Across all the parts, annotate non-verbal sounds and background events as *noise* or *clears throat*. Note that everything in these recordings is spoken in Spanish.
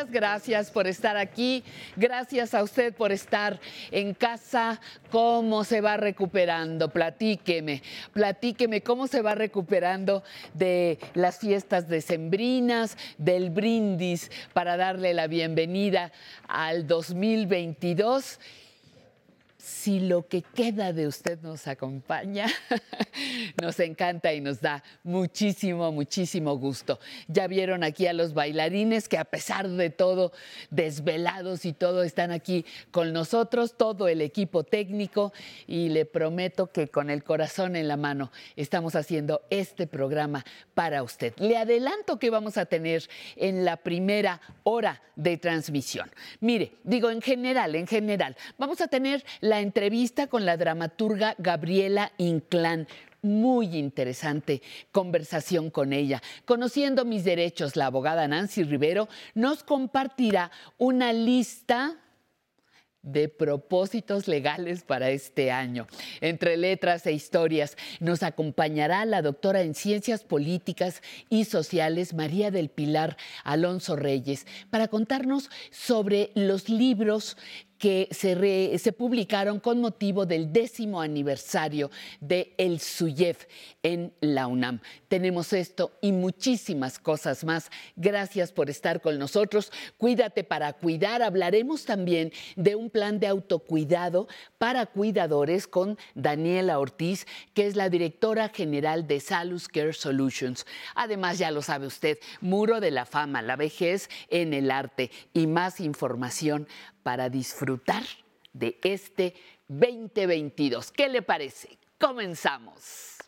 muchas gracias por estar aquí, gracias a usted por estar en casa, cómo se va recuperando, platíqueme, platíqueme cómo se va recuperando de las fiestas decembrinas, del brindis para darle la bienvenida al 2022 si lo que queda de usted nos acompaña, *laughs* nos encanta y nos da muchísimo, muchísimo gusto. Ya vieron aquí a los bailarines que a pesar de todo, desvelados y todo, están aquí con nosotros, todo el equipo técnico y le prometo que con el corazón en la mano estamos haciendo este programa para usted. Le adelanto que vamos a tener en la primera hora de transmisión. Mire, digo en general, en general, vamos a tener la entrevista con la dramaturga Gabriela Inclán. Muy interesante conversación con ella. Conociendo mis derechos, la abogada Nancy Rivero nos compartirá una lista de propósitos legales para este año. Entre letras e historias nos acompañará la doctora en Ciencias Políticas y Sociales María del Pilar Alonso Reyes para contarnos sobre los libros que se, se publicaron con motivo del décimo aniversario de El Suyef en la UNAM. Tenemos esto y muchísimas cosas más. Gracias por estar con nosotros. Cuídate para cuidar. Hablaremos también de un plan de autocuidado para cuidadores con Daniela Ortiz, que es la directora general de Salus Care Solutions. Además, ya lo sabe usted, Muro de la Fama, la vejez en el arte y más información para disfrutar de este 2022. ¿Qué le parece? Comenzamos.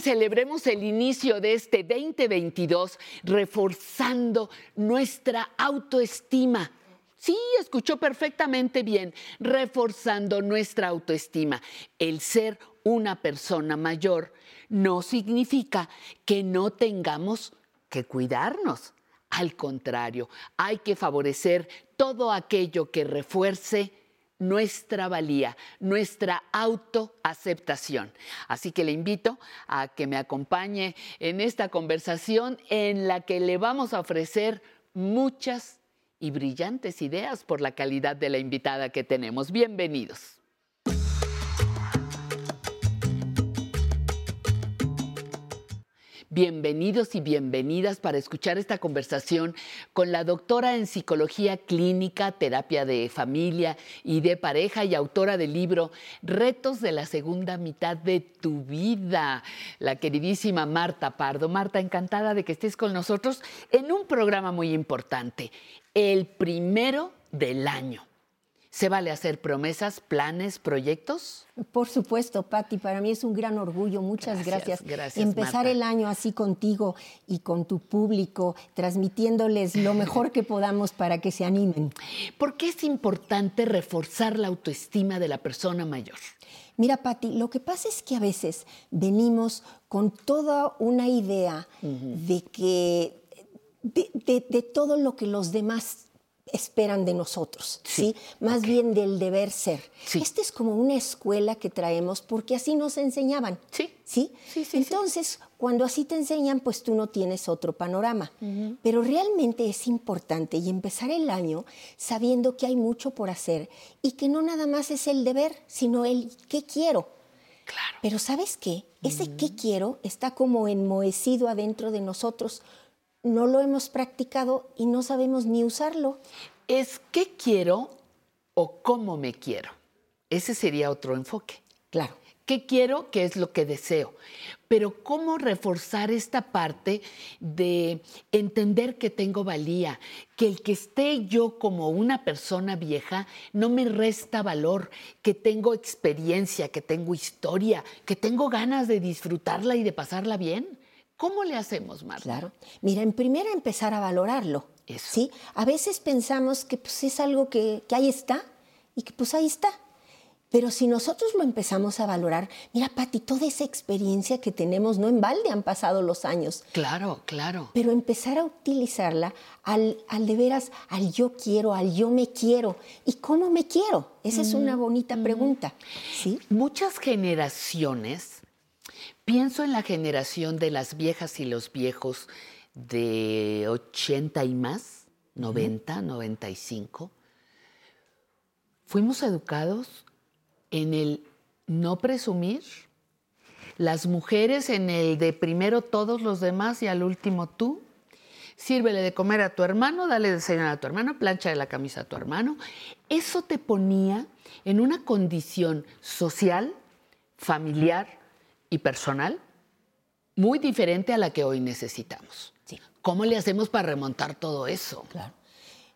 Celebremos el inicio de este 2022 reforzando nuestra autoestima. Sí, escuchó perfectamente bien, reforzando nuestra autoestima. El ser una persona mayor no significa que no tengamos que cuidarnos. Al contrario, hay que favorecer todo aquello que refuerce nuestra valía, nuestra autoaceptación. Así que le invito a que me acompañe en esta conversación en la que le vamos a ofrecer muchas y brillantes ideas por la calidad de la invitada que tenemos. Bienvenidos. Bienvenidos y bienvenidas para escuchar esta conversación con la doctora en psicología clínica, terapia de familia y de pareja y autora del libro Retos de la segunda mitad de tu vida, la queridísima Marta Pardo. Marta, encantada de que estés con nosotros en un programa muy importante, el primero del año. ¿Se vale hacer promesas, planes, proyectos? Por supuesto, Patti, para mí es un gran orgullo. Muchas gracias. Gracias. Empezar Marta. el año así contigo y con tu público, transmitiéndoles lo mejor que podamos para que se animen. ¿Por qué es importante reforzar la autoestima de la persona mayor? Mira, Patti, lo que pasa es que a veces venimos con toda una idea de que de, de- de todo lo que los demás esperan de nosotros, ¿sí? Más bien del deber ser. Sí. Esta es como una escuela que traemos porque así nos enseñaban. Sí. ¿Sí? Sí, sí, sí. Entonces, cuando así te enseñan, pues tú no tienes otro panorama. Pero realmente es importante y empezar el año sabiendo que hay mucho por hacer y que no nada más es el deber, sino el qué quiero. Claro. Pero ¿sabes qué? Ese qué quiero está como enmohecido adentro de nosotros. No lo hemos practicado y no sabemos ni usarlo. ¿Es qué quiero o cómo me quiero? Ese sería otro enfoque. Claro. ¿Qué quiero? ¿Qué es lo que deseo? Pero ¿cómo reforzar esta parte de entender que tengo valía? Que el que esté yo como una persona vieja no me resta valor, que tengo experiencia, que tengo historia, que tengo ganas de disfrutarla y de pasarla bien. ¿Cómo le hacemos, Marta? Claro. Mira, en primera empezar a valorarlo. Eso. ¿sí? A veces pensamos que pues, es algo que, que ahí está y que pues ahí está. Pero si nosotros lo empezamos a valorar, mira, Pati, toda esa experiencia que tenemos, no en balde han pasado los años, Claro, claro. pero empezar a utilizarla al, al de veras, al yo quiero, al yo me quiero. ¿Y cómo me quiero? Esa es una bonita pregunta. ¿sí? Muchas generaciones, pienso en la generación de las viejas y los viejos de 80 y más, 90, 95, fuimos educados en el no presumir, las mujeres en el de primero todos los demás y al último tú. Sírvele de comer a tu hermano, dale de desayunar a tu hermano, plancha de la camisa a tu hermano. Eso te ponía en una condición social, familiar y personal muy diferente a la que hoy necesitamos. Sí. ¿Cómo le hacemos para remontar todo eso? Claro.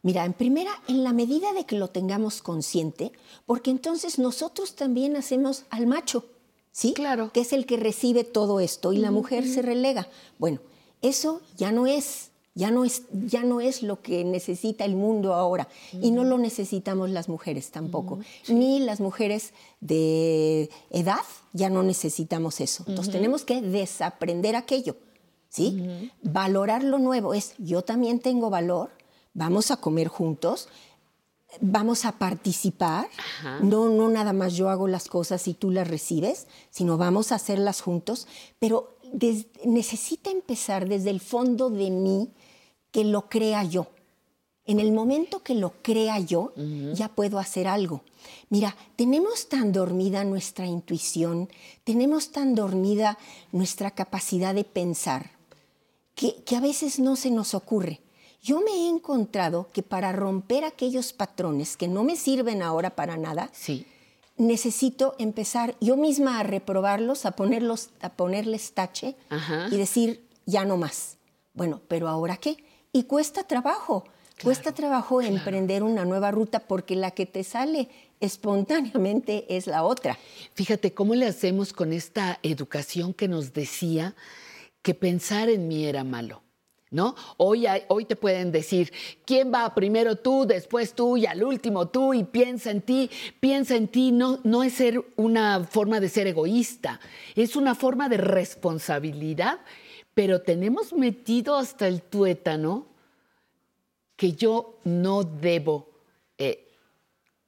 Mira, en primera, en la medida de que lo tengamos consciente, porque entonces nosotros también hacemos al macho, ¿sí? Claro. Que es el que recibe todo esto y la mujer se relega. Bueno, eso ya no es, ya no es, ya no es lo que necesita el mundo ahora. Y no lo necesitamos las mujeres tampoco, ni las mujeres de edad ya no necesitamos eso. Entonces tenemos que desaprender aquello, ¿sí? Valorar lo nuevo es yo también tengo valor, vamos a comer juntos, vamos a participar, no, no nada más yo hago las cosas y tú las recibes, sino vamos a hacerlas juntos, pero des- necesita empezar desde el fondo de mí que lo crea yo. En el momento que lo crea yo, ya puedo hacer algo. Mira, tenemos tan dormida nuestra intuición, tenemos tan dormida nuestra capacidad de pensar, que, que a veces no se nos ocurre. Yo me he encontrado que para romper aquellos patrones que no me sirven ahora para nada, Sí. necesito empezar yo misma a reprobarlos, a, ponerlos, a ponerles tache Ajá. y decir, ya no más. Bueno, pero ahora qué? Y cuesta trabajo, cuesta trabajo emprender una nueva ruta porque la que te sale espontáneamente *laughs* es la otra. Fíjate cómo le hacemos con esta educación que nos decía que pensar en mí era malo. ¿No? Hoy, hay- hoy te pueden decir, ¿quién va primero tú, después tú y al último tú y piensa en ti? Piensa en ti no, no es ser una forma de ser egoísta, es una forma de responsabilidad, pero tenemos metido hasta el tuétano que yo no debo eh,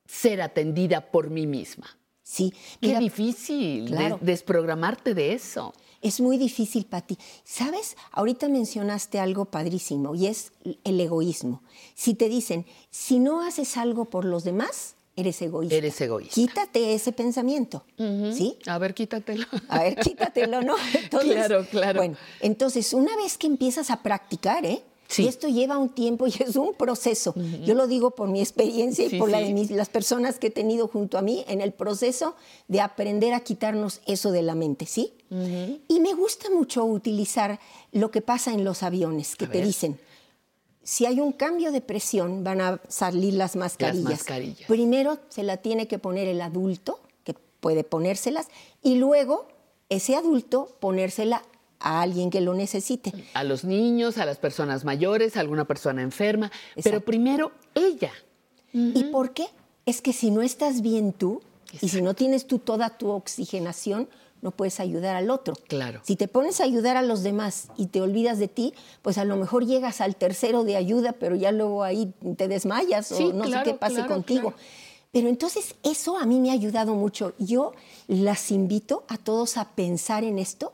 ser atendida por mí misma. Sí, Qué difícil des- desprogramarte de eso. Es muy difícil para ti. ¿Sabes? Ahorita mencionaste algo padrísimo y es el egoísmo. Si te dicen, si no haces algo por los demás, eres egoísta. Eres egoísta. Quítate ese pensamiento. ¿Sí? A ver, quítatelo. A ver, quítatelo, ¿no? *laughs* Entonces, Claro, claro. Bueno, entonces, una vez que empiezas a practicar, ¿eh? Sí. Y esto lleva un tiempo y *laughs* es un proceso. Yo lo digo por mi experiencia y Sí, por la de mis- las personas que he tenido junto a mí en el proceso de aprender a quitarnos eso de la mente, ¿sí? Y me gusta mucho utilizar lo que pasa en los aviones, que A te ver. dicen, si hay un cambio de presión, van a salir las mascarillas. mascarillas. Primero se la tiene que poner el adulto, que puede ponérselas, y luego ese adulto ponérsela a alguien que lo necesite. A los niños, a las personas mayores, a alguna persona enferma. Pero primero ella. ¿Y por qué? Es que si no estás bien tú y si no tienes tú toda tu oxigenación, no puedes ayudar al otro. Claro. Si te pones a ayudar a los demás y te olvidas de ti, pues a lo mejor llegas al tercero de ayuda, pero ya luego ahí te desmayas Sí, o no claro, sé qué pase claro, contigo. claro. Pero entonces eso a mí me ha ayudado mucho. Yo las invito a todos a pensar en esto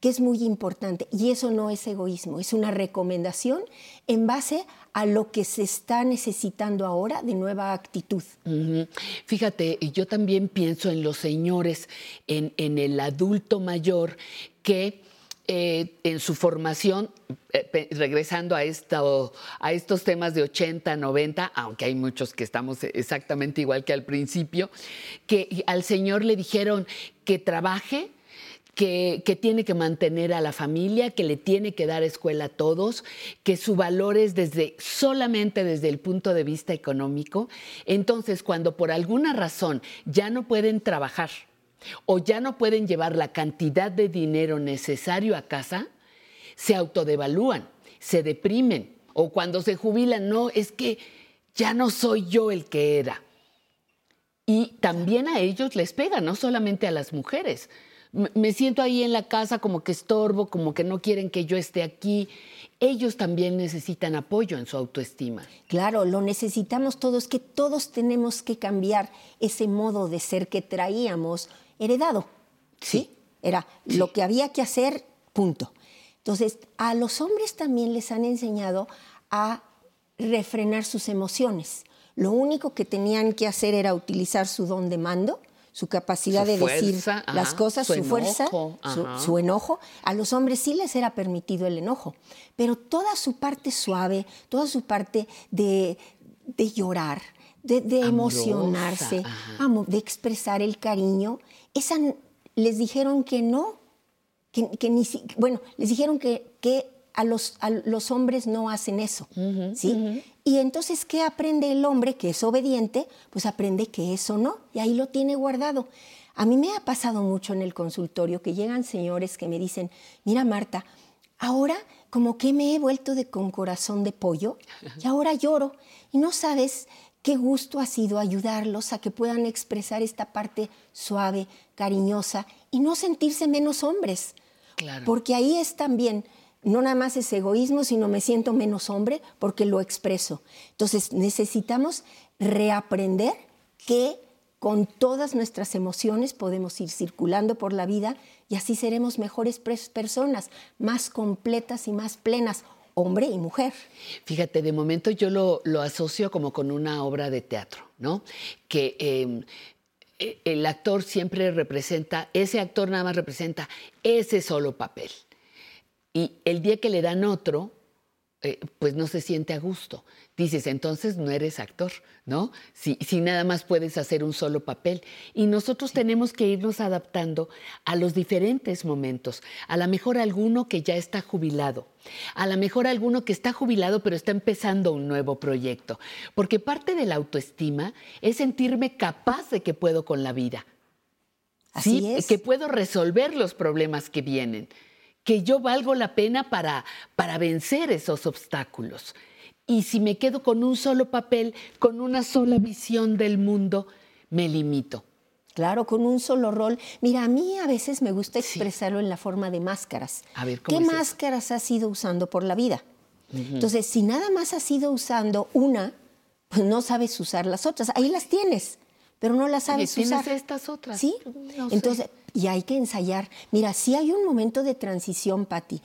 que es muy importante. Y eso no es egoísmo, es una recomendación en base a lo que se está necesitando ahora de nueva actitud. Fíjate, yo también pienso en los señores, en, el adulto mayor que eh, en su formación, eh, regresando a, a estos temas de 80, 90, aunque hay muchos que estamos exactamente igual que al principio, que al señor le dijeron que trabaje, que, tiene que mantener a la familia, que le tiene que dar escuela a todos, que su valor es desde, solamente desde el punto de vista económico. Entonces, cuando por alguna razón ya no pueden trabajar o ya no pueden llevar la cantidad de dinero necesario a casa, se autodevalúan, se deprimen o cuando se jubilan, no, es que ya no soy yo el que era. Y también a ellos les pega, no solamente a las mujeres. Me siento ahí en la casa como que estorbo, como que no quieren que yo esté aquí. Ellos también necesitan apoyo en su autoestima. Claro, lo necesitamos todos, que todos tenemos que cambiar ese modo de ser que traíamos heredado. Sí. Era lo que había que hacer, punto. Entonces, a los hombres también les han enseñado a refrenar sus emociones. Lo único que tenían que hacer era utilizar su don de mando, su capacidad Su de decir las cosas, su su, fuerza, su, enojo. A los hombres sí les era permitido el enojo, pero toda su parte suave, toda su parte de, de llorar, de, emocionarse, de expresar el cariño, esa les dijeron que no, que, que ni si- bueno, les dijeron que, que a, los, a los hombres no hacen eso, ¿sí? Y entonces, ¿qué aprende el hombre que es obediente? Pues aprende que eso no, y ahí lo tiene guardado. A mí me ha pasado mucho en el consultorio que llegan señores que me dicen, mira Marta, ahora como que me he vuelto de con corazón de pollo y ahora lloro y no sabes qué gusto ha sido ayudarlos a que puedan expresar esta parte suave, cariñosa y no sentirse menos hombres. Claro. Porque ahí es también, no nada más es egoísmo, sino me siento menos hombre porque lo expreso. Entonces necesitamos reaprender que con todas nuestras emociones podemos ir circulando por la vida y así seremos mejores personas, más completas y más plenas. hombre y mujer. Fíjate, de momento yo lo, lo asocio como con una obra de teatro, ¿no? Que eh, eh, el actor siempre representa, ese actor nada más representa ese solo papel. Y el día que le dan otro, eh, pues no se siente a gusto. Dices, entonces no eres actor, ¿no? Si, si, nada más puedes hacer un solo papel. Y nosotros tenemos que irnos adaptando a los diferentes momentos. A lo mejor alguno que ya está jubilado, a lo mejor alguno que está jubilado pero está empezando un nuevo proyecto. Porque parte de la autoestima es sentirme capaz de que puedo con la vida. Así ¿sí? es. Que puedo resolver los problemas que vienen que yo valgo la pena para, para vencer esos obstáculos. Y si me quedo con un solo papel, con una sola visión del mundo, me limito. Claro, con un solo rol. Mira, a mí a veces me gusta expresarlo sí. en la forma de máscaras. A ver, ¿cómo ¿Qué es máscaras eso? has ido usando por la vida? Uh -huh. Entonces, si nada más has ido usando una, pues no sabes usar las otras. Ahí las tienes, pero no las sabes Oye, usar. ¿Tienes estas otras? Sí. No Entonces, sé. Y hay que ensayar. Mira, sí hay un momento de transición, Patti,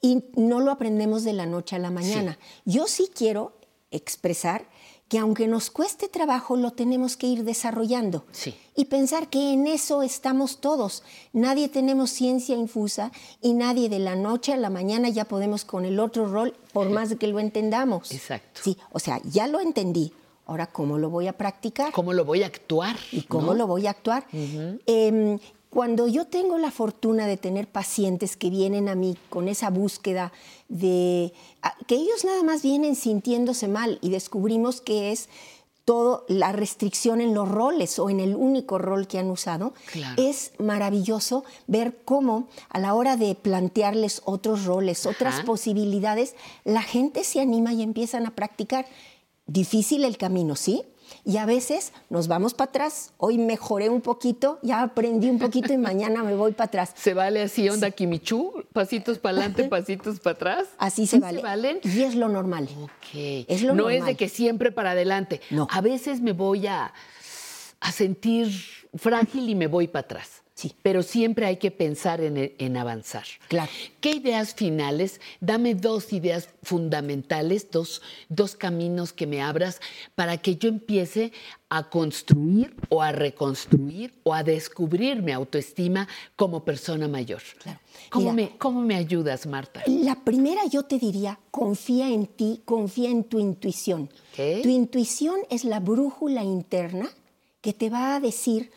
y no lo aprendemos de la noche a la mañana. Sí. Yo sí quiero expresar que aunque nos cueste trabajo, lo tenemos que ir desarrollando. Sí. Y pensar que en eso estamos todos. Nadie tenemos ciencia infusa y nadie de la noche a la mañana ya podemos con el otro rol, por más que lo entendamos. Exacto. Sí, o sea, ya lo entendí. Ahora, ¿cómo lo voy a practicar? ¿Cómo lo voy a actuar? ¿Y cómo ¿no? lo voy a actuar? Uh -huh. eh, cuando yo tengo la fortuna de tener pacientes que vienen a mí con esa búsqueda de que ellos nada más vienen sintiéndose mal y descubrimos que es todo la restricción en los roles o en el único rol que han usado, claro. es maravilloso ver cómo a la hora de plantearles otros roles, Ajá. otras posibilidades, la gente se anima y empiezan a practicar. Difícil el camino, ¿sí? Y a veces nos vamos para atrás. Hoy mejoré un poquito, ya aprendí un poquito y *laughs* mañana me voy para atrás. ¿Se vale así, onda sí. Kimichu? Pasitos para adelante, *laughs* pasitos para atrás. Así se vale. ¿Se valen? Y es lo normal. Ok. Es lo no normal. es de que siempre para adelante. No. A veces me voy a, a sentir frágil y me voy para atrás. Sí. Pero siempre hay que pensar en, en, avanzar. Claro. ¿Qué ideas finales? Dame dos ideas fundamentales, dos, dos caminos que me abras para que yo empiece a construir o a reconstruir o a descubrir mi autoestima como persona mayor. Claro. ¿Cómo, me, ¿Cómo me ayudas, Marta? La primera yo te diría, confía en ti, confía en tu intuición. ¿Qué? Tu intuición es la brújula interna que te va a decir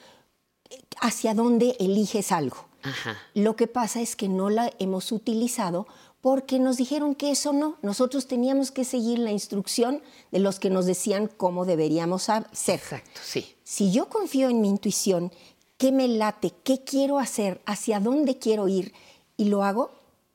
hacia dónde eliges algo. Ajá. Lo que pasa es que no la hemos utilizado porque nos dijeron que eso no. Nosotros teníamos que seguir la instrucción de los que nos decían cómo deberíamos ser. Exacto, sí. Si yo confío en mi intuición, qué me late, qué quiero hacer, hacia dónde quiero ir y lo hago,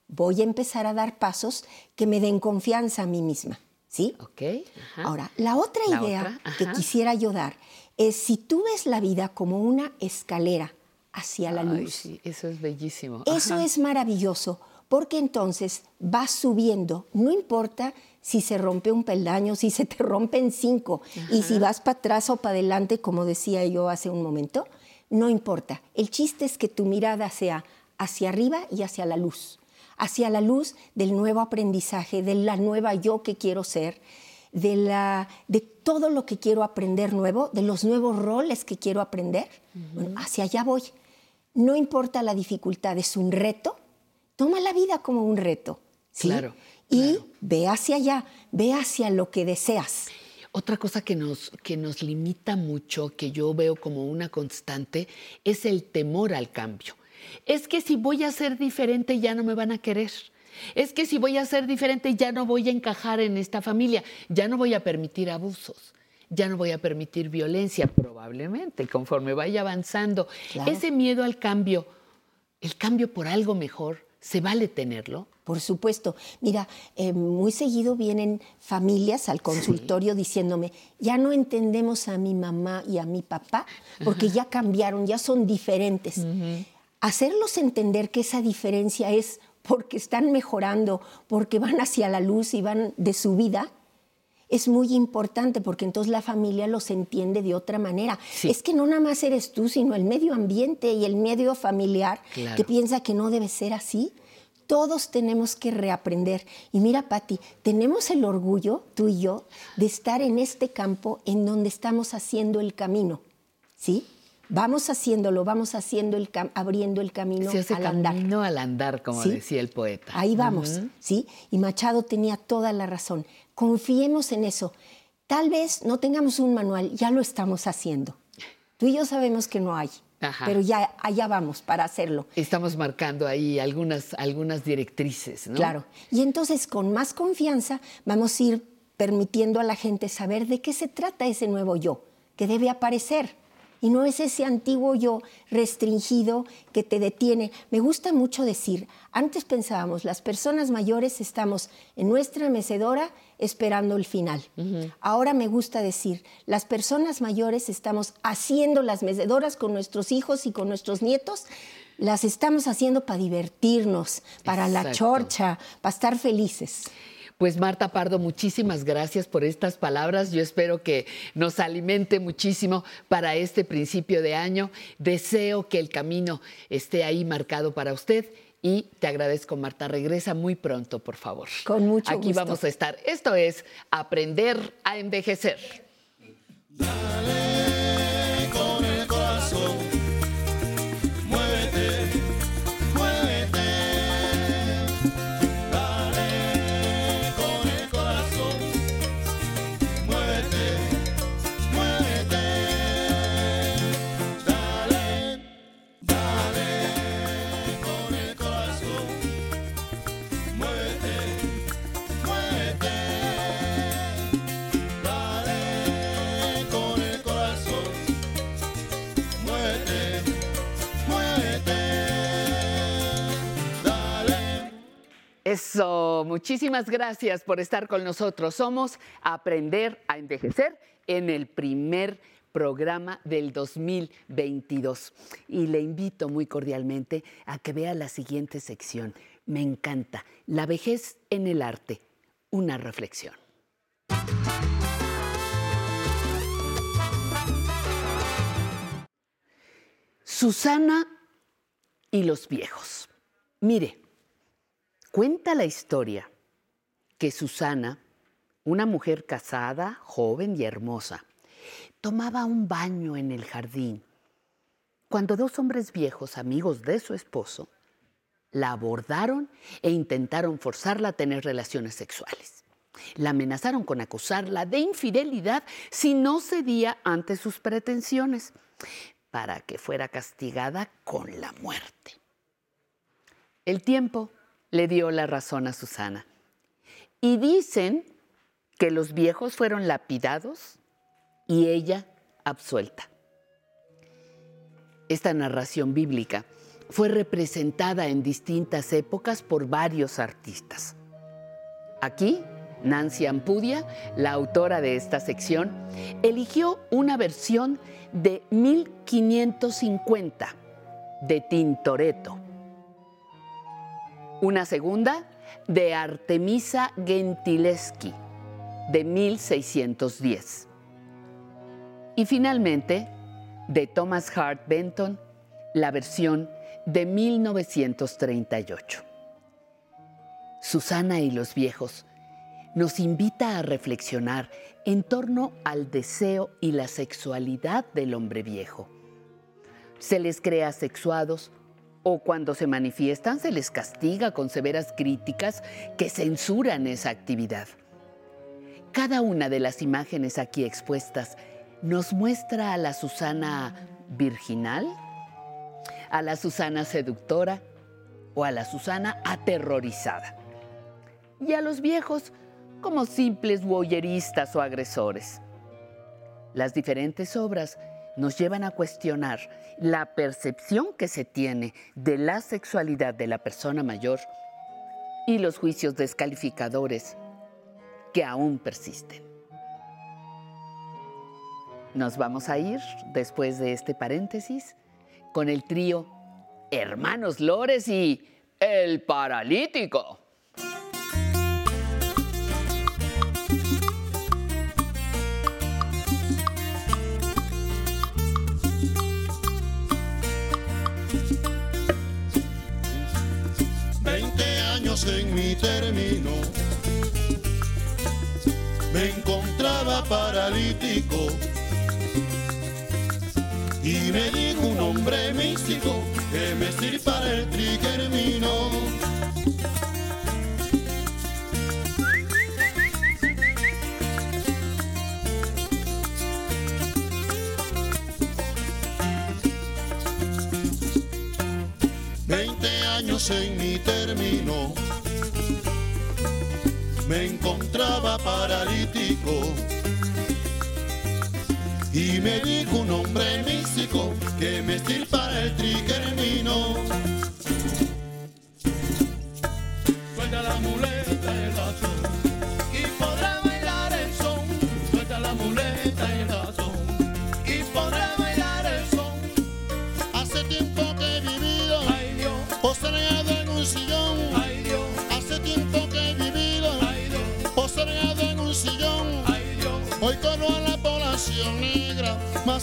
voy a empezar a dar pasos que me den confianza a mí misma. ¿Sí? Ok. Ajá. Ahora, la otra La idea otra, que quisiera yo dar es si tú ves la vida como una escalera hacia la Ay, luz. sí, eso es bellísimo. Eso Ajá. es maravilloso porque entonces vas subiendo, no importa si se rompe un peldaño, si se te rompen cinco y si vas para atrás o para adelante, como decía yo hace un momento, no importa. El chiste es que tu mirada sea hacia arriba y hacia la luz, hacia la luz del nuevo aprendizaje, de la nueva yo que quiero ser, de, la, de todo lo que quiero aprender nuevo, de los nuevos roles que quiero aprender. Bueno, hacia allá voy. No importa la dificultad, es un reto. Toma la vida como un reto. ¿sí? Claro, Y claro. ve hacia allá, ve hacia lo que deseas. Otra cosa que nos, que nos limita mucho, que yo veo como una constante, es el temor al cambio. Es que si voy a ser diferente ya no me van a querer. Es que si voy a ser diferente ya no voy a encajar en esta familia, ya no voy a permitir abusos, ya no voy a permitir violencia, probablemente, conforme vaya avanzando. Claro. Ese miedo al cambio, el cambio por algo mejor, ¿se vale tenerlo? Por supuesto. Mira, eh, muy seguido vienen familias al consultorio diciéndome, ya no entendemos a mi mamá y a mi papá porque ya cambiaron, ya son diferentes. *laughs* Hacerlos entender que esa diferencia es porque están mejorando, porque van hacia la luz y van de su vida, es muy importante porque entonces la familia los entiende de otra manera. Sí. Es que no nada más eres tú, sino el medio ambiente y el medio familiar Claro. que piensa que no debe ser así. todos tenemos que reaprender. Y mira, Patti, tenemos el orgullo, tú y yo, de estar en este campo en donde estamos haciendo el camino. ¿Sí? Vamos haciéndolo, vamos haciendo el abriendo el camino Se hace al andar. camino al andar, como decía el poeta. Ahí vamos, ¿sí? Y Machado tenía toda la razón. Confiemos en eso. Tal vez no tengamos un manual, ya lo estamos haciendo. Tú y yo sabemos que no hay, pero ya allá vamos para hacerlo. Estamos marcando ahí algunas, algunas directrices, ¿no? Claro. Y entonces con más confianza vamos a ir permitiendo a la gente saber de qué se trata ese nuevo yo, que debe aparecer. Y no es ese antiguo yo restringido que te detiene. Me gusta mucho decir, antes pensábamos, las personas mayores estamos en nuestra mecedora esperando el final. Ahora me gusta decir, las personas mayores estamos haciendo las mecedoras con nuestros hijos y con nuestros nietos. Las estamos haciendo para divertirnos, para la chorcha, para estar felices. Pues Marta Pardo, muchísimas gracias por estas palabras. Yo espero que nos alimente muchísimo para este principio de año. Deseo que el camino esté ahí marcado para usted. Y te agradezco, Marta. Regresa muy pronto, por favor. Con mucho Aquí vamos a estar. Esto es Aprender a Envejecer. Muchísimas gracias por estar con nosotros. Somos Aprender a Envejecer en el primer programa del 2022. Y le invito muy cordialmente a que vea la siguiente sección. Me encanta, la vejez en el arte, una reflexión. Susana y los viejos. Mire, Cuenta la historia que Susana, una mujer casada, joven y hermosa, tomaba un baño en el jardín cuando dos hombres viejos, amigos de su esposo, la abordaron e intentaron forzarla a tener relaciones sexuales. La amenazaron con acusarla de infidelidad si no cedía ante sus pretensiones, para que fuera castigada con la muerte. El tiempo le dio la razón a Susana. Y dicen que los viejos fueron lapidados y ella absuelta. Esta narración bíblica fue representada en distintas épocas por varios artistas. Aquí, Nancy Ampudia, la autora de esta sección, eligió una versión de 1550 de Tintoretto una segunda de Artemisa Gentileschi, de 1610. Y finalmente, de Thomas Hart Benton, la versión de 1938. Susana y los viejos nos invita a reflexionar en torno al deseo y la sexualidad del hombre viejo. Se les crea sexuados o cuando se manifiestan se les castiga con severas críticas que censuran esa actividad. Cada una de las imágenes aquí expuestas nos muestra a la Susana virginal, a la Susana seductora o a la Susana aterrorizada. Y a los viejos como simples voyeristas o agresores. Las diferentes obras nos llevan a cuestionar la percepción que se tiene de la sexualidad de la persona mayor y los juicios descalificadores que aún persisten. Nos vamos a ir después de este paréntesis con el trío Hermanos Lores y El Paralítico. Paralítico. Y me dijo un hombre místico que me estirpara el trigermino. Veinte años en mi término me encontraba paralítico y me dijo un hombre místico que me estirpara el trigermino.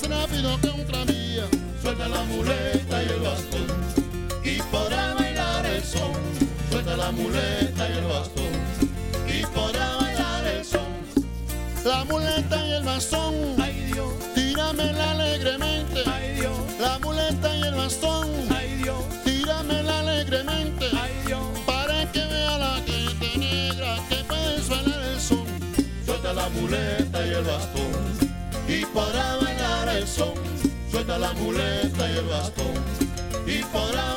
Rápido que un tranvía. Suelta la muleta y el bastón y podrá bailar el son. Suelta la muleta y el bastón y podrá bailar el son. La muleta y el bastón, ay Dios, tíramela alegremente, ay Dios. La muleta y el bastón, ay Dios, tíramela alegremente, ay Dios. Para que vea la gente negra que puedes bailar el son. Suelta la muleta y el bastón y podrá bailar el son. Suelta la muleta y el bastón y podrá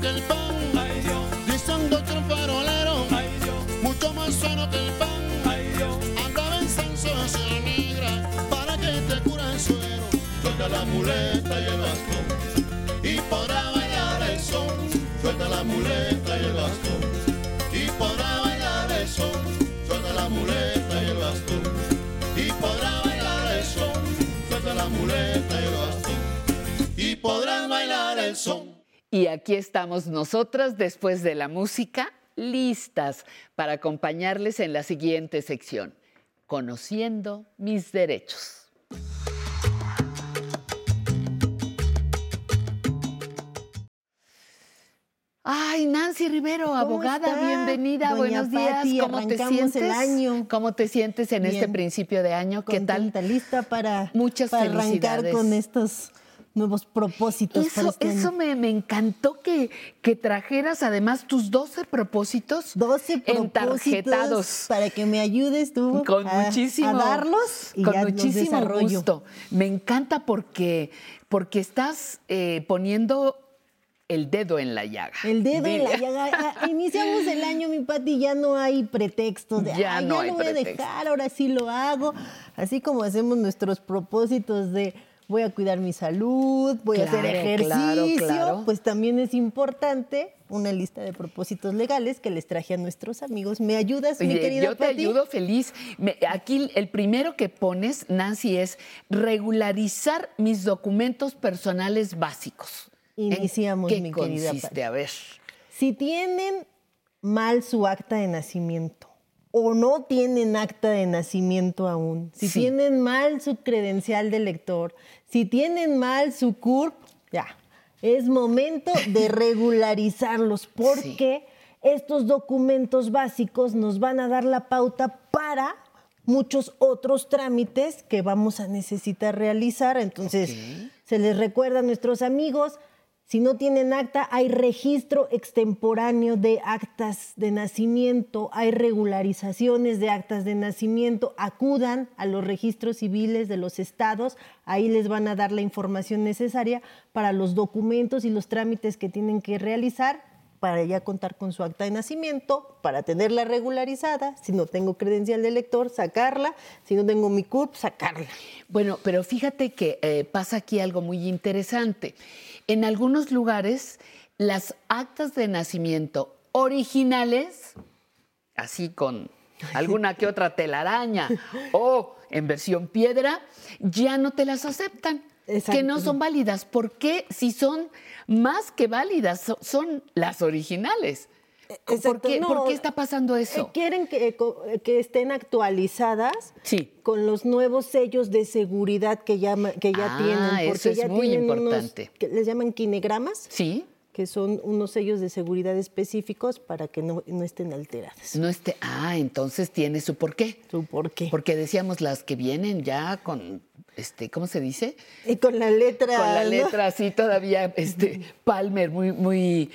que el pan, ay Dios. Diciéndote el farolero, ay Dios, mucho más sano que el pan, ay Dios. Andaba en sensación negra para que te cura el suero. Suelta la muleta y el bastón y podrá bailar el son. Suelta la muleta y el bastón y podrá bailar el son. Suelta la muleta y el bastón y podrá bailar el son. Suelta la muleta y el bastón y podrán bailar el son. Y aquí estamos nosotras después de la música, listas para acompañarles en la siguiente sección, Conociendo mis derechos. Ay, Nancy Rivero, ¿Cómo abogada, está, bienvenida, doña buenos días. Pati? ¿Cómo te Arrancamos el sientes? año. ¿Cómo te sientes en este principio de año? ¿Qué tal? Contenta, lista para, Muchas para arrancar con estos nuevos propósitos para Eso, este eso año. me, me encantó que, que trajeras además tus 12 propósitos 12 propósitos entarjetados. para que me ayudes tú Con a, muchísimo, a darlos y con ya los muchísimo desarrollo. gusto. Me encanta porque, porque estás eh, poniendo el dedo en la llaga. El dedo en la llaga. *laughs* Iniciamos el año, mi Pati, ya no hay pretextos de, Ya "Ay, no ya hay lo voy a pretexto". dejar, ahora sí lo hago. Así como hacemos nuestros propósitos de voy a cuidar mi salud, voy a hacer ejercicio, claro, claro. pues también es importante una lista de propósitos legales que les traje a nuestros amigos. ¿Me ayudas, mi querida yo te Pati? ayudo feliz. Me- aquí el primero que pones, Nancy, es regularizar mis documentos personales básicos. ¿En Iniciamos, ¿Qué mi querida consiste? Pati. A ver. Si tienen mal su acta de nacimiento o no tienen acta de nacimiento aún, si Sí. tienen mal su credencial de lector, si tienen mal su CURP, ya, es momento de *laughs* regularizarlos porque estos documentos básicos nos van a dar la pauta para muchos otros trámites que vamos a necesitar realizar. Entonces, se les recuerda a nuestros amigos, si no tienen acta, hay registro extemporáneo de actas de nacimiento, hay regularizaciones de actas de nacimiento, acudan a los registros civiles de los estados, ahí les van a dar la información necesaria para los documentos y los trámites que tienen que realizar para ya contar con su acta de nacimiento, para tenerla regularizada, si no tengo credencial de elector, sacarla, si no tengo mi CURP, sacarla. Bueno, pero fíjate que eh, pasa aquí algo muy interesante. En algunos lugares, las actas de nacimiento originales, así con alguna que otra telaraña *laughs* o en versión piedra, ya no te las aceptan, que no son válidas. ¿Por qué? Si son más que válidas, so- son las originales. ¿Por Exacto, qué, no, por qué está pasando Eh, eso? Quieren que, co- que estén actualizadas Sí. con los nuevos sellos de seguridad que, llama, que ya Ah, tienen. eso Porque es ya muy tienen unos importante. que les llaman kinegramas, Sí, que son unos sellos de seguridad específicos para que no, no estén alteradas. no esté. Ah, entonces tiene su porqué. ¿Su por qué? Porque decíamos las que vienen ya con, este, ¿cómo se dice? Y con la letra. Con la ¿no? letra así todavía, este, Palmer, muy, muy,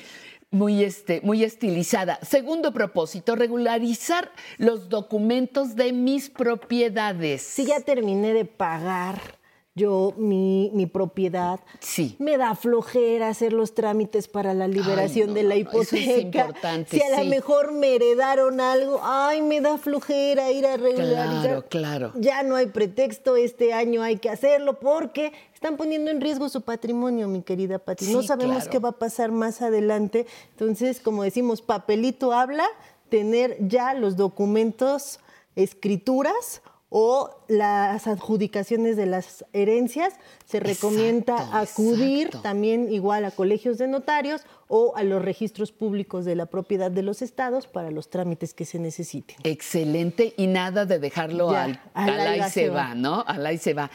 muy, este, muy estilizada. Segundo propósito, regularizar los documentos de mis propiedades. Si ya terminé de pagar yo mi, mi propiedad, Sí. me da flojera hacer los trámites para la liberación no, de la no, hipoteca. es importante, si a sí. lo mejor me heredaron algo, ay, me da flojera ir a regularizar. Claro, claro. Ya no hay pretexto, este año hay que hacerlo porque están poniendo en riesgo su patrimonio, mi querida Pati. no sabemos claro. qué va a pasar más adelante. Entonces, como decimos, papelito habla, tener ya los documentos, escrituras o las adjudicaciones de las herencias, se recomienda acudir exacto. también igual a colegios de notarios o a los registros públicos de la propiedad de los estados para los trámites que se necesiten. Excelente y nada de dejarlo Ya, al, al al ahí se se va, va. ¿no? Al ahí se va.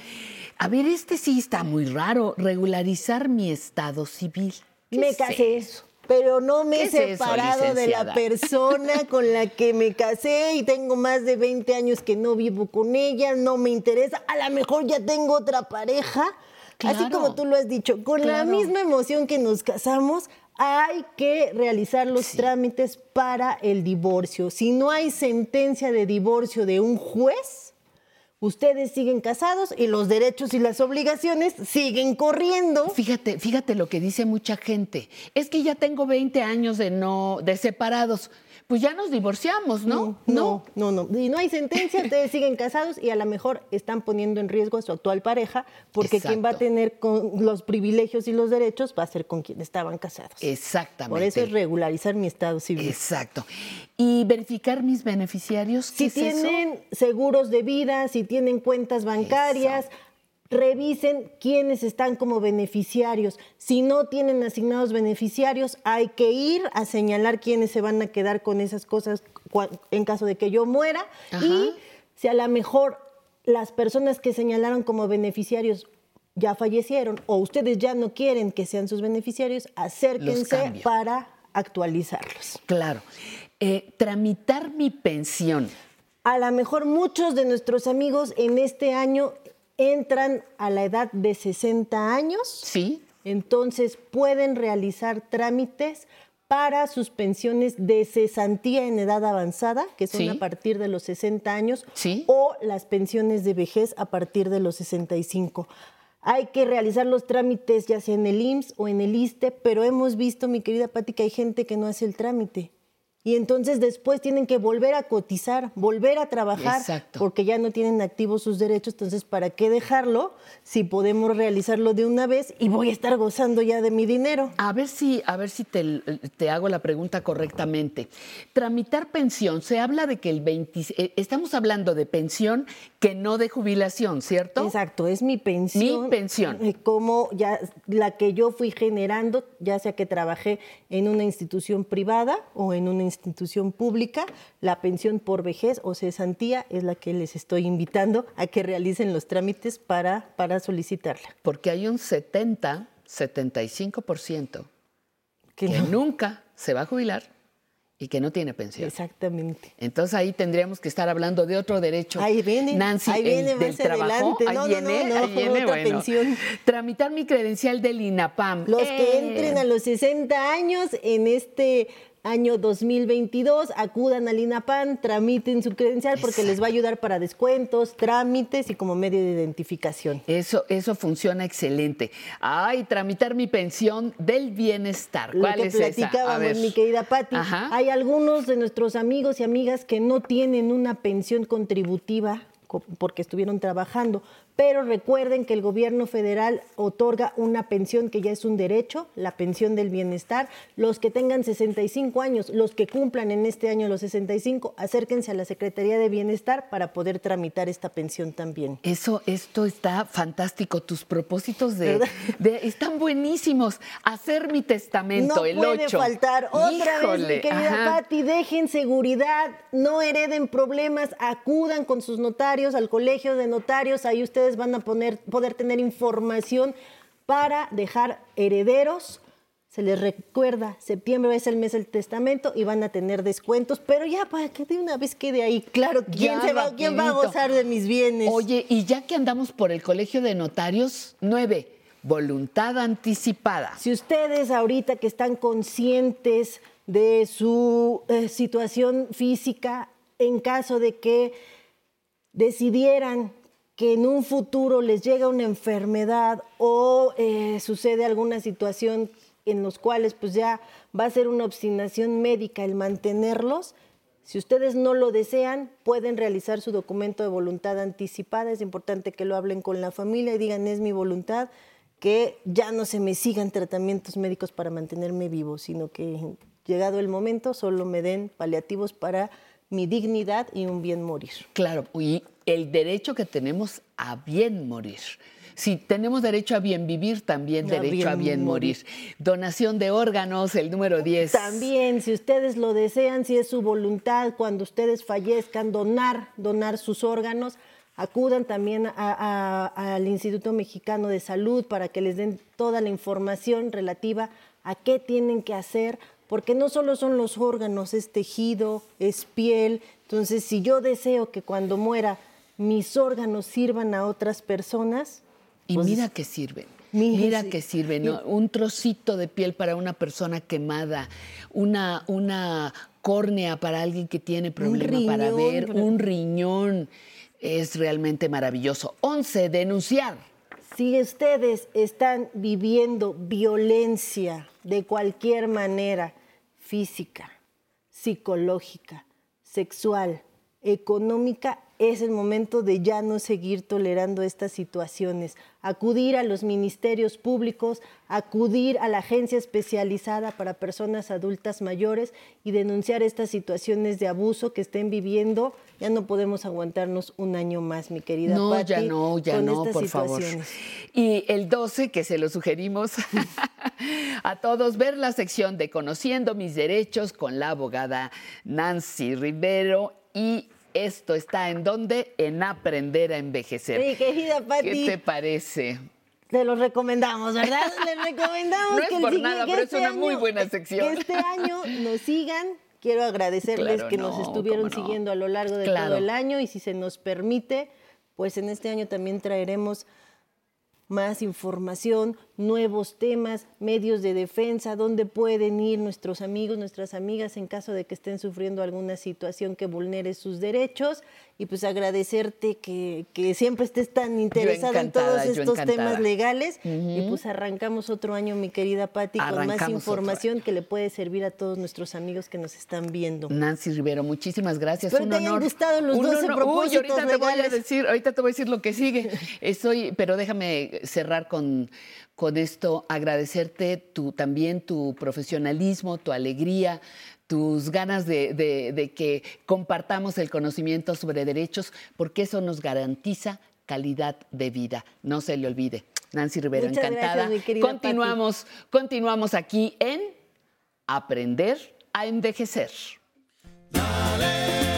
A ver, este sí está muy raro, regularizar mi estado civil. ¿Qué Me es casé, eso? Pero no me ¿Qué he es eso, separado de la persona *laughs* con la que me casé y tengo más de 20 años que no vivo con ella, no me interesa. A lo mejor ya tengo otra pareja. Así como tú lo has dicho, con la misma emoción que nos casamos, hay que realizar los Sí. trámites para el divorcio. Si no hay sentencia de divorcio de un juez, ustedes siguen casados y los derechos y las obligaciones siguen corriendo. Fíjate, fíjate lo que dice mucha gente. Es que ya tengo 20 años de no, de separados. Pues ya nos divorciamos, ¿no? No, no, no. Si no hay sentencia, ustedes *laughs* siguen casados y a lo mejor están poniendo en riesgo a su actual pareja, porque quien va a Exacto. tener con los privilegios y los derechos va a ser con quien estaban casados. Exactamente. Por eso es regularizar mi estado civil. Exacto. Y verificar mis beneficiarios. ¿qué Si es eso? tienen seguros de vida, si tienen cuentas bancarias, revisen quiénes están como beneficiarios. Si no tienen asignados beneficiarios, hay que ir a señalar quiénes se van a quedar con esas cosas en caso de que yo muera. Ajá. Y si a lo mejor las personas que señalaron como beneficiarios ya fallecieron o ustedes ya no quieren que sean sus beneficiarios, acérquense para actualizarlos. Claro. Eh, tramitar mi pensión. A lo mejor muchos de nuestros amigos en este año entran a la edad de 60 años, ¿Sí? entonces pueden realizar trámites para sus pensiones de cesantía en edad avanzada, que son Sí. a partir de los 60 años, Sí. o las pensiones de vejez a partir de los 65. Hay que realizar los trámites ya sea en el IMSS o en el ISTE, pero hemos visto, mi querida Pati, que hay gente que no hace el trámite. Y entonces después tienen que volver a cotizar, volver a trabajar, Exacto. porque ya no tienen activos sus derechos. Entonces, ¿para qué dejarlo si podemos realizarlo de una vez y voy a estar gozando ya de mi dinero? A ver si, a ver si te, te hago la pregunta correctamente. Tramitar pensión, se habla de que el 20, eh, estamos hablando de pensión que no de jubilación, ¿cierto? Exacto, es mi pensión. Mi pensión. Como ya la que yo fui generando, ya sea que trabajé en una institución privada o en una institución pública, la pensión por vejez o cesantía es la que les estoy invitando a que realicen los trámites para, para solicitarla. Porque hay un 70, 75% Que que no- nunca se va a jubilar y que no tiene pensión. Exactamente. Entonces ahí tendríamos que estar hablando de otro derecho. Ahí viene, Nancy, ahí el viene del trabajo. adelante. Ahí No, viene, no, no, ahí viene, otra bueno. pensión. Tramitar mi credencial del INAPAM. Los que Eh, entren a los 60 años en este año 2022. Acudan al INAPAN, tramiten su credencial porque les va a ayudar para descuentos, trámites y como medio de identificación. Eso, eso funciona excelente. Ay, tramitar mi pensión del bienestar. Lo ¿Cuál que es platicábamos, mi querida Patti. Hay algunos de nuestros amigos y amigas que no tienen una pensión contributiva co- porque estuvieron trabajando, pero recuerden que el gobierno federal otorga una pensión que ya es un derecho, la pensión del bienestar. Los que tengan 65 años, los que cumplan en este año los 65, acérquense a la Secretaría de Bienestar para poder tramitar esta pensión también. Eso, esto está fantástico. Tus propósitos de, están buenísimos. Hacer mi testamento, no el puede 8. faltar. Otra vez, mi Híjole, querida ajá. Patti, dejen seguridad, no hereden problemas, acudan con sus notarios al colegio de notarios, ahí ustedes van a poner, poder tener información para dejar herederos. Se les recuerda, septiembre es el mes del testamento y van a tener descuentos, pero ya para que de una vez quede ahí claro quién, se va, quién va a gozar de mis bienes. Oye, y ya que andamos por el colegio de notarios, 9. Voluntad anticipada. Si ustedes ahorita que están conscientes de su eh, situación física, en caso de que decidieran que en un futuro les llega una enfermedad o eh, sucede alguna situación en los cuales pues ya va a ser una obstinación médica el mantenerlos, si ustedes no lo desean, pueden realizar su documento de voluntad anticipada. Es importante que lo hablen con la familia y digan, es mi voluntad que ya no se me sigan tratamientos médicos para mantenerme vivo, sino que llegado el momento solo me den paliativos para mi dignidad y un bien morir. Claro, y el derecho que tenemos a bien morir. Si tenemos derecho a bien vivir, también A derecho bien a bien morir. Donación de órganos, el número 10. También, si ustedes lo desean, si es su voluntad, cuando ustedes fallezcan, donar, donar sus órganos, acudan también a- a- al Instituto Mexicano de Salud para que les den toda la información relativa a qué tienen que hacer, porque no solo son los órganos, es tejido, es piel. Entonces, si yo deseo que cuando muera mis órganos sirvan a otras personas, Y pues, mira que sirven. Mira que sirven. ¿no? Un trocito de piel para una persona quemada, una, una córnea para alguien que tiene problema para ver, un riñón. Es realmente maravilloso. 11. Denunciar. Si ustedes están viviendo violencia de cualquier manera, física, psicológica, sexual, económica, es el momento de ya no seguir tolerando estas situaciones. Acudir a los ministerios públicos, acudir a la agencia especializada para personas adultas mayores y denunciar estas situaciones de abuso que estén viviendo. Ya no podemos aguantarnos un año más, mi querida No, Patti, ya no, ya con no, estas por favor. Y el 12, que se lo sugerimos *laughs* a todos, ver la sección de Conociendo mis derechos con la abogada Nancy Rivero. Y esto está en donde? En Aprender a Envejecer. Mi querida ¿Qué Patti, te parece? te lo recomendamos, ¿verdad? *laughs* Les recomendamos No es que por nada, que pero es este una muy buena sección. Que este año nos sigan. Quiero agradecerles Claro, que nos no, estuvieron no. siguiendo a lo largo de Claro. todo el año y si se nos permite, pues en este año también traeremos más información, nuevos temas, medios de defensa, dónde pueden ir nuestros amigos, nuestras amigas en caso de que estén sufriendo alguna situación que vulnere sus derechos. Y pues agradecerte que, que siempre estés tan interesada en todos estos temas legales. Y pues arrancamos otro año, mi querida Patti, con más información que le puede servir a todos nuestros amigos que nos están viendo. Nancy Rivero, muchísimas gracias. Espero te hayan honor. gustado los Un 12 honor. Uy, propósitos ahorita te voy a legales. decir, ahorita te voy a decir lo que sigue. *laughs* Estoy, pero déjame cerrar con, con esto, agradecerte tu, también tu profesionalismo, tu alegría, tus ganas de, de- de que compartamos el conocimiento sobre derechos, porque eso nos garantiza calidad de vida. No se le olvide. Nancy Rivero, Muchas encantada. gracias, mi querida continuamos, continuamos aquí en Aprender a envejecer. Dale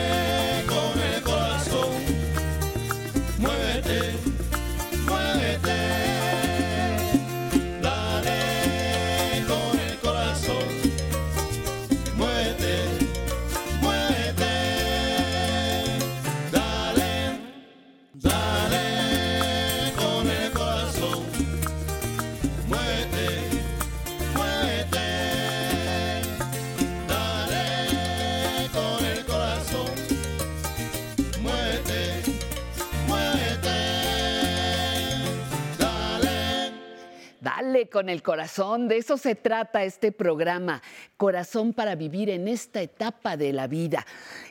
Dale con el corazón, de eso se trata este programa, Corazón para vivir en esta etapa de la vida.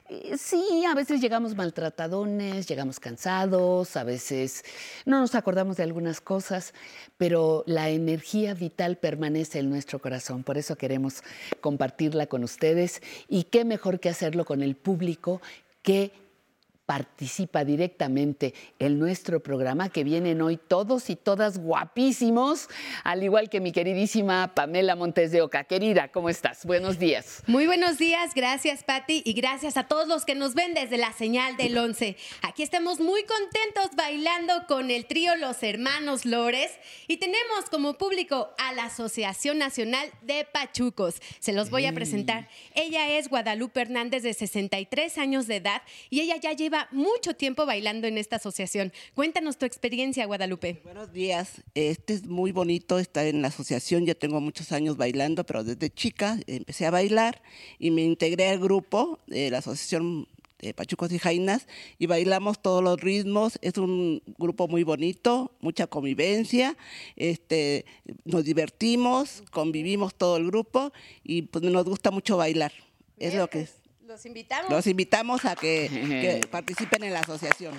Eh, Sí, a veces llegamos maltratadones, llegamos cansados, a veces no nos acordamos de algunas cosas, pero la energía vital permanece en nuestro corazón. Por eso queremos compartirla con ustedes y qué mejor que hacerlo con el público que participa directamente en nuestro programa, que vienen hoy todos y todas guapísimos, al igual que mi queridísima Pamela Montes de Oca. Querida, ¿cómo estás? Buenos días. Muy buenos días, gracias Patti y gracias a todos los que nos ven desde la señal del 11. Aquí estamos muy contentos bailando con el trío Los Hermanos Lores y tenemos como público a la Asociación Nacional de Pachucos. Se los voy a presentar. Ella es Guadalupe Hernández de 63 años de edad y ella ya lleva mucho tiempo bailando en esta asociación. Cuéntanos tu experiencia, Guadalupe. Buenos días. Este es muy bonito estar en la asociación. Ya tengo muchos años bailando, pero desde chica empecé a bailar y me integré al grupo de la asociación de Pachucos y Jainas y bailamos todos los ritmos. Es un grupo muy bonito, mucha convivencia. Este, nos divertimos, convivimos todo el grupo y pues nos gusta mucho bailar. Es lo que es. Los invitamos. Los invitamos a que, que *laughs* participen en la asociación.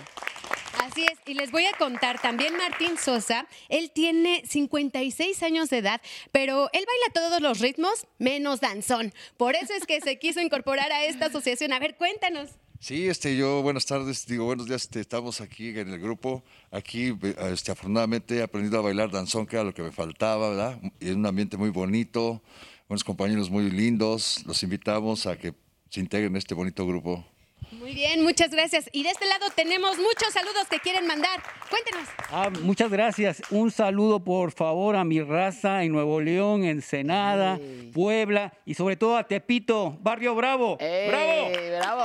Así es, y les voy a contar también Martín Sosa, él tiene 56 años de edad, pero él baila todos los ritmos menos danzón. Por eso es que se quiso incorporar a esta asociación. A ver, cuéntanos. Sí, este, yo, buenas tardes, digo, buenos días, este, estamos aquí en el grupo, aquí, este, afortunadamente he aprendido a bailar danzón, que era lo que me faltaba, ¿verdad? Y en un ambiente muy bonito, unos compañeros muy lindos, los invitamos a que se integren en este bonito grupo. Muy bien, muchas gracias. Y de este lado tenemos muchos saludos que quieren mandar. Cuéntenos. Ah, muchas gracias. Un saludo, por favor, a mi raza en Nuevo León, Ensenada, Puebla y sobre todo a Tepito, Barrio Bravo. ¡Bravo! ¡Eh, ¡Bravo!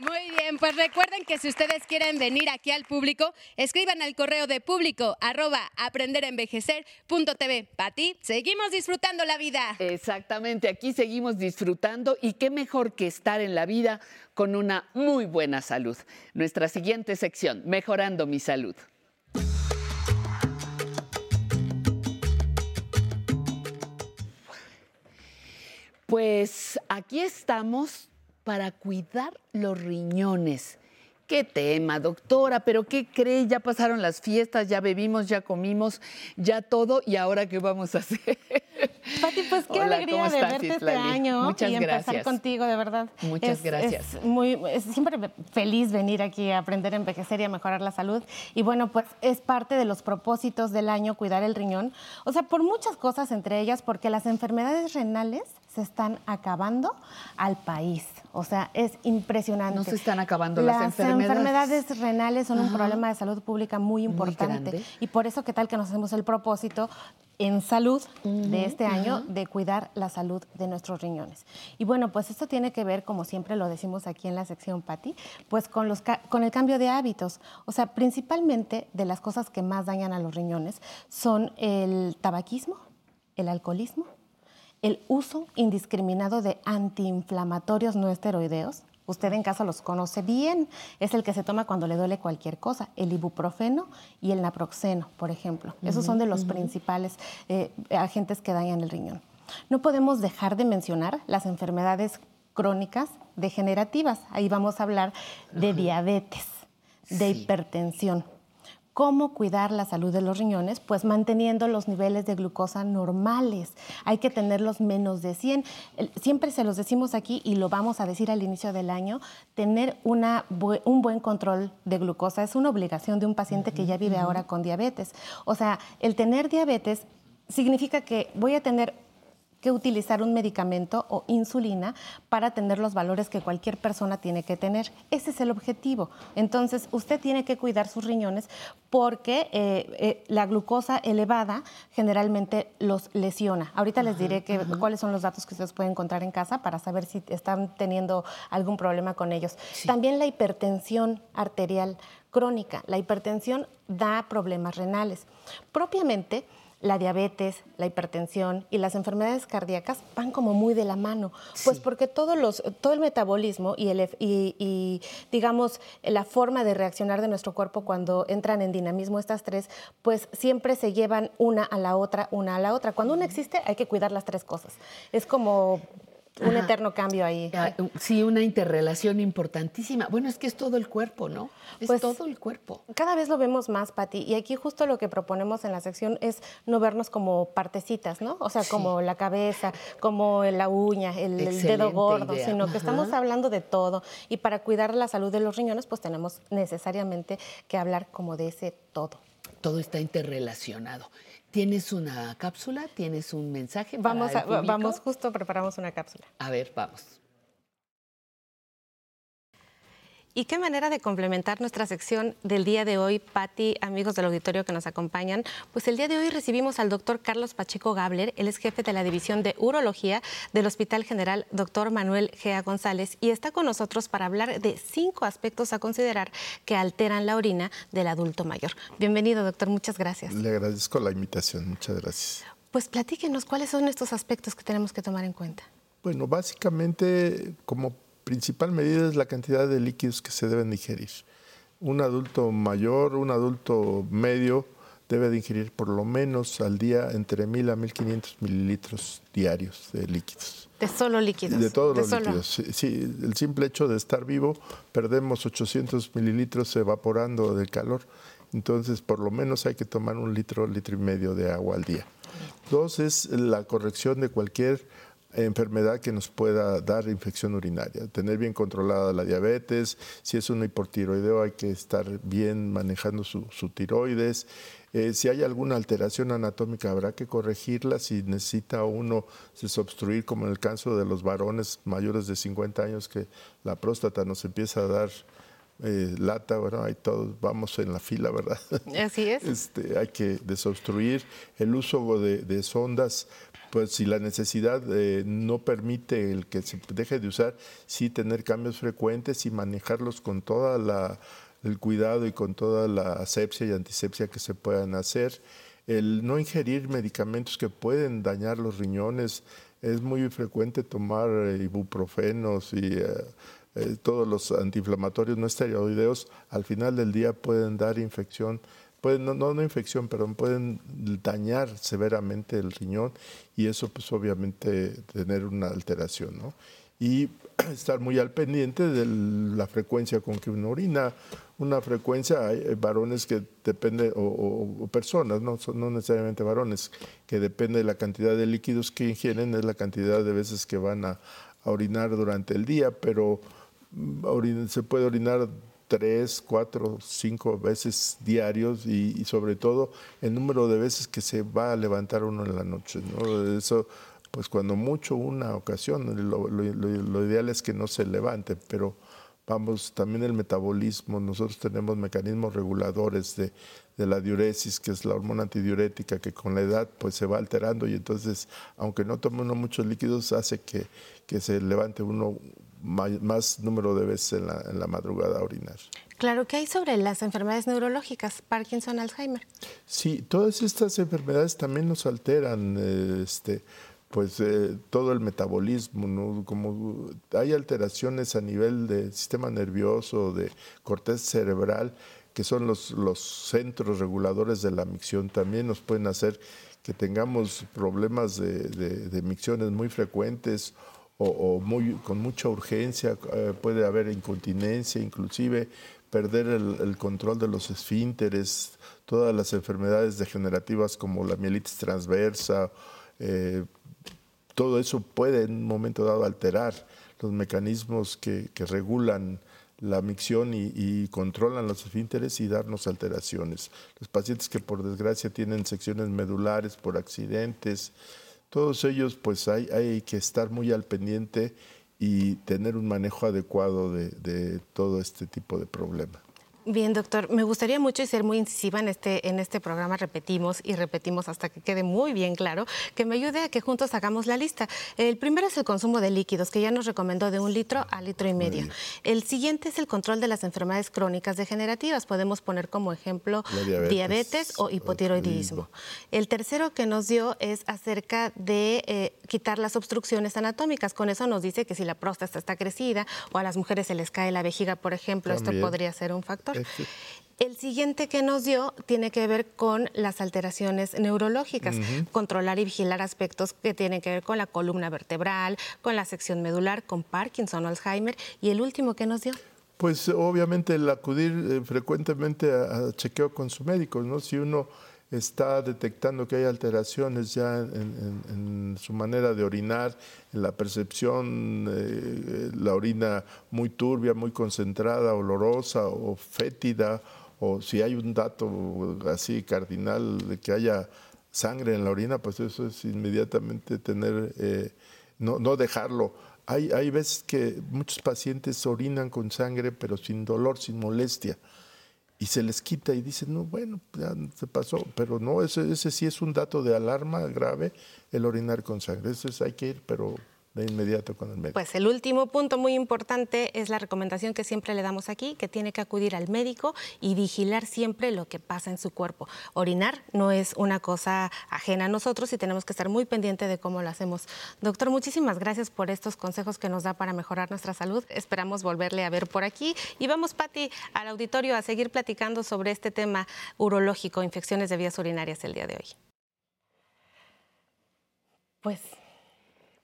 Muy bien, pues recuerden que si ustedes quieren venir aquí al público, escriban al correo de público arroba aprenderenvejecer.tv. Pati, seguimos disfrutando la vida. Exactamente, aquí seguimos disfrutando y qué mejor que estar en la vida con una muy buena salud. Nuestra siguiente sección, Mejorando mi salud. Pues aquí estamos para cuidar los riñones. ¿Qué tema, doctora? ¿Pero qué cree? Ya pasaron las fiestas, ya bebimos, ya comimos, ya todo, ¿y ahora qué vamos a hacer? Pati, pues qué Hola, alegría ¿cómo de verte este año Muchas y empezar gracias. contigo, de verdad. Muchas Es- gracias. Es muy, es siempre feliz venir aquí a aprender a envejecer y a mejorar la salud. Y bueno, pues es parte de los propósitos del año cuidar el riñón. O sea, por muchas cosas, entre ellas porque las enfermedades renales se están acabando al país. O sea, es impresionante. No se están acabando las enfermedades. enfermedades renales son un problema de salud pública muy importante. y por eso, ¿qué tal que nos hacemos el propósito en salud de este año de cuidar la salud de nuestros riñones? Y bueno, pues esto tiene que ver, como siempre lo decimos aquí en la sección Patti, pues con, los, con el cambio de hábitos. O sea, principalmente de las cosas que más dañan a los riñones son el tabaquismo, el alcoholismo, el uso indiscriminado de antiinflamatorios no esteroideos. Usted en casa los conoce bien. Es el que se toma cuando le duele cualquier cosa. El ibuprofeno y el naproxeno, por ejemplo. Esos son de los principales eh, agentes que dañan el riñón. No podemos dejar de mencionar las enfermedades crónicas degenerativas. Ahí vamos a hablar de diabetes, de Sí. hipertensión. ¿Cómo cuidar la salud de los riñones? Pues manteniendo los niveles de glucosa normales. Hay que tenerlos menos de 100. El- Siempre se los decimos aquí y lo vamos a decir al inicio del año. Tener una un buen control de glucosa es una obligación de un paciente que ya vive ahora con diabetes. O sea, el tener diabetes significa que voy a tener que utilizar un medicamento o insulina para tener los valores que cualquier persona tiene que tener. Ese es el objetivo. Entonces, usted tiene que cuidar sus riñones porque eh, eh, la glucosa elevada generalmente los lesiona. Ahorita les diré que, cuáles son los datos que ustedes pueden encontrar en casa para saber si están teniendo algún problema con ellos. También la hipertensión arterial crónica. La hipertensión da problemas renales. Propiamente, la diabetes, la hipertensión y las enfermedades cardíacas van como muy de la mano, pues porque todos los, todo el metabolismo y, el, y, y, digamos la forma de reaccionar de nuestro cuerpo cuando entran en dinamismo estas tres, pues siempre se llevan una a la otra, una a la otra. Cuando una existe hay que cuidar las tres cosas. Es como un Ajá. eterno cambio ahí. Ah, Sí, una interrelación importantísima. Bueno, es que es todo el cuerpo, ¿no? Es Pues, todo el cuerpo. Cada vez lo vemos más, Pati, y aquí justo lo que proponemos en la sección es no vernos como partecitas, ¿no? O sea, Sí. como la cabeza, como la uña, el, dedo gordo, idea. sino que Ajá. estamos hablando de todo. Y para cuidar la salud de los riñones, pues tenemos necesariamente que hablar como de ese todo. Todo está interrelacionado. ¿Tienes una cápsula? ¿Tienes un mensaje? para Vamos, el a, vamos justo, preparamos una cápsula. A ver, vamos. Y qué manera de complementar nuestra sección del día de hoy, Patti, amigos del auditorio que nos acompañan. Pues el día de hoy recibimos al doctor Carlos Pacheco Gabler, él es jefe de la División de Urología del Hospital General Dr. Manuel Gea González y está con nosotros para hablar de cinco aspectos a considerar que alteran la orina del adulto mayor. Bienvenido, doctor, muchas gracias. Le agradezco la invitación, muchas gracias. Pues platíquenos cuáles son estos aspectos que tenemos que tomar en cuenta. Bueno, básicamente como principal medida es la cantidad de líquidos que se deben ingerir. Un adulto mayor, un adulto medio debe de ingerir por lo menos al día entre 1000 a 1500 mililitros diarios de líquidos. De solo líquidos. De todos los solo- líquidos. Sí, sí, el simple hecho de estar vivo, perdemos 800 mililitros evaporando del calor. Entonces, por lo menos hay que tomar un litro, litro y medio de agua al día. Dos es la corrección de cualquier enfermedad que nos pueda dar infección urinaria. Tener bien controlada la diabetes, si es un hipotiroideo hay que estar bien manejando su, su tiroides. Eh, si hay alguna alteración anatómica habrá que corregirla. Si necesita uno desobstruir, como en el caso de los varones mayores de 50 años, que la próstata nos empieza a dar eh, lata, bueno, ahí todos vamos en la fila, ¿verdad? Así es. *laughs* Este, hay que desobstruir el uso de, de sondas, pues si la necesidad eh, no permite el que se deje de usar, sí tener cambios frecuentes y manejarlos con toda la el cuidado y con toda la asepsia y antisepsia que se puedan hacer. El no ingerir medicamentos que pueden dañar los riñones, es muy frecuente tomar eh, ibuprofenos y eh, eh, todos los antiinflamatorios no esteroideos al final del día pueden dar infección, pueden, no, no, no infección, perdón, pueden dañar severamente el riñón y eso pues obviamente tener una alteración, ¿no? Y *clears throat* estar muy al pendiente de la frecuencia con que uno orina, una frecuencia, hay varones que depende, o, personas, no, no necesariamente varones, que depende de la cantidad de líquidos que ingieren, es la cantidad de veces que van a, a orinar durante el día, pero mm, se puede orinar tres, cuatro, cinco veces diarios y, sobre todo el número de veces que se va a levantar uno en la noche. ¿no? Eso, pues cuando mucho una ocasión, lo, ideal es que no se levante, pero vamos, también el metabolismo, nosotros tenemos mecanismos reguladores de, la diuresis, que es la hormona antidiurética, que con la edad pues se va alterando y entonces, aunque no tome uno muchos líquidos, hace que se levante uno más, número de veces en la, en la madrugada a orinar. Claro, ¿qué hay sobre las enfermedades neurológicas, Parkinson, Alzheimer? Sí, todas estas enfermedades también nos alteran, eh, este, pues eh, todo el metabolismo, ¿no? Como hay alteraciones a nivel del sistema nervioso, de corteza cerebral, que son los, los centros reguladores de la micción, también nos pueden hacer que tengamos problemas de, de- de micciones muy frecuentes o, con mucha urgencia, eh, puede haber incontinencia, inclusive perder el, control de los esfínteres, todas las enfermedades degenerativas como la mielitis transversa, eh, todo eso puede en un momento dado alterar los mecanismos que, que regulan la micción y, y controlan los esfínteres y darnos alteraciones. Los pacientes que por desgracia tienen secciones medulares por accidentes, todos ellos pues hay, hay que estar muy al pendiente y tener un manejo adecuado de, de todo este tipo de problema. Bien, doctor, me gustaría mucho y ser muy incisiva en este, en este programa, repetimos y repetimos hasta que quede muy bien claro, que me ayude a que juntos hagamos la lista. El primero es el consumo de líquidos, que ya nos recomendó de un litro a litro y medio. El siguiente es el control de las enfermedades crónicas degenerativas. Podemos poner como ejemplo diabetes, diabetes, o hipotiroidismo. El tercero que nos dio es acerca de eh, quitar las obstrucciones anatómicas. Con eso nos dice que si la próstata está crecida o a las mujeres se les cae la vejiga, por ejemplo, esto podría ser un factor. Este- El siguiente que nos dio tiene que ver con las alteraciones neurológicas, controlar y vigilar aspectos que tienen que ver con la columna vertebral, con la sección medular, con Parkinson o Alzheimer. Y el último que nos dio. Pues obviamente el acudir eh, frecuentemente a, a chequeo con su médico, ¿no? Si uno está detectando que hay alteraciones ya en, su manera de orinar, en la percepción, eh, la orina muy turbia, muy concentrada, olorosa o fétida, o si hay un dato así cardinal de que haya sangre en la orina, pues eso es inmediatamente tener, eh, no, no dejarlo. Hay, hay veces que muchos pacientes orinan con sangre, pero sin dolor, sin molestia, y se les quita y dicen, no, bueno, ya se pasó, pero no, ese, ese sí es un dato de alarma grave, el orinar con sangre. Eso es, hay que ir, pero de inmediato con el médico. Pues el último punto muy importante es la recomendación que siempre le damos aquí, que tiene que acudir al médico y vigilar siempre lo que pasa en su cuerpo. Orinar no es una cosa ajena a nosotros y tenemos que estar muy pendiente de cómo lo hacemos. Doctor, muchísimas gracias por estos consejos que nos da para mejorar nuestra salud. Esperamos volverle a ver por aquí. Y vamos, Patti, al auditorio a seguir platicando sobre este tema urológico, infecciones de vías urinarias el día de hoy. Pues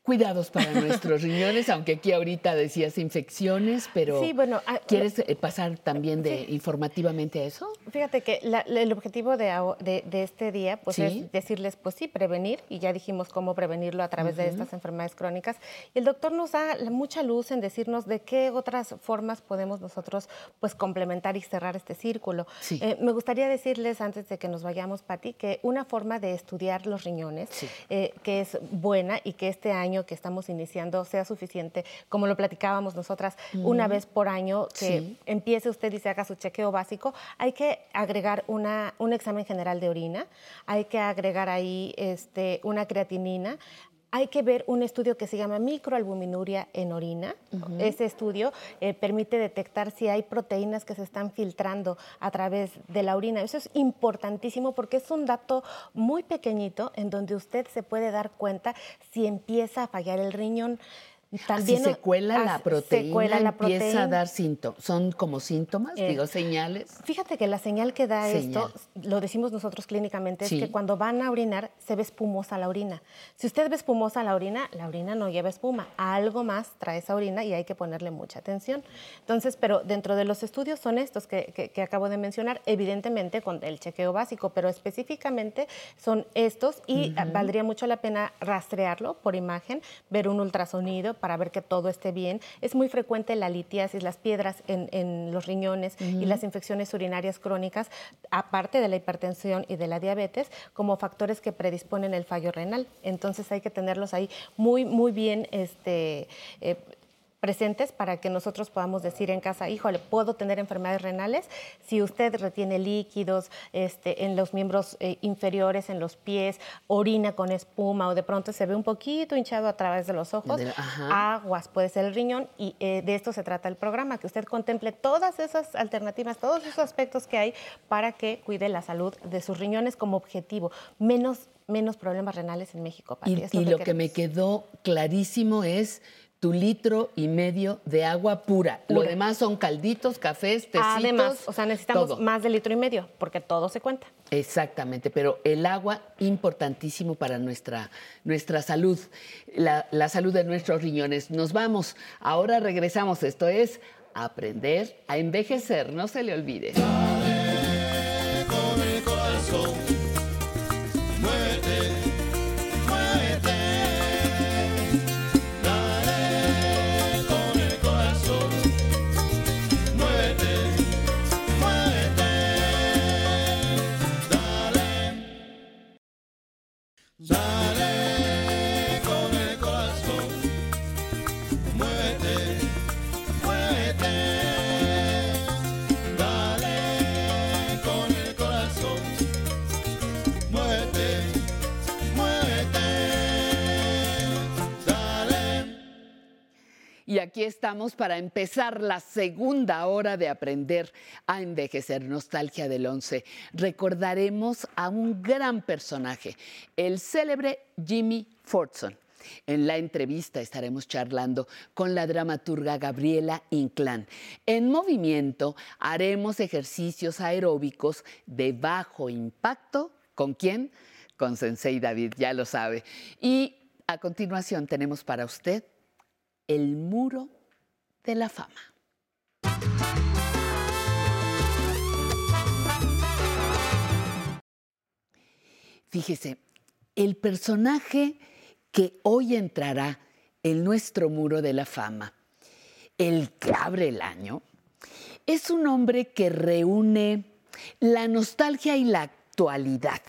cuidados para nuestros *laughs* riñones, aunque aquí ahorita decías infecciones, pero Sí, bueno, ah, ¿quieres eh, pasar también de informativamente a eso? Fíjate que la- la- el objetivo de, de- de este día pues Sí. es decirles, pues sí, prevenir, y ya dijimos cómo prevenirlo a través de estas enfermedades crónicas. Y el doctor nos da mucha luz en decirnos de qué otras formas podemos nosotros pues complementar y cerrar este círculo. Sí. Eh, me gustaría decirles, antes de que nos vayamos, Pati, que una forma de estudiar los riñones, eh, que es buena y que este año que estamos iniciando sea suficiente, como lo platicábamos nosotras, una vez por año que Sí. empiece usted y se haga su chequeo básico, hay que agregar una, un examen general de orina, hay que agregar ahí este, una creatinina. Hay que ver un estudio que se llama microalbuminuria en orina. Ese estudio eh, permite detectar si hay proteínas que se están filtrando a través de la orina. Eso es importantísimo porque es un dato muy pequeñito en donde usted se puede dar cuenta si empieza a fallar el riñón. Si se cuela la ah, se proteína, cuela la empieza a dar síntomas. ¿Son como síntomas, Eh, digo, señales? Fíjate que la señal que da Señal. esto, lo decimos nosotros clínicamente, Sí. es que cuando van a orinar se ve espumosa la orina. Si usted ve espumosa la orina, la orina no lleva espuma. Algo más trae esa orina y hay que ponerle mucha atención. Entonces, pero dentro de los estudios son estos que, que- que acabo de mencionar, evidentemente con el chequeo básico, pero específicamente son estos y ah, valdría mucho la pena rastrearlo por imagen, ver un ultrasonido para ver que todo esté bien. Es muy frecuente la litiasis, las piedras en, en los riñones y las infecciones urinarias crónicas, aparte de la hipertensión y de la diabetes, como factores que predisponen el fallo renal. Entonces hay que tenerlos ahí muy, muy bien este, eh, presentes para que nosotros podamos decir en casa, híjole, puedo tener enfermedades renales si usted retiene líquidos este, en los miembros eh, inferiores, en los pies, orina con espuma o de pronto se ve un poquito hinchado a través de los ojos, ajá. aguas puede ser el riñón y eh, de esto se trata el programa, que usted contemple todas esas alternativas, todos esos aspectos que hay para que cuide la salud de sus riñones como objetivo, menos, menos problemas renales en México. Pati, Y, y lo que me quedó clarísimo es tu litro y medio de agua pura. Lo demás son calditos, cafés, tecitos. Además, o sea, necesitamos todo. más de litro y medio, porque todo se cuenta. Exactamente, pero el agua importantísimo para nuestra, nuestra salud, la, la salud de nuestros riñones. Nos vamos, ahora regresamos, esto es aprender a envejecer, no se le olvide. Aquí estamos para empezar la segunda hora de aprender a envejecer. Nostalgia del 11. Recordaremos a un gran personaje, el célebre Jimmy Fordson. En la entrevista estaremos charlando con la dramaturga Gabriela Inclán. En movimiento haremos ejercicios aeróbicos de bajo impacto. ¿Con quién? Con Sensei David, ya lo sabe. Y a continuación tenemos para usted el muro de la fama. Fíjese, el personaje que hoy entrará en nuestro muro de la fama, el que abre el año, es un hombre que reúne la nostalgia y la actualidad.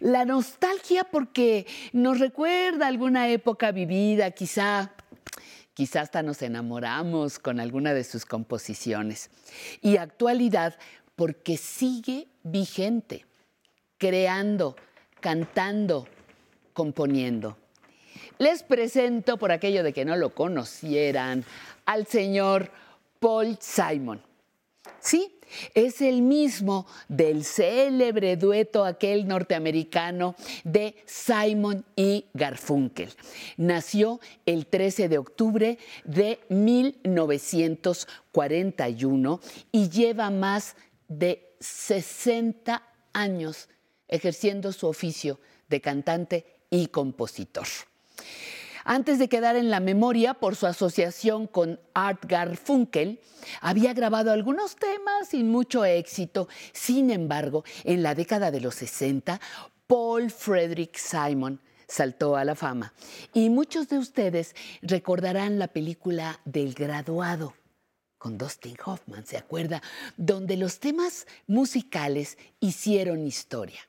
La nostalgia porque nos recuerda alguna época vivida, quizá, quizá hasta nos enamoramos con alguna de sus composiciones. Y actualidad porque sigue vigente, creando, cantando, componiendo. Les presento, por aquello de que no lo conocieran, al señor Paul Simon. Sí, es el mismo del célebre dueto aquel norteamericano de Simon y Garfunkel. Nació el 13 de octubre de 1941 y lleva más de 60 años ejerciendo su oficio de cantante y compositor. Antes de quedar en la memoria por su asociación con Art Garfunkel, había grabado algunos temas sin mucho éxito. Sin embargo, en la década de los 60, Paul Frederick Simon saltó a la fama. Y muchos de ustedes recordarán la película del graduado con Dustin Hoffman, ¿se acuerda? Donde los temas musicales hicieron historia.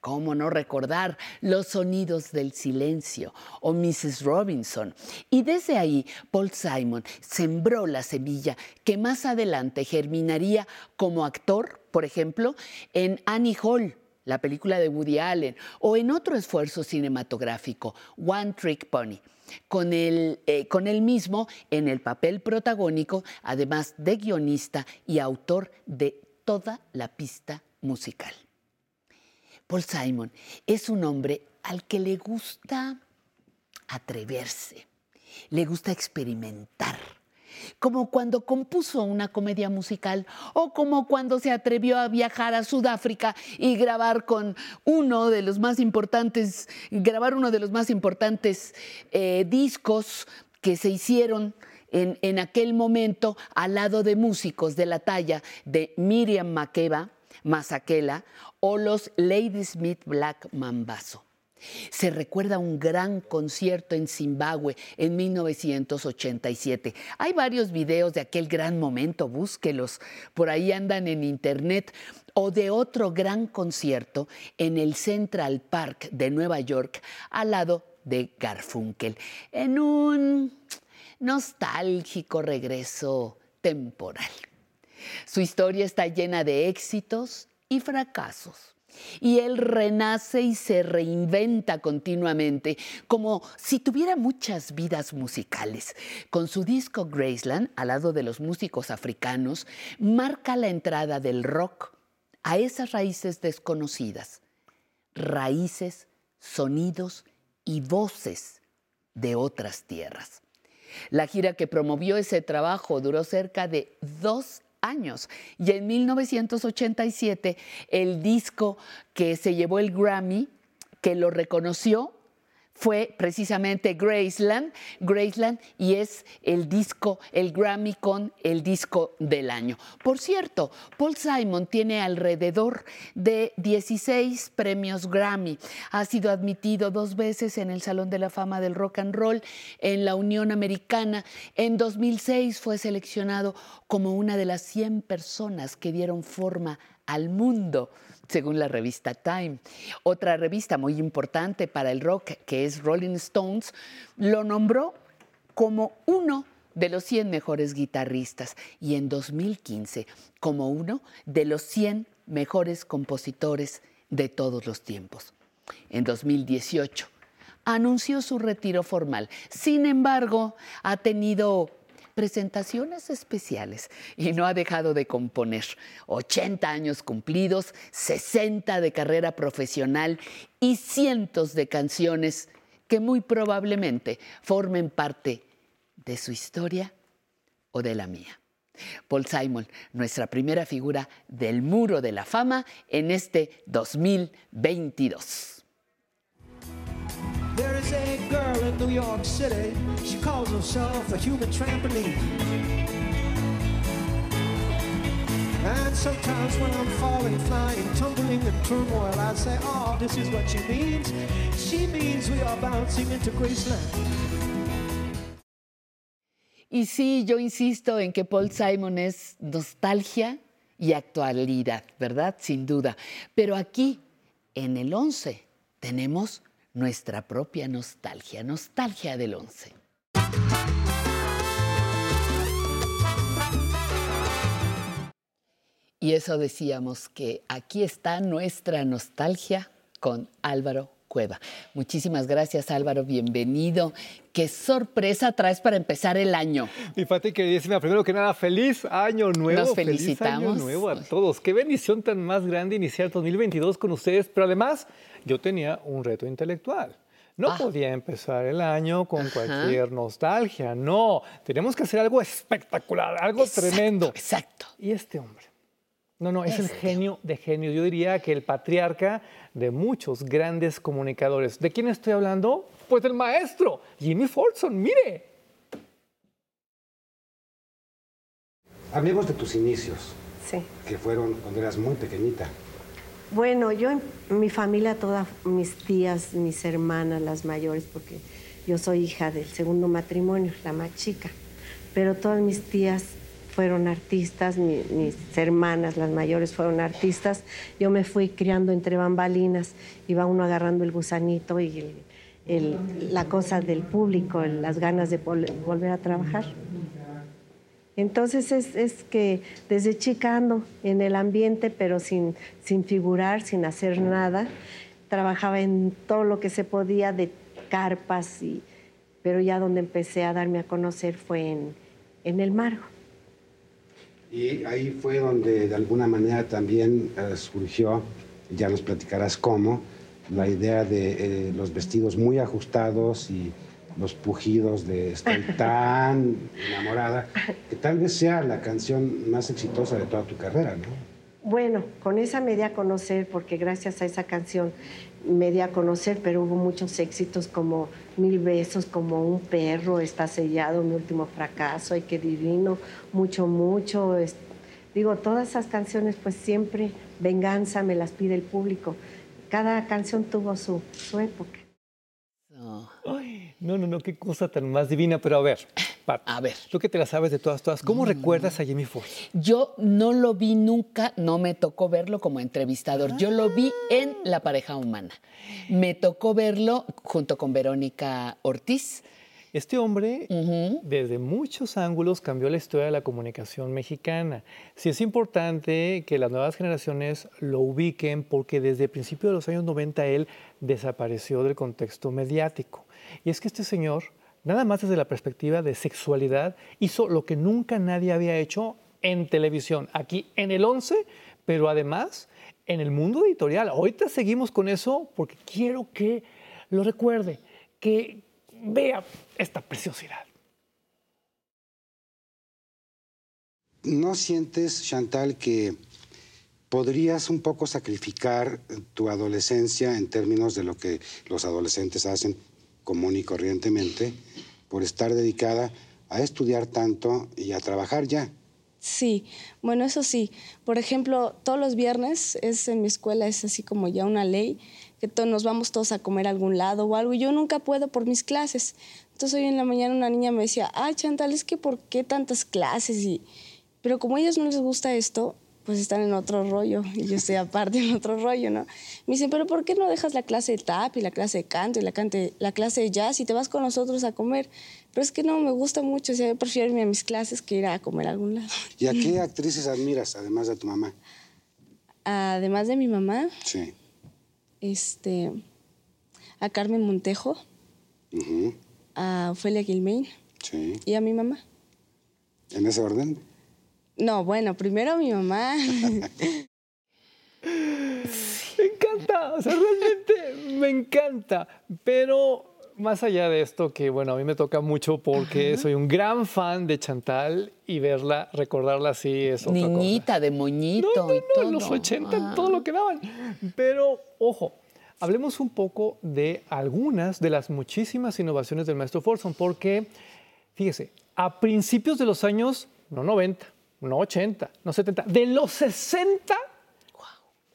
¿Cómo no recordar los sonidos del silencio o Mrs. Robinson? Y desde ahí, Paul Simon sembró la semilla que más adelante germinaría como actor, por ejemplo, en Annie Hall, la película de Woody Allen, o en otro esfuerzo cinematográfico, One Trick Pony. Con él, eh, con él mismo en el papel protagónico, además de guionista y autor de toda la pista musical. Paul Simon es un hombre al que le gusta atreverse, le gusta experimentar, como cuando compuso una comedia musical o como cuando se atrevió a viajar a Sudáfrica y grabar con uno de los más importantes, grabar uno de los más importantes eh, discos que se hicieron en, en, aquel momento al lado de músicos de la talla de Miriam Makeba, Masakela o los Ladysmith Black Mambazo. Se recuerda un gran concierto en Zimbabue en 1987. Hay varios videos de aquel gran momento, búsquelos, por ahí andan en internet, o de otro gran concierto en el Central Park de Nueva York al lado de Garfunkel, en un nostálgico regreso temporal. Su historia está llena de éxitos y fracasos. Y él renace y se reinventa continuamente, como si tuviera muchas vidas musicales. Con su disco Graceland, al lado de los músicos africanos, marca la entrada del rock a esas raíces desconocidas, raíces, sonidos y voces de otras tierras. La gira que promovió ese trabajo duró cerca de dos años. Y en 1987, el disco que se llevó el Grammy, que lo reconoció, fue precisamente Graceland, Graceland y es el disco, el Grammy con el disco del año. Por cierto, Paul Simon tiene alrededor de 16 premios Grammy. Ha sido admitido dos veces en el Salón de la Fama del Rock and Roll en la Unión Americana. En 2006 fue seleccionado como una de las 100 personas que dieron forma al mundo según la revista Time. Otra revista muy importante para el rock, que es Rolling Stones, lo nombró como uno de los 100 mejores guitarristas y en 2015 como uno de los 100 mejores compositores de todos los tiempos. En 2018 anunció su retiro formal. Sin embargo, ha tenido presentaciones especiales y no ha dejado de componer. 80 años cumplidos, 60 de carrera profesional y cientos de canciones que muy probablemente formen parte de su historia o de la mía. Paul Simon, nuestra primera figura del Muro de la Fama en este 2022. Girl in New York City. She calls herself a human trampoline. And sometimes when I'm falling, flying, tumbling in turmoil, I say, oh, this is what she means. She means we are bouncing into Graceland. Y sí, yo insisto en que Paul Simon es nostalgia y actualidad, ¿verdad? Sin duda. Pero aquí, en el 11, tenemos nuestra propia nostalgia, nostalgia del 11. Y eso decíamos que aquí está nuestra nostalgia con Álvaro Cueva. Muchísimas gracias Álvaro, bienvenido. ¿Qué sorpresa traes para empezar el año? Mi Pati queridísima, primero que nada, feliz año nuevo. Nos felicitamos. Feliz año nuevo a todos. Qué bendición tan más grande iniciar 2022 con ustedes, pero además yo tenía un reto intelectual. No Ah. podía empezar el año con cualquier nostalgia, no. Tenemos que hacer algo espectacular, algo tremendo. Exacto. Y este hombre, no, no, es el Este. genio de genios. Yo diría que el patriarca de muchos grandes comunicadores. ¿De quién estoy hablando? Pues del maestro, Jimmy Fordson, mire. Hablemos de tus inicios, Sí. que fueron cuando eras muy pequeñita. Bueno, yo en mi familia, todas mis tías, mis hermanas, las mayores, porque yo soy hija del segundo matrimonio, la más chica, pero todas mis tías fueron artistas, mi- mis hermanas, las mayores, fueron artistas. Yo me fui criando entre bambalinas, iba uno agarrando el gusanito y la cosa del público, las ganas de vol- volver a trabajar. Entonces es, es que desde chica ando en el ambiente, pero sin, sin figurar, sin hacer nada. Trabajaba en todo lo que se podía de carpas, y, pero ya donde empecé a darme a conocer fue en, en el Margo. Y ahí fue donde de alguna manera también eh, surgió, ya nos platicarás cómo, la idea de eh, los vestidos muy ajustados y los pujidos de estoy *laughs* tan enamorada, que tal vez sea la canción más exitosa de toda tu carrera, ¿no? Bueno, con esa me di a conocer, porque gracias a esa canción me di a conocer, pero hubo muchos éxitos como Mil Besos, como Un Perro, Está Sellado, Mi Último Fracaso, Ay, qué divino, Mucho, Mucho. es- digo, todas esas canciones, pues siempre venganza me las pide el público. Cada canción tuvo su, su época. Ay, no, no, no, qué cosa tan más divina. Pero a ver, *clears throat* Pat, a ver. Tú que te la sabes de todas, todas, ¿cómo recuerdas a Jimmy Fordson? Yo no lo vi nunca, no me tocó verlo como entrevistador. Yo lo vi en La pareja humana. Me tocó verlo junto con Verónica Ortiz. Este hombre, desde muchos ángulos, cambió la historia de la comunicación mexicana. Sí es importante que las nuevas generaciones lo ubiquen porque desde principios de los años 90 él desapareció del contexto mediático. Y es que este señor, nada más desde la perspectiva de sexualidad, hizo lo que nunca nadie había hecho en televisión, aquí en el 11, pero además en el mundo editorial. Ahorita seguimos con eso porque quiero que lo recuerde, que vea esta preciosidad. ¿No sientes, Chantal, que podrías un poco sacrificar tu adolescencia en términos de lo que los adolescentes hacen común y corrientemente por estar dedicada a estudiar tanto y a trabajar ya? Sí, bueno, eso sí. Por ejemplo, todos los viernes es en mi escuela es así como ya una ley que to- nos vamos todos a comer a algún lado o algo y yo nunca puedo por mis clases. Entonces hoy en la mañana una niña me decía, ay Chantal, es que ¿por qué tantas clases? Y, pero como a ellos no les gusta esto, pues están en otro rollo y yo estoy aparte en otro rollo, ¿no? Me dicen, pero ¿por qué no dejas la clase de tap y la clase de canto y la, cante- la clase de jazz y te vas con nosotros a comer? Pero es que no me gusta mucho, o sea, yo prefiero irme a mis clases que ir a comer a algún lado. ¿Y a qué *laughs* actrices admiras, además de tu mamá? Además de mi mamá, Sí. este, a Carmen Montejo, Ujú, a Ofelia Gilmain Sí. y a mi mamá. ¿En ese orden? No, bueno, primero mi mamá. *laughs* Me encanta, o sea, realmente me encanta. Pero más allá de esto, que bueno, a mí me toca mucho porque soy un gran fan de Chantal y verla, recordarla así es otra cosa. Niñita de moñito No, no, y no, todo. en los 80, Ah. todo lo que daban. Pero, ojo, hablemos un poco de algunas de las muchísimas innovaciones del maestro Forson, porque, fíjese, a principios de los años, no 90, no 80, no 70, de los 60,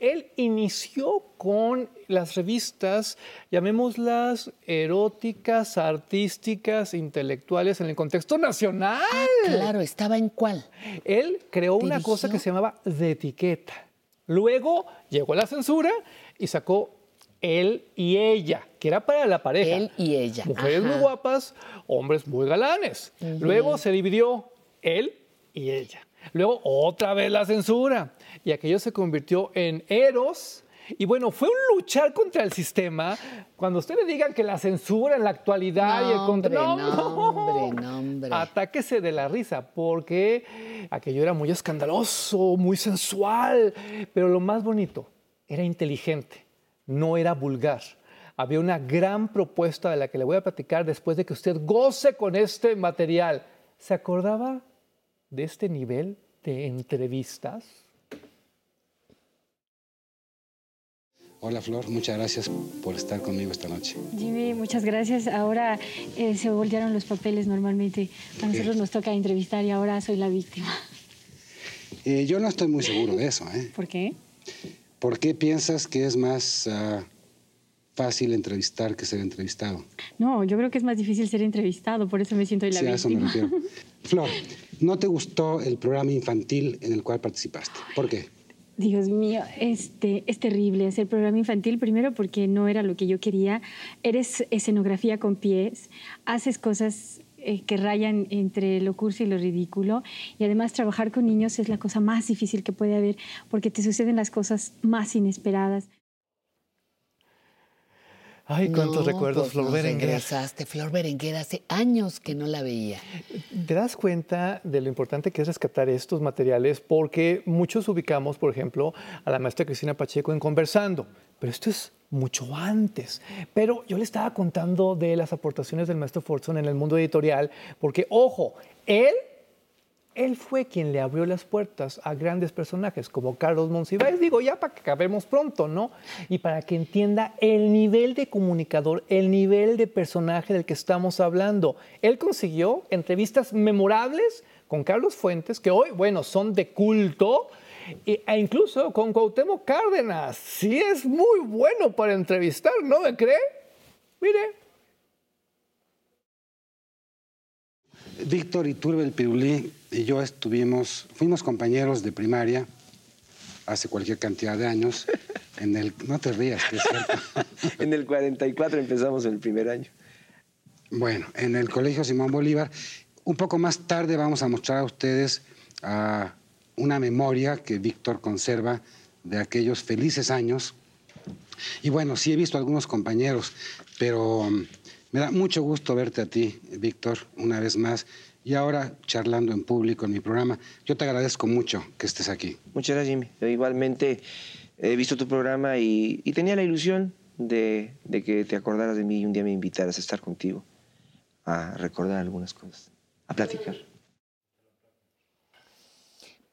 él inició con las revistas, llamémoslas eróticas, artísticas, intelectuales en el contexto nacional. claro, ¿estaba en cuál? Él creó una cosa que se llamaba de etiqueta. Luego llegó la censura y sacó él y ella, que era para la pareja. Él y ella. Mujeres muy guapas, hombres muy galanes. Luego se dividió él y ella. Luego otra vez la censura. Y aquello se convirtió en Eros. Y bueno, fue un luchar contra el sistema. Cuando ustedes digan que la censura en la actualidad y el No, contra... hombre, no, hombre, no, hombre. Atáquese de la risa, porque aquello era muy escandaloso, muy sensual. Pero lo más bonito, era inteligente, no era vulgar. Había una gran propuesta de la que le voy a platicar después de que usted goce con este material. ¿Se acordaba de este nivel de entrevistas? Hola Flor, muchas gracias por estar conmigo esta noche. Jimmy, muchas gracias. Ahora eh, se voltearon los papeles normalmente. A nosotros nos toca entrevistar y ahora soy la víctima. Eh, yo no estoy muy seguro de eso, ¿eh? ¿Por qué? ¿Por qué piensas que es más ah, fácil entrevistar que ser entrevistado? No, yo creo que es más difícil ser entrevistado, por eso me siento la Sí, a eso me víctima. refiero. *laughs* Flor, ¿no te gustó el programa infantil en el cual participaste? ¿Por qué? Dios mío, este, es terrible hacer programa infantil, primero porque no era lo que yo quería. Eres escenografía con pies, haces cosas eh, que rayan entre lo cursi y lo ridículo. Y además trabajar con niños es la cosa más difícil que puede haber porque te suceden las cosas más inesperadas. Ay, cuántos No, recuerdos, pues Flor nos Berenguer. regresaste. Flor Berenguer hace años que no la veía. ¿Te das cuenta de lo importante que es rescatar estos materiales? Porque muchos ubicamos, por ejemplo, a la maestra Cristina Pacheco en Conversando, pero esto es mucho antes. Pero yo le estaba contando de las aportaciones del maestro Forson en el mundo editorial, porque, ojo, él, él fue quien le abrió las puertas a grandes personajes como Carlos Monsiváis, digo, ya para que acabemos pronto, ¿no? Y para que entienda el nivel de comunicador, el nivel de personaje del que estamos hablando. Él consiguió entrevistas memorables con Carlos Fuentes, que hoy, bueno, son de culto, e incluso con Cuauhtémoc Cárdenas. Sí es muy bueno para entrevistar, ¿no me cree? Mire, Víctor Iturbe el Pirulí y yo estuvimos, fuimos compañeros de primaria hace cualquier cantidad de años. En el, no te rías, que es cierto. *laughs* En el 44 empezamos el primer año. Bueno, en el Colegio Simón Bolívar. Un poco más tarde vamos a mostrar a ustedes ah, una memoria que Víctor conserva de aquellos felices años. Y bueno, sí he visto a algunos compañeros, pero mm, me da mucho gusto verte a ti, Víctor, una vez más. Y ahora charlando en público en mi programa. Yo te agradezco mucho que estés aquí. Muchas gracias, Jimmy. Yo igualmente he visto tu programa y, y tenía la ilusión de, de que te acordaras de mí y un día me invitaras a estar contigo, a recordar algunas cosas, a platicar.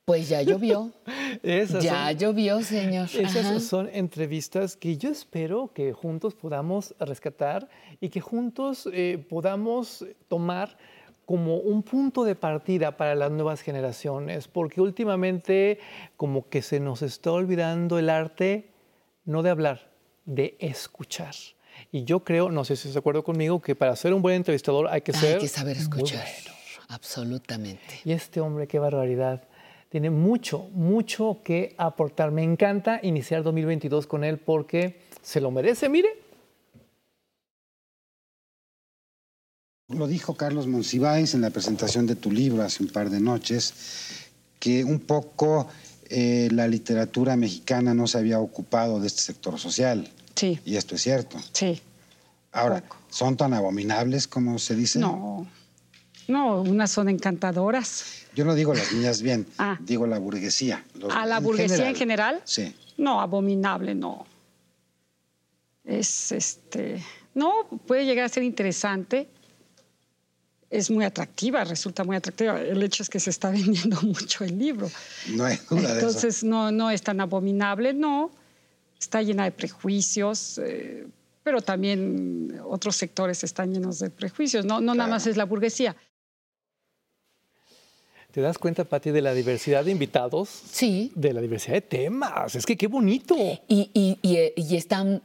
Pues ya llovió. *laughs* Esas ya son- llovió, señor. *laughs* Esas Ajá. son entrevistas que yo espero que juntos podamos rescatar y que juntos eh, podamos tomar como un punto de partida para las nuevas generaciones, porque últimamente como que se nos está olvidando el arte no de hablar, de escuchar. Y yo creo, no sé si se acuerdo conmigo, que para ser un buen entrevistador hay que Hay ser que saber escuchar. bueno. Absolutamente. Y este hombre, qué barbaridad. Tiene mucho, mucho que aportar. Me encanta iniciar 2022 con él porque se lo merece, mire. Lo dijo Carlos Monsiváis en la presentación de tu libro hace un par de noches, que un poco eh, la literatura mexicana no se había ocupado de este sector social. Sí. Y esto es cierto. Sí. Ahora, ¿son tan abominables como se dice? No. No, unas son encantadoras. Yo no digo las niñas bien, Ah. digo la burguesía. los- ¿A la burguesía en general? Sí. No, abominable, no. Es este. No, puede llegar a ser interesante. Es muy atractiva, resulta muy atractiva. El hecho es que se está *laughs* vendiendo mucho el libro. No hay duda de eso. Entonces, no, no es tan abominable, no. Está llena de prejuicios, eh, pero también otros sectores están llenos de prejuicios. No, no nada más es la burguesía. ¿Te das cuenta, Pati, de la diversidad de invitados? Sí. De la diversidad de temas. Es que qué bonito. Y, y- y, eh, y están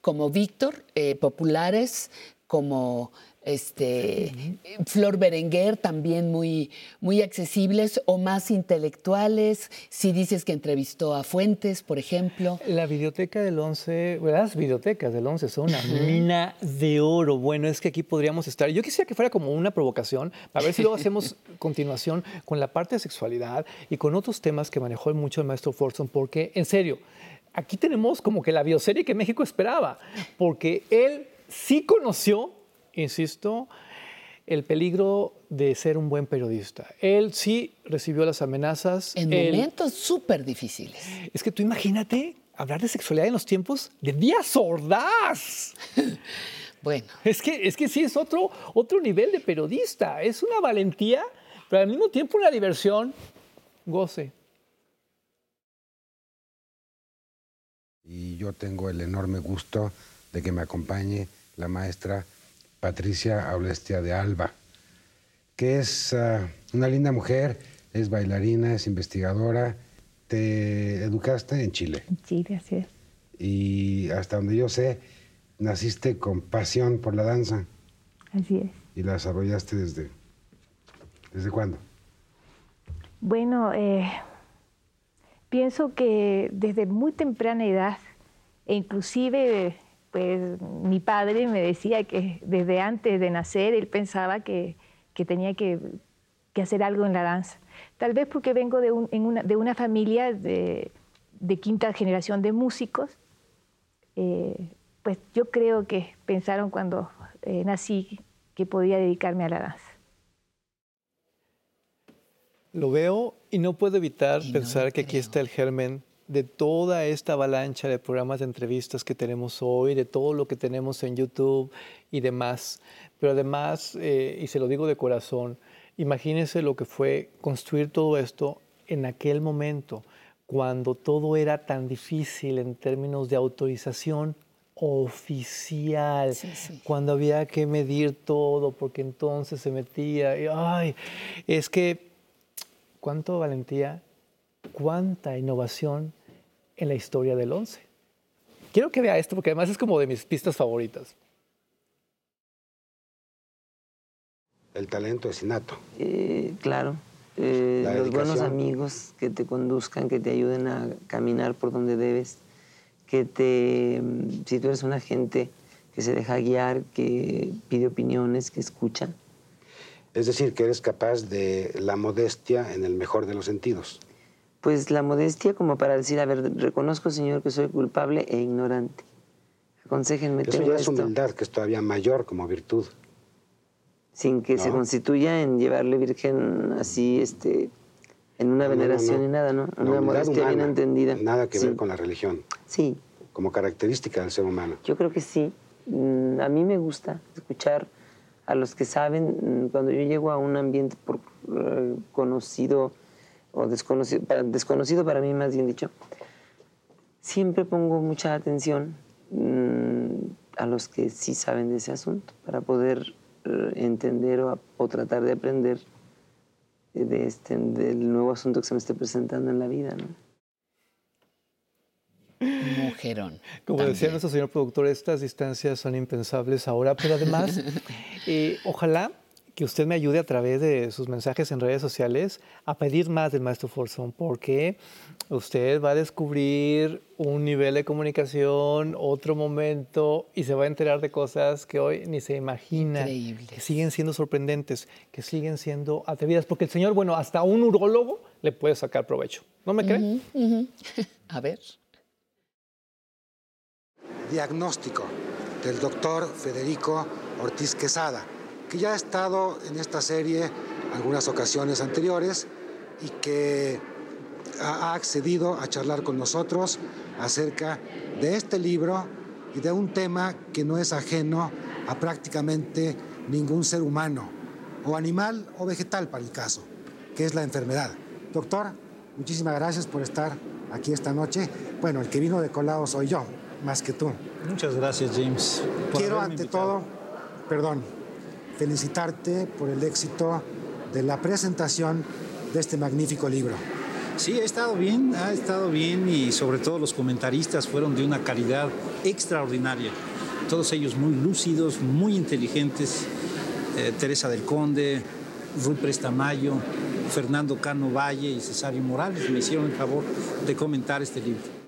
como Víctor, eh, populares, como este, Flor Berenguer, también muy, muy accesibles, o más intelectuales. Si dices que entrevistó a Fuentes, por ejemplo. La biblioteca del 11, las bibliotecas del 11 son una mina de oro. Bueno, es que aquí podríamos estar. Yo quisiera que fuera como una provocación, a ver si luego hacemos *laughs* continuación con la parte de sexualidad y con otros temas que manejó mucho el maestro Forson, porque, en serio, aquí tenemos como que la bioserie que México esperaba, porque él sí conoció, insisto, el peligro de ser un buen periodista. Él sí recibió las amenazas. En él- momentos súper difíciles. es que tú imagínate hablar de sexualidad en los tiempos de Díaz Ordaz. *laughs* Bueno. Es que, es que sí es otro, otro nivel de periodista. Es una valentía, pero al mismo tiempo una diversión. Goce. Y yo tengo el enorme gusto de que me acompañe la maestra Patricia Aulestia de Alba, que es ah, una linda mujer, es bailarina, es investigadora. Te educaste en Chile Sí, gracias. y hasta donde yo sé, naciste con pasión por la danza Así es. y la desarrollaste desde... ¿Desde cuándo? Bueno, eh, pienso que desde muy temprana edad, e inclusive pues mi padre me decía que desde antes de nacer él pensaba que, que tenía que, que hacer algo en la danza. Tal vez porque vengo de, un- en una, de una familia de, de quinta generación de músicos, eh, pues yo creo que pensaron cuando eh, nací que podía dedicarme a la danza. Lo veo y no puedo evitar pensar que aquí está el germen de toda esta avalancha de programas de entrevistas que tenemos hoy, de todo lo que tenemos en YouTube y demás. Pero además, eh, y se lo digo de corazón, imagínense lo que fue construir todo esto en aquel momento, cuando todo era tan difícil en términos de autorización oficial, cuando había que medir todo, porque entonces se metía, y, ay, es que cuánta valentía, cuánta innovación en la historia del 11. Quiero que vea esto porque además es como de mis pistas favoritas. El talento es innato. Eh, claro, eh, los buenos amigos que te conduzcan, que te ayuden a caminar por donde debes, que te, mm, si tú eres una gente que se deja guiar, que pide opiniones, que escucha. Es decir, que eres capaz de la modestia en el mejor de los sentidos. Pues la modestia como para decir, a ver, reconozco, Señor, que soy culpable e ignorante. Aconséjenme, Eso ya es humildad, que es todavía mayor como virtud. sin que se constituya en llevarle virgen así, este, en una No, no, no, veneración ni nada, ¿no? Una modestia bien entendida. Nada que Sí. ver con la religión. Sí. Como característica del ser humano. Yo creo que sí. Mm, A mí me gusta escuchar a los que saben. mm, Cuando yo llego a un ambiente por, eh, conocido o desconocido para, desconocido para mí, más bien dicho, siempre pongo mucha atención mm, a los que sí saben de ese asunto para poder eh, entender o, o tratar de aprender de este, del nuevo asunto que se me esté presentando en la vida. ¿no? Mujerón. Como decía nuestro señor productor, estas distancias son impensables ahora, pero además, *laughs* eh, ojalá que usted me ayude a través de sus mensajes en redes sociales a pedir más del maestro Forzón, porque usted va a descubrir un nivel de comunicación, otro momento, y se va a enterar de cosas que hoy ni se imagina, Increíbles. que siguen siendo sorprendentes, que siguen siendo atrevidas, porque el señor, bueno, hasta un urólogo le puede sacar provecho. ¿No me cree? *laughs* A ver. Diagnóstico del doctor Federico Ortiz Quesada, que ya ha estado en esta serie algunas ocasiones anteriores y que ha accedido a charlar con nosotros acerca de este libro y de un tema que no es ajeno a prácticamente ningún ser humano, o animal o vegetal para el caso, que es la enfermedad. Doctor, muchísimas gracias por estar aquí esta noche. Bueno, el que vino de colado soy yo, más que tú. Muchas gracias, James. Quiero ante invitado. todo, perdón, felicitarte por el éxito de la presentación de este magnífico libro. Sí, ha estado bien, ha estado bien y sobre todo los comentaristas fueron de una calidad extraordinaria. Todos ellos muy lúcidos, muy inteligentes. Eh, Teresa del Conde, Rui Prestamayo, Fernando Cano Valle y Cesario Morales me hicieron el favor de comentar este libro.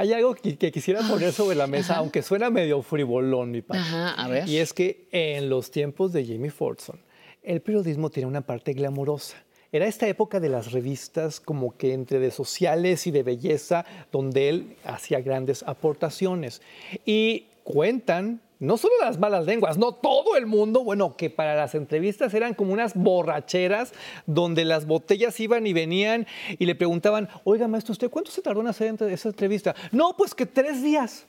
Hay algo que, que quisiera poner sobre la mesa, aunque suena medio frivolón, mi padre. Ajá, a ver. Y es que en los tiempos de Jamie Fordson, el periodismo tiene una parte glamurosa. Era esta época de las revistas como que entre de sociales y de belleza, donde él hacía grandes aportaciones. Y cuentan, no solo las malas lenguas, no todo el mundo, bueno, que para las entrevistas eran como unas borracheras donde las botellas iban y venían y le preguntaban, oiga maestro, ¿usted cuánto se tardó en hacer esa entrevista? No, pues que tres días.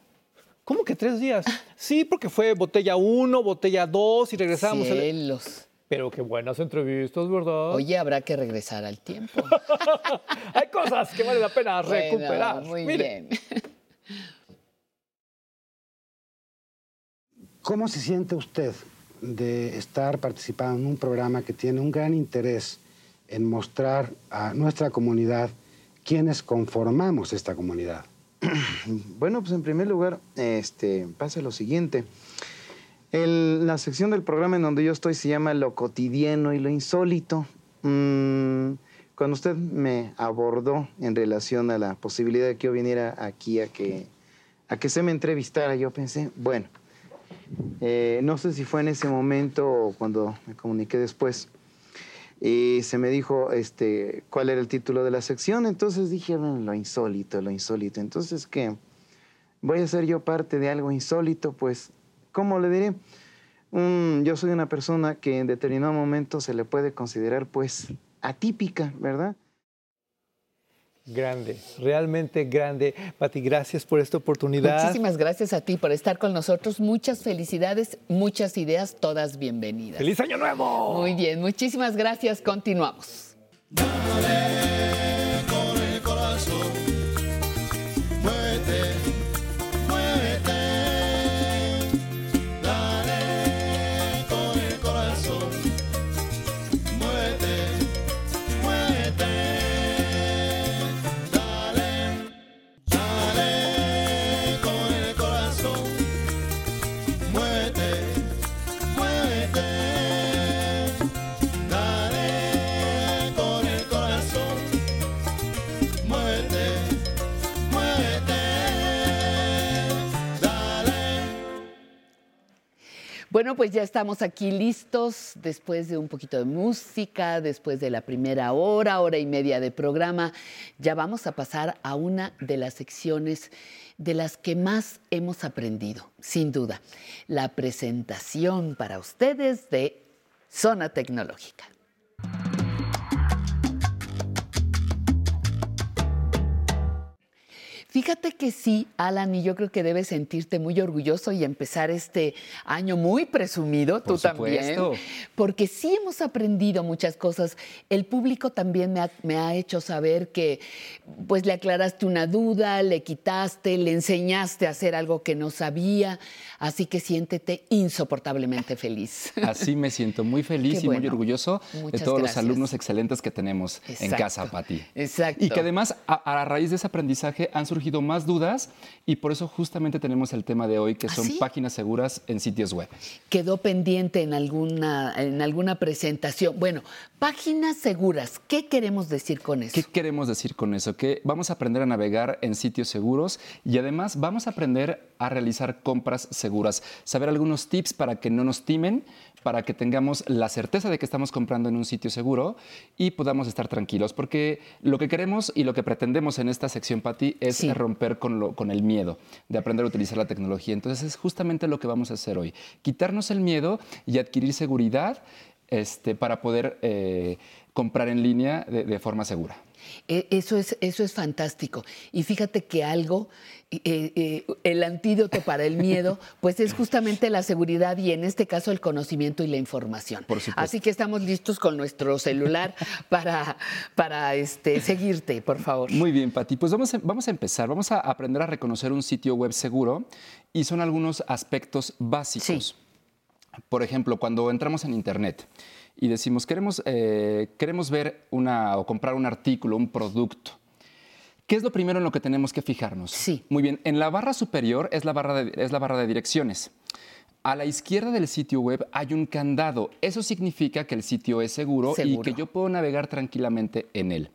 ¿Cómo que tres días? *laughs* Sí, porque fue botella uno, botella dos y regresábamos. al- Cielos. Pero qué buenas entrevistas, ¿verdad? Oye, habrá que regresar al tiempo. *laughs* Hay cosas que vale la pena Bueno, recuperar. muy Mire. bien. ¿Cómo se siente usted de estar participando en un programa que tiene un gran interés en mostrar a nuestra comunidad quiénes conformamos esta comunidad? *clears throat* Bueno, pues en primer lugar, este, pasa lo siguiente. El- la sección del programa en donde yo estoy se llama Lo cotidiano y lo insólito. Mm, cuando usted me abordó en relación a la posibilidad de que yo viniera aquí a que, a que se me entrevistara, yo pensé, bueno, eh, no sé si fue en ese momento o cuando me comuniqué después, y se me dijo este, cuál era el título de la sección, entonces dije, bueno, lo insólito, lo insólito. Entonces, ¿qué? ¿Voy a ser yo parte de algo insólito? Pues, ¿cómo le diré? Yo soy una persona que en determinado momento se le puede considerar, pues, atípica, ¿verdad? Grande, realmente grande. Pati, gracias por esta oportunidad. Muchísimas gracias a ti por estar con nosotros. Muchas felicidades, muchas ideas, todas bienvenidas. ¡Feliz Año Nuevo! Muy bien, muchísimas gracias. Continuamos. con Bueno, pues ya estamos aquí listos después de un poquito de música, después de la primera hora, hora y media de programa. Ya vamos a pasar a una de las secciones de las que más hemos aprendido, sin duda, la presentación para ustedes de Zona Tecnológica. Fíjate que sí, Alan, y yo creo que debes sentirte muy orgulloso y empezar este año muy presumido, tú supuesto. también, porque sí hemos aprendido muchas cosas. El público también me ha, me ha hecho saber que pues le aclaraste una duda, le quitaste, le enseñaste a hacer algo que no sabía, así que siéntete insoportablemente feliz. Así me siento muy *laughs* feliz Qué y muy orgulloso de todos gracias. los alumnos excelentes que tenemos en casa, Pati. Exacto. Y que además, a, a raíz de ese aprendizaje, han surgido más dudas y por eso justamente tenemos el tema de hoy, que ¿Ah, son sí? páginas seguras en sitios web. quedó pendiente en alguna, en alguna presentación. Bueno, páginas seguras, ¿qué queremos decir con eso? ¿Qué queremos decir con eso? Que vamos a aprender a navegar en sitios seguros y además vamos a aprender a realizar compras seguras. Saber algunos tips para que no nos timen, para que tengamos la certeza de que estamos comprando en un sitio seguro y podamos estar tranquilos. Porque lo que queremos y lo que pretendemos en esta sección, Patti, es romper con, lo, con el miedo de aprender a utilizar la tecnología. Entonces es justamente lo que vamos a hacer hoy. Quitarnos el miedo y adquirir seguridad este, para poder eh, comprar en línea de, de forma segura. E- Eso es, eso es fantástico. Y fíjate que algo, eh, eh, el antídoto para el miedo, *laughs* pues es justamente la seguridad y en este caso el conocimiento y la información. Por supuesto. Así que estamos listos con nuestro celular *laughs* para, para este, seguirte, por favor. Muy bien, Pati. Pues vamos a, vamos a empezar. Vamos a aprender a reconocer un sitio web seguro y son algunos aspectos básicos. Por ejemplo, cuando entramos en Internet y decimos, queremos, eh, queremos ver una, o comprar un artículo, un producto. ¿Qué es lo primero en lo que tenemos que fijarnos? Sí. Muy bien, en la barra superior es la barra de, es la barra de direcciones. A la izquierda del sitio web hay un candado. Eso significa que el sitio es seguro, y que yo puedo navegar tranquilamente en él.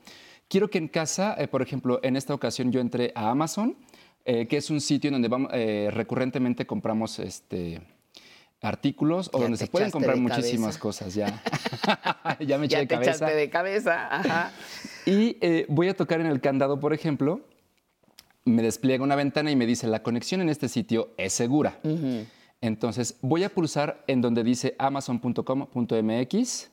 Quiero que en casa, eh, por ejemplo, en esta ocasión yo entré a Amazon, eh, que es un sitio en donde vamos, eh, recurrentemente compramos este, artículos o Ya donde se pueden comprar muchísimas cabeza. cosas ya. *laughs* *laughs* ya me eché Ya de te cabeza. echaste de cabeza. Ajá. Y eh, voy a tocar en el candado, por ejemplo, me despliega una ventana y me dice, la conexión en este sitio es segura. Entonces voy a pulsar en donde dice amazon.com.mx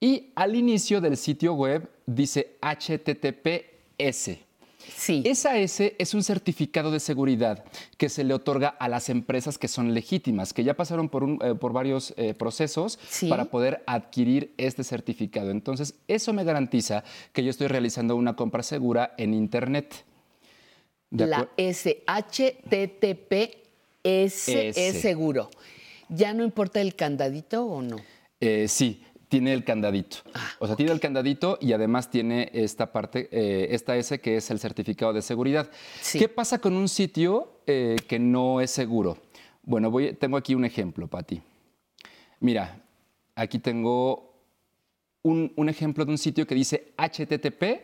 y al inicio del sitio web dice HTTPS. Sí. Esa S es un certificado de seguridad que se le otorga a las empresas que son legítimas, que ya pasaron por, un, eh, por varios eh, procesos Sí. para poder adquirir este certificado. Entonces, eso me garantiza que yo estoy realizando una compra segura en Internet. De La SHTTPS S. es seguro. ¿Ya no importa el candadito o no? Eh, sí, tiene el candadito. Ah, o sea, tiene el candadito y además tiene esta parte, eh, esta S que es el certificado de seguridad. ¿Qué pasa con un sitio eh, que no es seguro? Bueno, voy, tengo aquí un ejemplo, Pati. Mira, aquí tengo un, un ejemplo de un sitio que dice HTTP,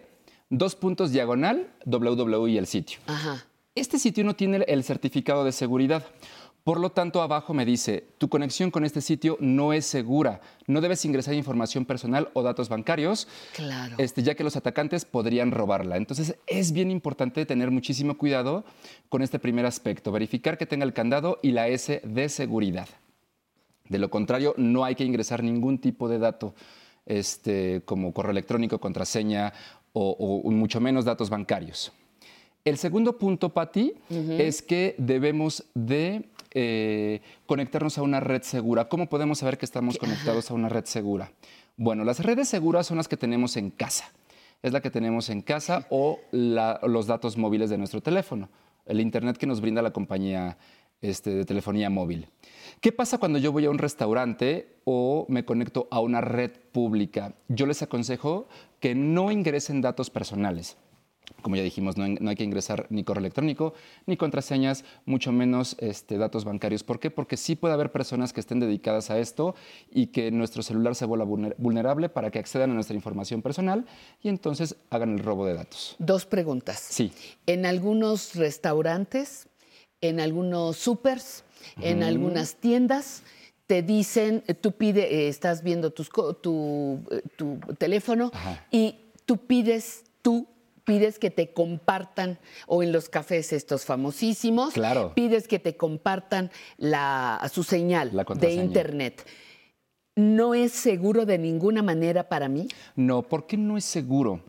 dos puntos diagonal, www y el sitio. Ajá. Este sitio no tiene el certificado de seguridad. Por lo tanto, abajo me dice, tu conexión con este sitio no es segura. No debes ingresar información personal o datos bancarios, Claro. este, ya que los atacantes podrían robarla. Entonces, es bien importante tener muchísimo cuidado con este primer aspecto, verificar que tenga el candado y la S de seguridad. De lo contrario, no hay que ingresar ningún tipo de dato, este, como correo electrónico, contraseña o, o mucho menos datos bancarios. El segundo punto, Patti, es que debemos de eh, conectarnos a una red segura. ¿Cómo podemos saber que estamos conectados a una red segura? Bueno, las redes seguras son las que tenemos en casa. Es la que tenemos en casa o la- los datos móviles de nuestro teléfono, el Internet que nos brinda la compañía este, de telefonía móvil. ¿Qué pasa cuando yo voy a un restaurante o me conecto a una red pública? Yo les aconsejo que no ingresen datos personales. Como ya dijimos, no, no hay que ingresar ni correo electrónico, ni contraseñas, mucho menos este, datos bancarios. ¿Por qué? Porque sí puede haber personas que estén dedicadas a esto y que nuestro celular se vuelva vulner- vulnerable para que accedan a nuestra información personal y entonces hagan el robo de datos. Dos preguntas. Sí. En algunos restaurantes, en algunos supers, en algunas tiendas, te dicen, eh, tú pides, estás viendo tus co- tu, eh, tu teléfono y tú pides, tú pides que te compartan, o en los cafés estos famosísimos, Claro. pides que te compartan la, su señal de internet. ¿No es seguro de ninguna manera para mí? No, ¿por qué no es seguro?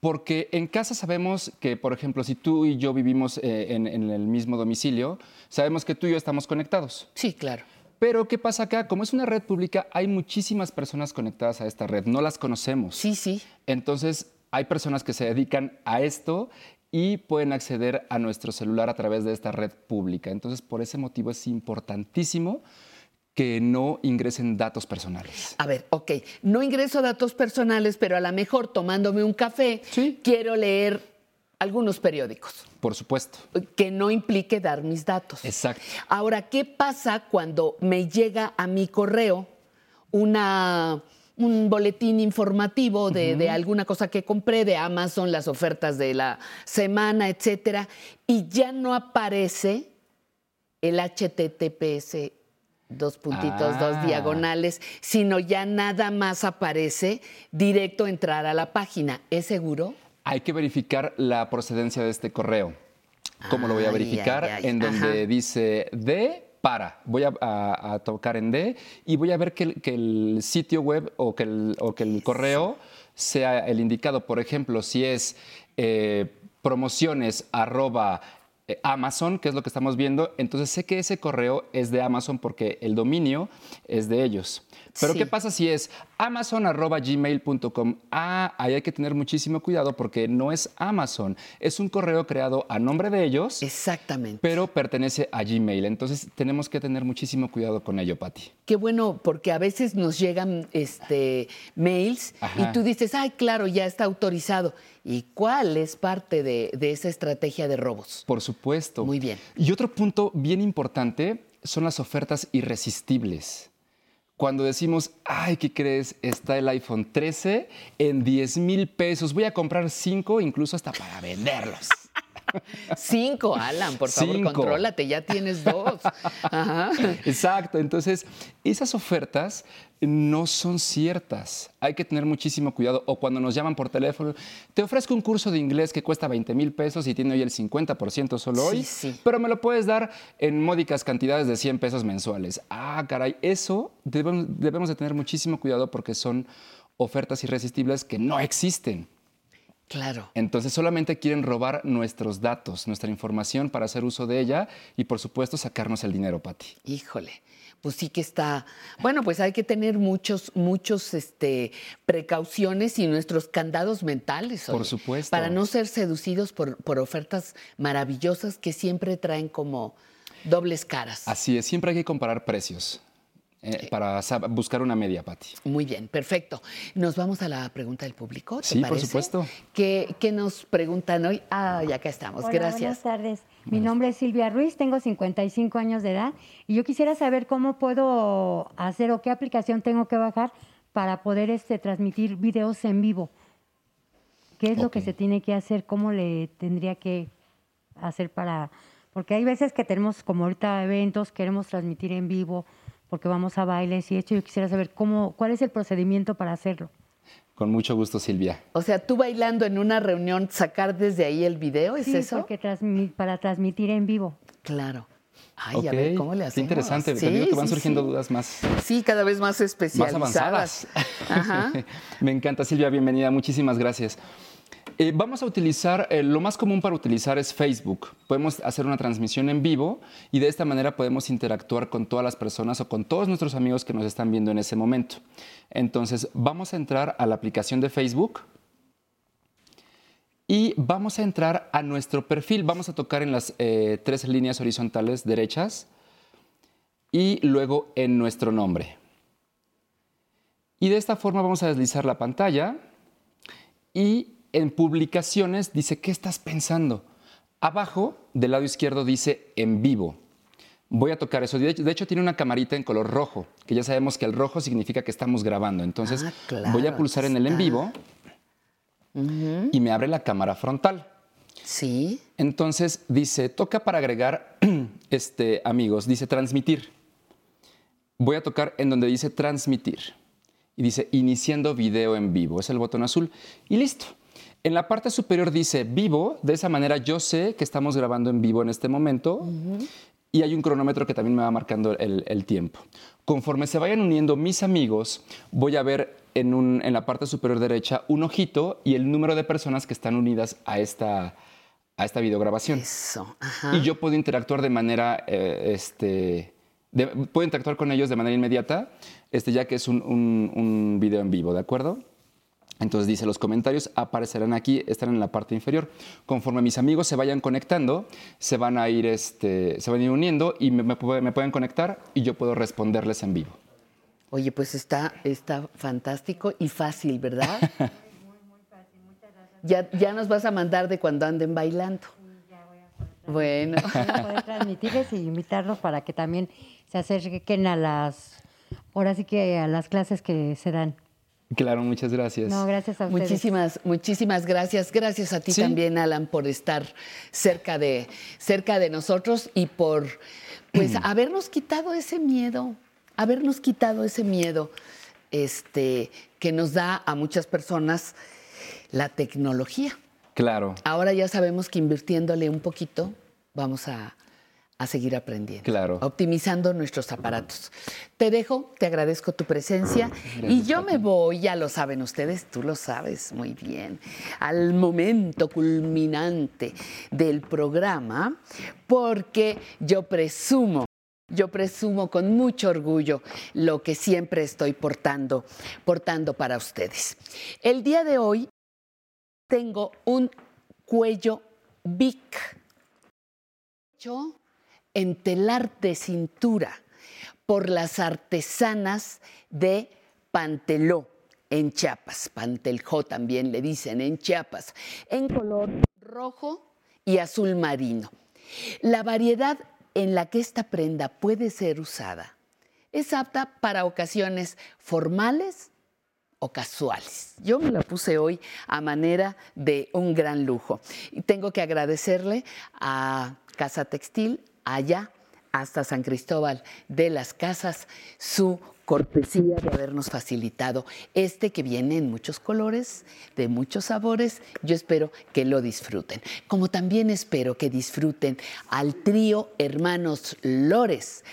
Porque en casa sabemos que, por ejemplo, si tú y yo vivimos eh, en, en el mismo domicilio, sabemos que tú y yo estamos conectados. Sí, claro. Pero ¿qué pasa acá? Como es una red pública, hay muchísimas personas conectadas a esta red, no las conocemos. Sí, sí. Entonces, hay personas que se dedican a esto y pueden acceder a nuestro celular a través de esta red pública. Entonces, por ese motivo es importantísimo que no ingresen datos personales. A ver, ok, no ingreso datos personales, pero a lo mejor tomándome un café, quiero leer algunos periódicos, Por supuesto. que no implique dar mis datos. Exacto. Ahora, ¿qué pasa cuando me llega a mi correo una, un boletín informativo de, de alguna cosa que compré de Amazon, las ofertas de la semana, etcétera, y ya no aparece el HTTPS dos puntitos, Ah. dos diagonales, sino ya nada más aparece directo entrar a la página. ¿Es seguro? Hay que verificar la procedencia de este correo. ¿Cómo lo voy a verificar? En donde ajá. dice D Voy a, tocar en D y voy a ver que el, sitio web o que el, o que el correo sea el indicado. Por ejemplo, si es eh, promociones arroba eh, Amazon, que es lo que estamos viendo, entonces sé que ese correo es de Amazon porque el dominio es de ellos. Pero Sí. ¿qué pasa si es amazon.gmail.com? Ah, ahí hay que tener muchísimo cuidado porque no es Amazon, es un correo creado a nombre de ellos. Exactamente. Pero pertenece a Gmail, entonces tenemos que tener muchísimo cuidado con ello, Patti. Qué bueno, porque a veces nos llegan este, mails Ajá. y tú dices, ay, claro, ya está autorizado. ¿Y cuál es parte de, de esa estrategia de robos? Por supuesto. Muy bien. Y otro punto bien importante son las ofertas irresistibles. Cuando decimos, ay, ¿qué crees? Está el iPhone 13 en 10 mil pesos. Voy a comprar cinco, incluso hasta para venderlos. *laughs* Cinco, Alan, por favor, Cinco. contrólate, ya tienes dos. Ajá. Exacto, entonces esas ofertas no son ciertas. Hay que tener muchísimo cuidado. O cuando nos llaman por teléfono, te ofrezco un curso de inglés que cuesta 20 mil pesos y tiene hoy el 50% solo hoy, Sí, sí. pero me lo puedes dar en módicas cantidades de 100 pesos mensuales. Ah, caray, eso debemos, debemos de tener muchísimo cuidado porque son ofertas irresistibles que no existen. Claro. Entonces solamente quieren robar nuestros datos, nuestra información para hacer uso de ella y por supuesto sacarnos el dinero, Pati. Híjole, pues sí que está. Bueno, pues hay que tener muchos, muchos este, precauciones y nuestros candados mentales. Por supuesto. Para no ser seducidos por, por ofertas maravillosas que siempre traen como dobles caras. Así es, siempre hay que comparar precios eh, para sab- buscar una media, Pati. Muy bien, perfecto. Nos vamos a la pregunta del público. ¿te Sí, por parece? supuesto. ¿Qué, qué nos preguntan hoy? Ah, ya acá estamos. Hola, Gracias. Buenas tardes. Mi nombre es Silvia Ruiz, tengo 55 años de edad y yo quisiera saber cómo puedo hacer o qué aplicación tengo que bajar para poder este, transmitir videos en vivo. ¿Qué es lo que se tiene que hacer? ¿Cómo le tendría que hacer para...? Porque hay veces que tenemos como ahorita eventos, queremos transmitir en vivo porque vamos a bailes y esto. Yo quisiera saber cómo, cuál es el procedimiento para hacerlo. Con mucho gusto, Silvia. O sea, tú bailando en una reunión, sacar desde ahí el video, ¿es sí, eso? porque transmi- para transmitir en vivo. Claro. Ay, a ver, ¿cómo le hacemos? Qué interesante, te Sí, digo que van sí, surgiendo sí. dudas más, Sí, cada vez más más especializadas. avanzadas. Ajá. *laughs* Me encanta, Silvia, bienvenida, muchísimas gracias. Eh, vamos a utilizar, eh, lo más común para utilizar es Facebook. Podemos hacer una transmisión en vivo y de esta manera podemos interactuar con todas las personas o con todos nuestros amigos que nos están viendo en ese momento. Entonces, vamos a entrar a la aplicación de Facebook y vamos a entrar a nuestro perfil. Vamos a tocar en las eh, tres líneas horizontales derechas y luego en nuestro nombre. Y de esta forma vamos a deslizar la pantalla y en publicaciones dice, ¿qué estás pensando? Abajo, del lado izquierdo, dice en vivo. Voy a tocar eso. De hecho, de hecho, tiene una camarita en color rojo, que ya sabemos que el rojo significa que estamos grabando. Entonces, Ah, claro, voy a pulsar en el en vivo y me abre la cámara frontal. Sí. Entonces dice, toca para agregar, *clears throat* este, amigos, dice transmitir. Voy a tocar en donde dice transmitir. Y dice iniciando video en vivo. Es el botón azul. Y listo. En la parte superior dice vivo. De esa manera yo sé que estamos grabando en vivo en este momento. Y hay un cronómetro que también me va marcando el, el tiempo. Conforme se vayan uniendo mis amigos, voy a ver en, un- en la parte superior derecha un ojito y el número de personas que están unidas a esta, a esta videograbación. Eso. Ajá. Y yo puedo interactuar de manera, eh, este, de- puedo interactuar con ellos de manera inmediata, este, ya que es un, un- un video en vivo, ¿de acuerdo? Entonces dice, los comentarios aparecerán aquí, están en la parte inferior. Conforme mis amigos se vayan conectando, se van a ir, este, se van a ir uniendo y me, me pu- me pueden conectar y yo puedo responderles en vivo. Oye, pues está, está fantástico y fácil, ¿verdad? *laughs* Ya, ya nos vas a mandar de cuando anden bailando. Bueno. *laughs* Poder transmitirles y invitarlos para que también se acerquen a las, ahora sí que a las clases que se dan. Claro, muchas gracias. No, gracias a ustedes. Muchísimas, muchísimas gracias. Gracias a ti Sí. también, Alan, por estar cerca de, cerca de nosotros y por pues habernos quitado ese miedo, habernos quitado ese miedo este, que nos da a muchas personas la tecnología. Claro, Ahora ya sabemos que invirtiéndole un poquito vamos a, a seguir aprendiendo. claro. Optimizando nuestros aparatos. Te dejo, te agradezco tu presencia *clears throat* y yo me voy, ya lo saben ustedes, tú lo sabes muy bien, al momento culminante del programa, porque yo presumo yo presumo con mucho orgullo lo que siempre estoy portando, portando para ustedes. El día de hoy tengo un cuello Vic hecho en telar de cintura por las artesanas de Panteló en Chiapas. Panteljó también le dicen en Chiapas, en color rojo y azul marino. La variedad en la que esta prenda puede ser usada es apta para ocasiones formales o casuales. Yo me la puse hoy a manera de un gran lujo. Y tengo que agradecerle a Casa Textil, allá hasta San Cristóbal de las Casas, su cortesía de habernos facilitado este que viene en muchos colores, de muchos sabores. Yo espero que lo disfruten. Como también espero que disfruten al trío Hermanos Lores,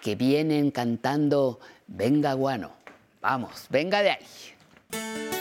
que vienen cantando Venga Guano. Vamos, venga de ahí.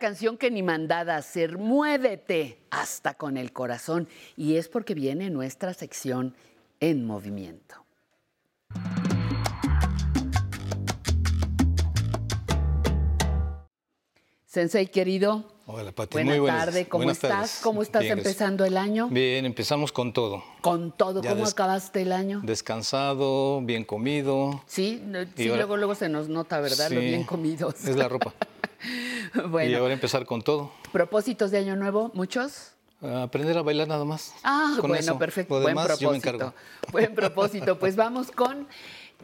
Canción que ni mandada a hacer, muévete hasta con el corazón. Y es porque viene nuestra sección en movimiento. Sensei querido, Hola, Pati. buena Muy buenas, tarde, ¿cómo buenas estás? tardes. ¿Cómo estás Bien, empezando el año? Bien, empezamos con todo. Con todo, Ya ¿cómo acabaste el año? Descansado, bien comido. Sí, sí ahora- luego, luego se nos nota, ¿verdad? Lo Sí, bien comidos. Es la ropa. *laughs* *laughs* Y bueno, ahora empezar con todo. propósitos de año nuevo, ¿muchos? Aprender a bailar nada más. Ah, Con bueno, eso. perfecto. Lo Buen demás yo me propósito. encargo. *laughs* Buen propósito. Pues vamos con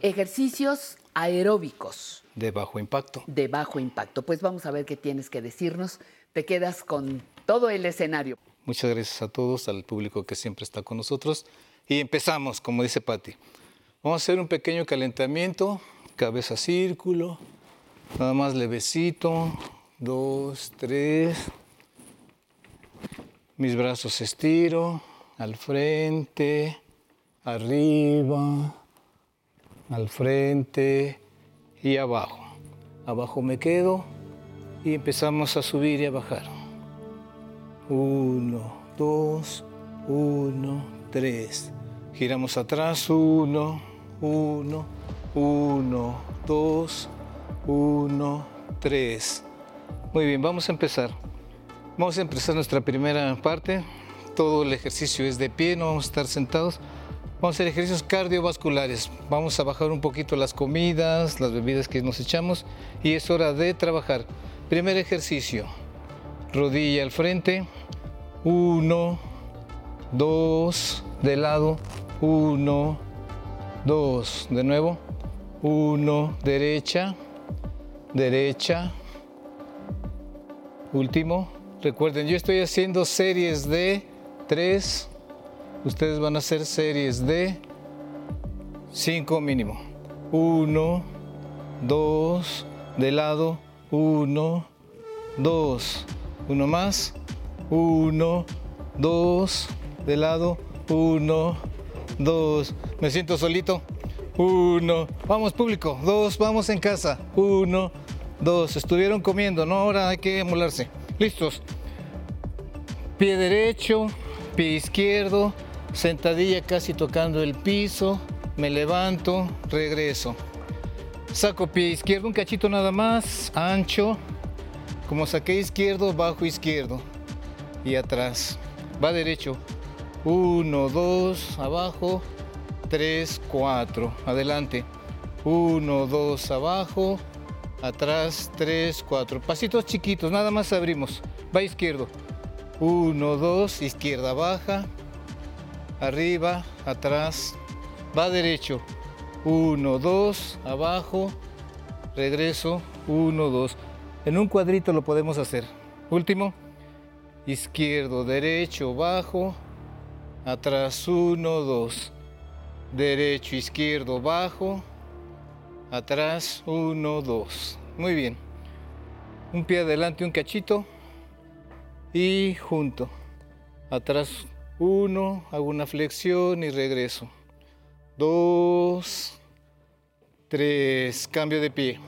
ejercicios aeróbicos De bajo impacto. de bajo impacto. Pues vamos a ver qué tienes que decirnos. Te quedas con todo el escenario. Muchas gracias a todos, al público que siempre está con nosotros. Y empezamos, como dice Patti. Vamos a hacer un pequeño calentamiento, cabeza círculo, nada más levecito, dos, tres. Mis brazos estiro, al frente, arriba, al frente y abajo. Abajo me quedo y empezamos a subir y a bajar. Uno, dos, uno, tres. Giramos atrás, uno, uno, uno, dos, uno, tres. Muy bien, vamos a empezar. Vamos a empezar nuestra primera parte. Todo el ejercicio es de pie, no vamos a estar sentados. Vamos a hacer ejercicios cardiovasculares. Vamos a bajar un poquito las comidas, las bebidas que nos echamos y es hora de trabajar. Primer ejercicio. Rodilla al frente. Uno, dos, de lado. Uno, dos. De nuevo. Uno, derecha, derecha. Último. Recuerden, yo estoy haciendo series de tres. Ustedes van a hacer series de cinco mínimo. Uno, dos, de lado. Uno, dos. Uno más. Uno, dos, de lado. Uno, dos. Me siento solito. Uno. Vamos, público. Dos. Vamos en casa. Uno, dos. Estuvieron comiendo, ¿no? Ahora hay que emularse. Listos. Pie derecho, pie izquierdo, sentadilla casi tocando el piso. Me levanto, regreso. Saco pie izquierdo, un cachito nada más, ancho. Como saqué izquierdo, bajo izquierdo. Y atrás. Va derecho. Uno, dos, abajo. Tres, cuatro. Adelante. Uno, dos, abajo. Atrás, tres, cuatro. Pasitos chiquitos, nada más abrimos. Va izquierdo. Uno, dos, izquierda baja. Arriba, atrás. Va derecho. Uno, dos, abajo. Regreso. Uno, dos. En un cuadrito lo podemos hacer. Último. Izquierdo, derecho, bajo. Atrás, uno, dos. Derecho, izquierdo, bajo. Atrás, uno, dos. Muy bien. Un pie adelante, un cachito. Y junto. Atrás, uno. Hago una flexión y regreso. Dos. Tres. Cambio de pie.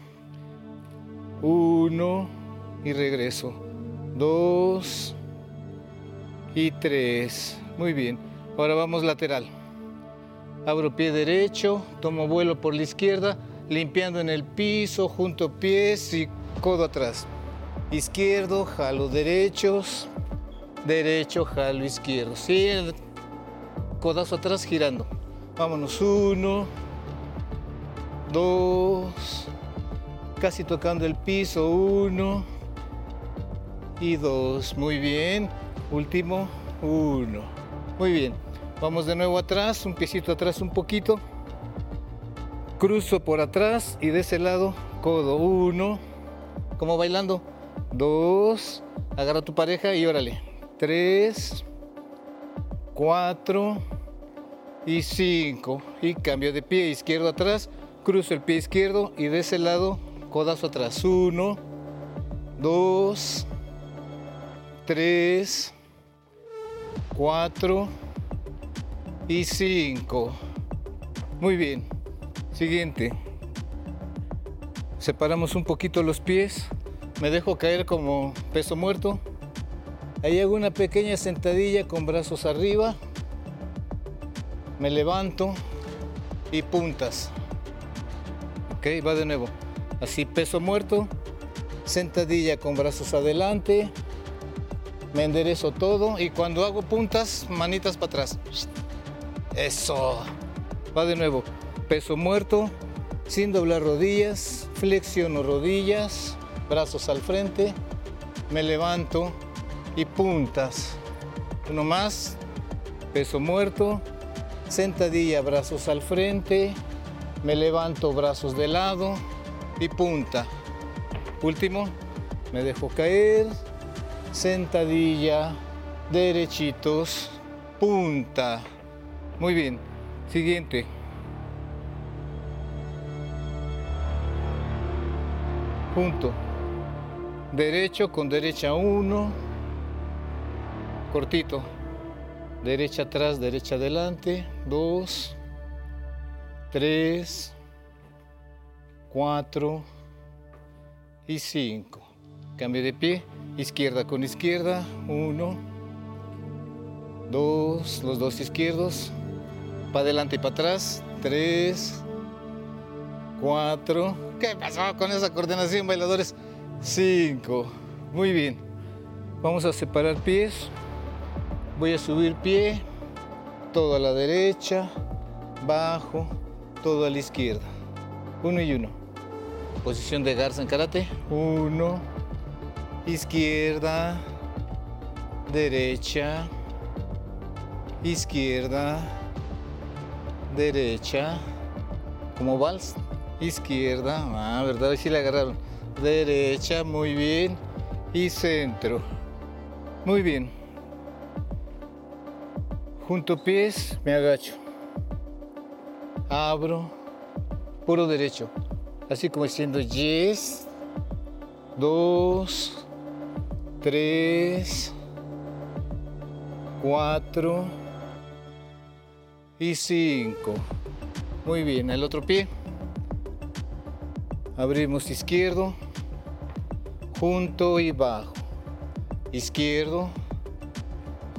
Uno. Y regreso. Dos. Y tres. Muy bien. Ahora vamos lateral. Abro pie derecho, tomo vuelo por la izquierda, limpiando en el piso, junto pies y codo atrás. Izquierdo, jalo derechos, derecho, jalo izquierdo. Sí, codazo atrás girando. Vámonos, uno, dos, casi tocando el piso, uno y dos. Muy bien. Último, uno. Muy bien. Vamos de nuevo atrás, un piecito atrás un poquito. Cruzo por atrás y de ese lado, codo. Uno, como bailando. Dos, agarra tu pareja y órale. Tres, cuatro y cinco. Y cambio de pie izquierdo atrás. Cruzo el pie izquierdo y de ese lado, codazo atrás. Uno, dos, tres, cuatro y cinco. Muy bien. Siguiente. Separamos un poquito los pies. Me dejo caer como peso muerto. Ahí hago una pequeña sentadilla con brazos arriba. Me levanto y puntas. Ok, va de nuevo. Así peso muerto. Sentadilla con brazos adelante. Me enderezo todo y cuando hago puntas, manitas para atrás. Eso. Va de nuevo. Peso muerto, sin doblar rodillas, flexiono rodillas, brazos al frente, me levanto y puntas. Uno más, peso muerto, sentadilla, brazos al frente, me levanto, brazos de lado y punta. Último, me dejo caer, sentadilla, derechitos, punta. Muy bien, siguiente. Punto. Derecho con derecha 1. Cortito. Derecha atrás, derecha adelante. 2. 3. 4. Y 5. Cambio de pie. Izquierda con izquierda. 1. 2. Los dos izquierdos. Para adelante y para atrás. 3. 4. ¿Qué pasó con esa coordinación, bailadores? 5. Muy bien. Vamos a separar pies. Voy a subir pie. Todo a la derecha. Bajo. Todo a la izquierda. Uno y uno. Posición de garza en karate. Uno. Izquierda. Derecha. Izquierda. Derecha. Como vals izquierda, ah, ¿verdad? Sí le agarraron. Derecha, muy bien. Y centro. Muy bien. Junto pies, me agacho. Abro. Puro derecho. Así como diciendo yes. Dos. Tres. Cuatro. Y cinco. Muy bien. El otro pie. Abrimos izquierdo, junto y bajo. Izquierdo,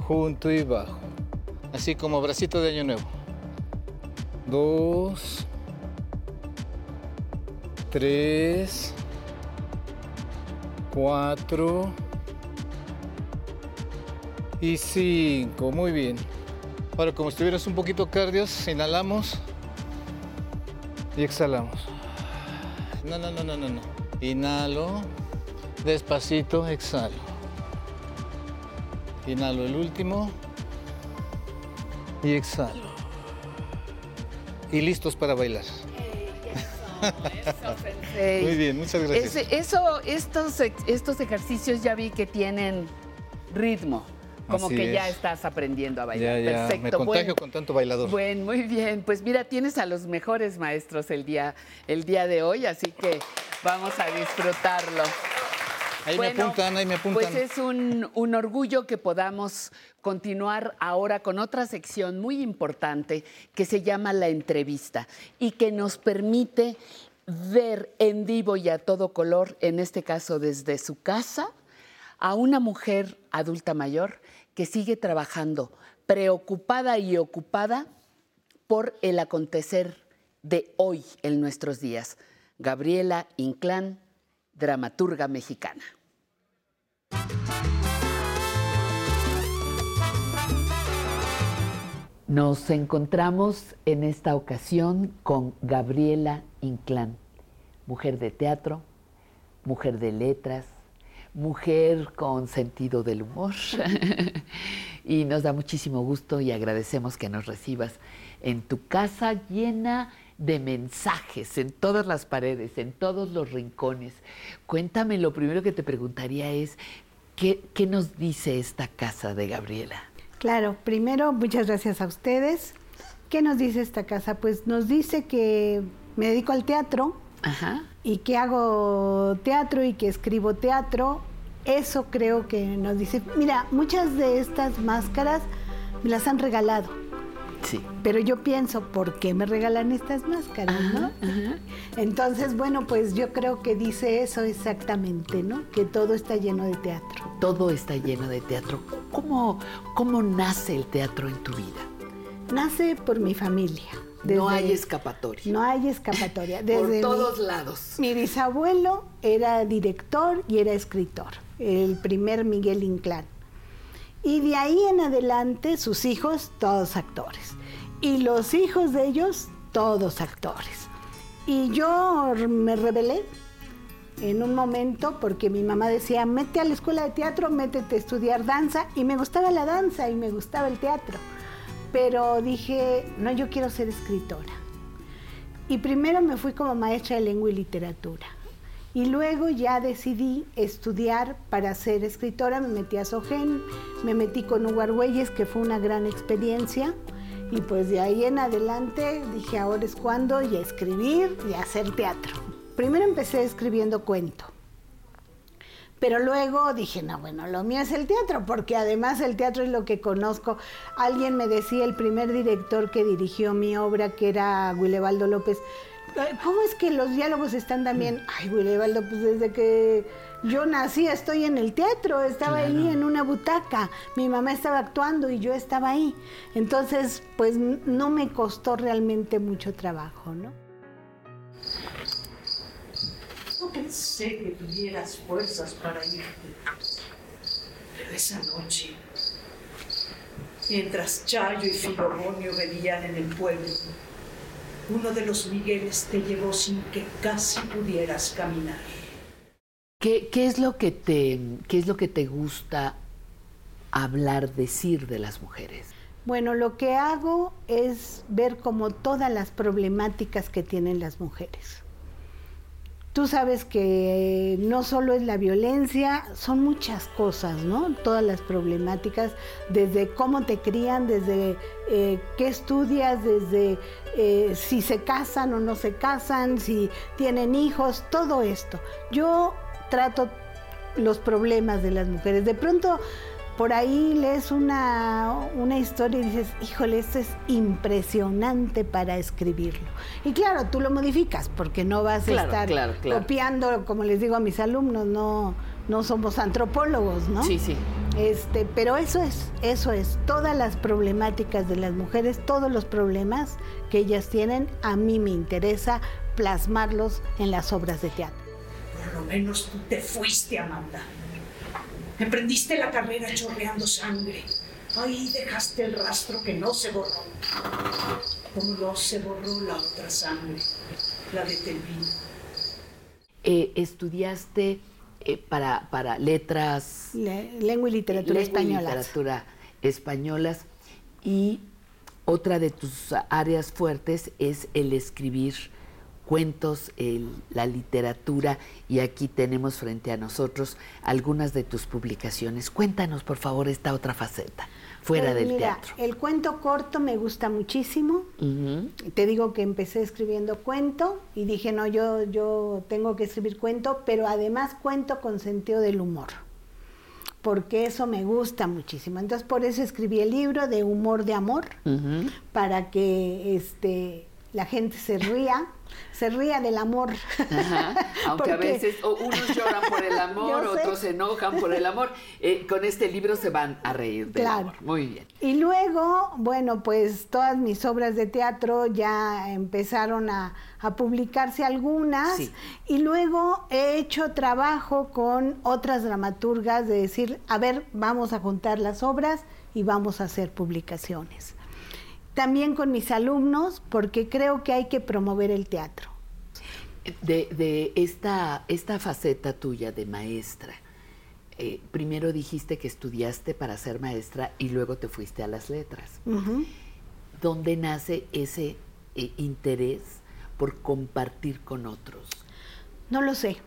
junto y bajo. Así como bracito de año nuevo. Dos, tres, cuatro y cinco. Muy bien. Ahora, como estuvieras un poquito cardios, inhalamos y exhalamos. No, no, no, no, no, no. Inhalo. Despacito, exhalo. Inhalo el último. Y exhalo. Y listos para bailar. Muy bien, muchas gracias. Ese- eso, estos, estos ejercicios ya vi que tienen ritmo. Como Así que ya es. estás aprendiendo a bailar. Ya, ya, Perfecto. me contagio bueno. con tanto bailador. Bueno, muy bien. Pues mira, tienes a los mejores maestros el día, el día de hoy, así que vamos a disfrutarlo. Ahí me apuntan, ahí me apuntan. Pues es un, un orgullo que podamos continuar ahora con otra sección muy importante que se llama la entrevista y que nos permite ver en vivo y a todo color, en este caso desde su casa, a una mujer adulta mayor que sigue trabajando preocupada y ocupada por el acontecer de hoy en nuestros días. Gabriela Inclán, dramaturga mexicana. Nos encontramos en esta ocasión con Gabriela Inclán, mujer de teatro, mujer de letras, mujer con sentido del humor. *laughs* y nos da muchísimo gusto y agradecemos que nos recibas en tu casa llena de mensajes en todas las paredes, en todos los rincones. Cuéntame, lo primero que te preguntaría es, ¿qué, qué nos dice esta casa de Gabriela? Claro, primero muchas gracias a ustedes. ¿Qué nos dice esta casa? Pues nos dice que me dedico al teatro Ajá. Y que hago teatro y que escribo teatro, eso creo que nos dice, mira, muchas de estas máscaras me las han regalado. Sí. Pero yo pienso, ¿por qué me regalan estas máscaras, no? Entonces, bueno, pues yo creo que dice eso exactamente, ¿no? Que todo está lleno de teatro. Todo está lleno de teatro. ¿Cómo, cómo nace el teatro en tu vida? Nace por mi familia. No hay escapatoria. No hay escapatoria. *laughs* Por Desde mi- todos lados. Mi bisabuelo era director y era escritor, el primer Miguel Inclán. Y de ahí en adelante sus hijos, todos actores. Y los hijos de ellos, todos actores. Y yo me rebelé en un momento porque mi mamá decía, mete a la escuela de teatro, métete a estudiar danza. Y me gustaba la danza y me gustaba el teatro. Pero dije, no, yo quiero ser escritora. Y primero me fui como maestra de lengua y literatura. Y luego ya decidí estudiar para ser escritora. Me metí a Sogen, me metí con Hugo Argüelles, que fue una gran experiencia. Y pues de ahí en adelante dije, ahora es cuando, y a escribir y a hacer teatro. Primero empecé escribiendo cuento. Pero luego dije, no, bueno, lo mío es el teatro, porque además el teatro es lo que conozco. Alguien me decía, el primer director que dirigió mi obra, que era Guilevaldo López, "Ay, ¿cómo es que los diálogos están también? Ay, Guilevaldo, pues desde que yo nací estoy en el teatro, estaba ahí en una butaca, mi mamá estaba actuando y yo estaba ahí. Entonces, pues no me costó realmente mucho trabajo, ¿no? Pensé que tuvieras fuerzas para irte. Pero esa noche, mientras Chayo y Filomonio venían en el pueblo, uno de los Migueles te llevó sin que casi pudieras caminar. ¿Qué, qué es lo que te, ¿Qué es lo que te gusta hablar, decir de las mujeres? Bueno, lo que hago es ver como todas las problemáticas que tienen las mujeres. Tú sabes que no solo es la violencia, son muchas cosas, ¿no? Todas las problemáticas, desde cómo te crían, desde eh, qué estudias, desde eh, si se casan o no se casan, si tienen hijos, todo esto. Yo trato los problemas de las mujeres. De pronto por ahí lees una, una historia y dices, híjole, esto es impresionante para escribirlo. Y claro, tú lo modificas porque no vas Claro, a estar claro, claro. copiando, como les digo a mis alumnos, no, no somos antropólogos, ¿no? Sí, sí. Este, pero eso es, eso es, todas las problemáticas de las mujeres, todos los problemas que ellas tienen, a mí me interesa plasmarlos en las obras de teatro. Por lo menos tú te fuiste, Amanda. Emprendiste la carrera chorreando sangre. Ahí dejaste el rastro que no se borró. Como no se borró la otra sangre, la de Telvino. Eh, ¿Estudiaste eh, para, para letras? Le- lengua y literatura lengua y españolas. literatura españolas. Y otra de tus áreas fuertes es el escribir cuentos, el- la literatura, y aquí tenemos frente a nosotros algunas de tus publicaciones. Cuéntanos, por favor, esta otra faceta, fuera Pues del mira, teatro. El cuento corto me gusta muchísimo. Te digo que empecé escribiendo cuento y dije, no, yo, yo tengo que escribir cuento, pero además cuento con sentido del humor, porque eso me gusta muchísimo. Entonces por eso escribí el libro de Humor de Amor, para que este, la gente se ría, se ría del amor. Ajá, *laughs* Aunque a veces o unos lloran por el *laughs* amor, otros se enojan por el amor. Eh, con este libro se van a reír del Claro. amor. Muy bien. Y luego, bueno, pues todas mis obras de teatro ya empezaron a, a publicarse algunas. Sí. Y luego he hecho trabajo con otras dramaturgas de decir, a ver, vamos a juntar las obras y vamos a hacer publicaciones. También con mis alumnos, porque creo que hay que promover el teatro. De, de esta, esta faceta tuya de maestra, eh, primero dijiste que estudiaste para ser maestra y luego te fuiste a las letras. ¿Dónde nace ese eh, interés por compartir con otros? No lo sé.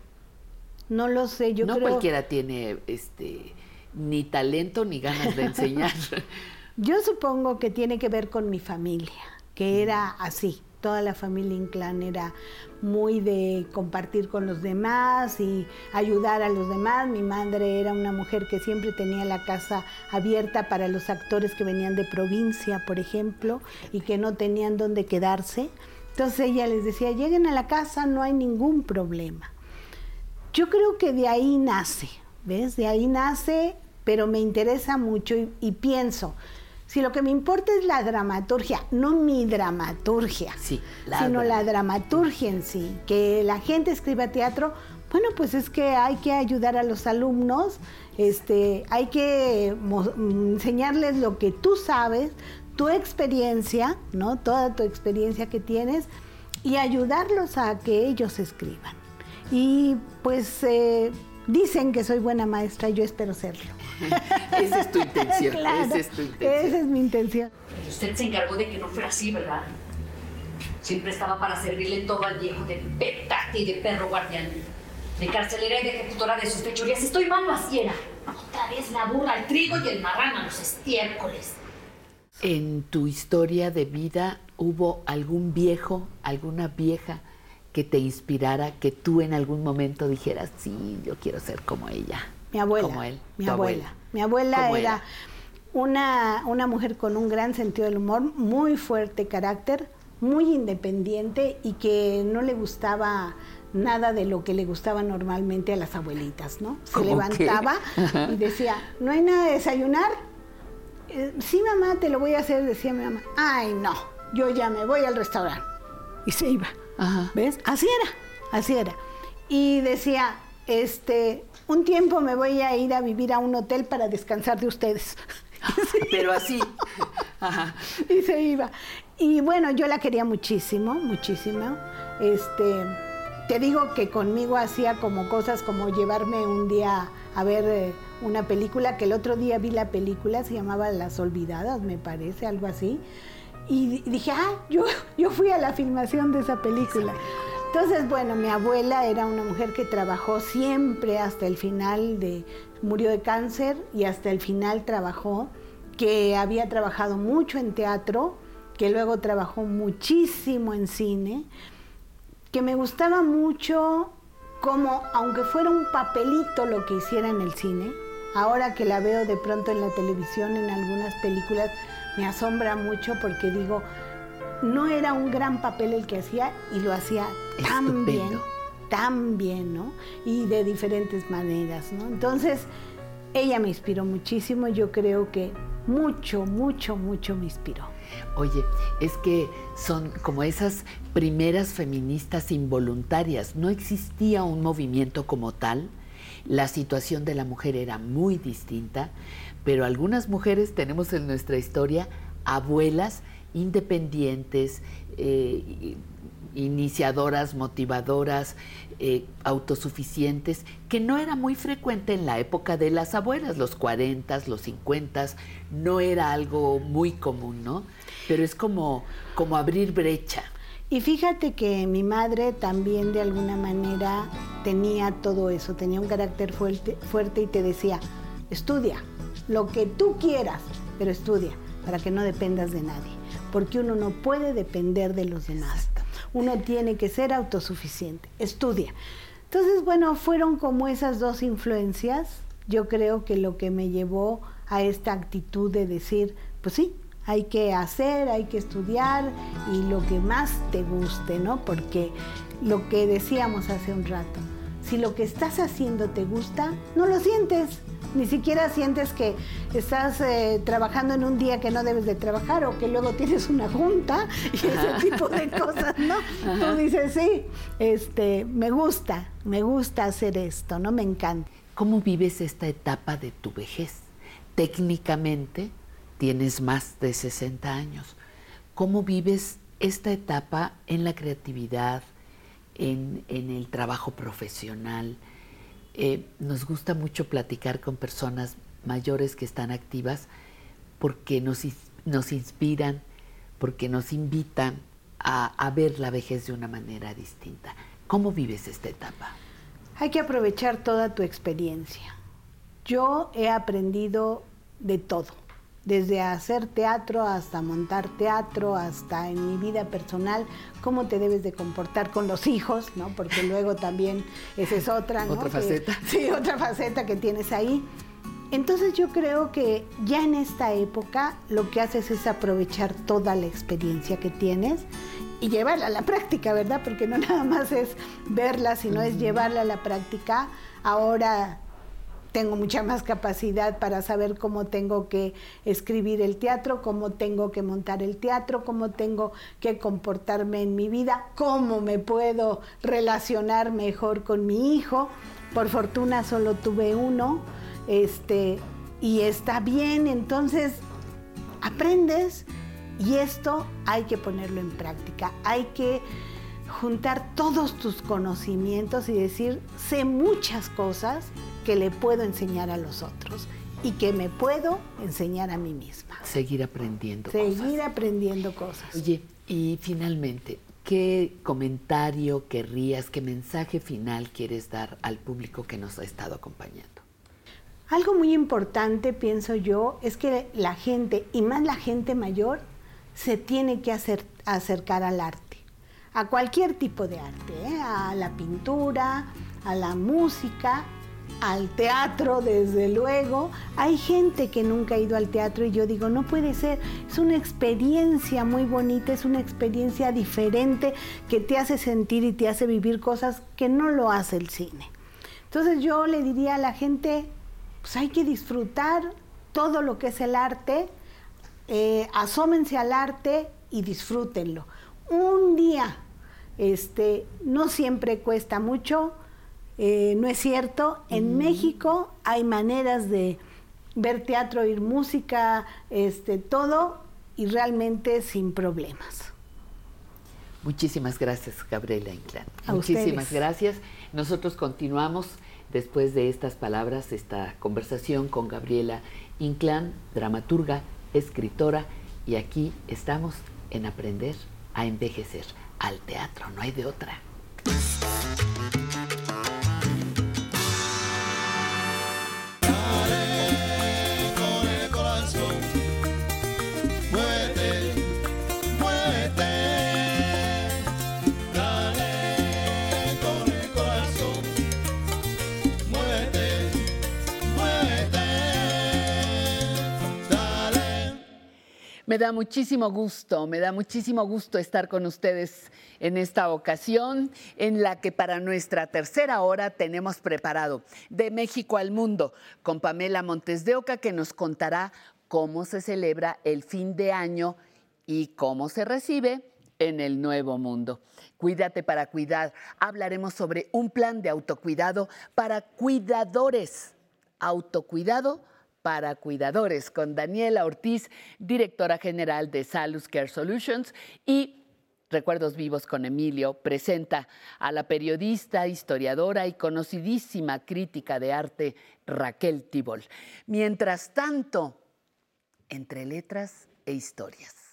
No lo sé. Yo no creo. cualquiera tiene este ni talento ni ganas de enseñar. *laughs* Yo supongo que tiene que ver con mi familia, que era así. Toda la familia Inclán era muy de compartir con los demás y ayudar a los demás. Mi madre era una mujer que siempre tenía la casa abierta para los actores que venían de provincia, por ejemplo, y que no tenían dónde quedarse. Entonces ella les decía, lleguen a la casa, no hay ningún problema. Yo creo que de ahí nace, ¿ves? De ahí nace, pero me interesa mucho y, y pienso, si lo que me importa es la dramaturgia, no mi dramaturgia, la sino la dramaturgia en sí, que la gente escriba teatro, bueno, pues es que hay que ayudar a los alumnos, este, hay que enseñarles lo que tú sabes, tu experiencia, ¿no? Toda tu experiencia que tienes y ayudarlos a que ellos escriban. Y pues eh, dicen que soy buena maestra y yo espero serlo. *laughs* Esa es tu intención, *laughs* Claro, esa es tu intención. Esa es mi intención. Usted se encargó de que no fuera así, ¿verdad? Siempre estaba para servirle todo al viejo de petate y de perro guardián. De carcelera y de ejecutora de sus fechorías. Estoy mal, así era. Otra vez la burra, el trigo y el marrano, los estiércoles. En tu historia de vida, ¿hubo algún viejo, alguna vieja que te inspirara, que tú en algún momento dijeras, sí, yo quiero ser como ella? Mi abuela. Como él. Mi abuela. Mi abuela ¿Cómo era una, una mujer con un gran sentido del humor, muy fuerte carácter, muy independiente y que no le gustaba nada de lo que le gustaba normalmente a las abuelitas, ¿no? Se levantaba y decía, ¿no hay nada de desayunar? "Eh, sí, mamá, te lo voy a hacer, decía mi mamá. Ay, no, yo ya me voy al restaurante. Y se iba. ¿Ves? Así era, así era. Y decía, este, un tiempo me voy a ir a vivir a un hotel para descansar de ustedes. *laughs* Pero así. *laughs* y se iba. Y bueno, yo la quería muchísimo, muchísimo. Este, te digo que conmigo hacía como cosas como llevarme un día a ver eh, una película, que el otro día vi la película, se llamaba Las Olvidadas, me parece, algo así. Y di- dije, ah, yo, *laughs* yo fui a la filmación de esa película. Entonces, bueno, mi abuela era una mujer que trabajó siempre hasta el final de, murió de cáncer y hasta el final trabajó, que había trabajado mucho en teatro, que luego trabajó muchísimo en cine, que me gustaba mucho como, aunque fuera un papelito lo que hiciera en el cine, ahora que la veo de pronto en la televisión, en algunas películas, me asombra mucho porque digo, no era un gran papel el que hacía y lo hacía tan Estupendo. bien, tan bien, ¿no? Y de diferentes maneras, ¿no? Entonces, ella me inspiró muchísimo, yo creo que mucho, mucho, mucho me inspiró. Oye, es que son como esas primeras feministas involuntarias. No existía un movimiento como tal. La situación de la mujer era muy distinta, pero algunas mujeres tenemos en nuestra historia abuelas independientes, eh, iniciadoras, motivadoras, eh, autosuficientes, que no era muy frecuente en la época de las abuelas, los 40, los 50, no era algo muy común, ¿no? Pero es como, como abrir brecha. Y fíjate que mi madre también de alguna manera tenía todo eso, tenía un carácter fuerte, fuerte y te decía, estudia lo que tú quieras, pero estudia para que no dependas de nadie, porque uno no puede depender de los demás. Uno tiene que ser autosuficiente, estudia. Entonces, bueno, fueron como esas dos influencias, yo creo que lo que me llevó a esta actitud de decir, pues sí, hay que hacer, hay que estudiar y lo que más te guste, ¿no? Porque lo que decíamos hace un rato, si lo que estás haciendo te gusta, no lo sientes. Ni siquiera sientes que estás eh, trabajando en un día que no debes de trabajar o que luego tienes una junta y ese *laughs* tipo de cosas, ¿no? Tú dices, sí, este, me gusta, me gusta hacer esto, ¿no? Me encanta. ¿Cómo vives esta etapa de tu vejez? Técnicamente tienes más de 60 años. ¿Cómo vives esta etapa en la creatividad, en, en el trabajo profesional? Eh, nos gusta mucho platicar con personas mayores que están activas porque nos, nos inspiran, porque nos invitan a, a ver la vejez de una manera distinta. ¿Cómo vives esta etapa? Hay que aprovechar toda tu experiencia. Yo he aprendido de todo, desde hacer teatro hasta montar teatro, hasta en mi vida personal, cómo te debes de comportar con los hijos, ¿no? Porque *laughs* luego también esa es otra, ¿no? Otra Que- faceta. *laughs* sí, otra faceta que tienes ahí. Entonces yo creo que ya en esta época lo que haces es aprovechar toda la experiencia que tienes y llevarla a la práctica, ¿verdad? Porque no *laughs* nada más es verla, sino es llevarla a la práctica. Ahora tengo mucha más capacidad para saber cómo tengo que escribir el teatro, cómo tengo que montar el teatro, cómo tengo que comportarme en mi vida, cómo me puedo relacionar mejor con mi hijo. Por fortuna solo tuve uno, este, y está bien, entonces aprendes y esto hay que ponerlo en práctica, hay que juntar todos tus conocimientos y decir, sé muchas cosas que le puedo enseñar a los otros y que me puedo enseñar a mí misma. Seguir aprendiendo. Seguir aprendiendo cosas. Oye, y finalmente, ¿qué comentario querrías, qué mensaje final quieres dar al público que nos ha estado acompañando? Algo muy importante, pienso yo, es que la gente, y más la gente mayor, se tiene que hacer- acercar al arte, a cualquier tipo de arte, ¿eh? a la pintura, a la música, al teatro, desde luego. Hay gente que nunca ha ido al teatro y yo digo, no puede ser, es una experiencia muy bonita, es una experiencia diferente que te hace sentir y te hace vivir cosas que no lo hace el cine. Entonces yo le diría a la gente, pues hay que disfrutar todo lo que es el arte, eh, asómense al arte y disfrútenlo. Un día, este, no siempre cuesta mucho, eh, no es cierto. En México hay maneras de ver teatro, oír música, este, todo, y realmente sin problemas. Muchísimas gracias, Gabriela Inclán. A Muchísimas ustedes. gracias. Nosotros continuamos después de estas palabras, esta conversación con Gabriela Inclán, dramaturga, escritora, y aquí estamos en aprender a envejecer al teatro, no hay de otra. Me da muchísimo gusto, me da muchísimo gusto estar con ustedes en esta ocasión en la que para nuestra tercera hora tenemos preparado De México al Mundo con Pamela Montes de Oca que nos contará cómo se celebra el fin de año y cómo se recibe en el nuevo mundo. Cuídate para cuidar. Hablaremos sobre un plan de autocuidado para cuidadores. Autocuidado para cuidadores con Daniela Ortiz, directora general de Salus Care Solutions y Recuerdos Vivos con Emilio presenta a la periodista, historiadora y conocidísima crítica de arte Raquel Tibol. Mientras tanto, entre letras e historias.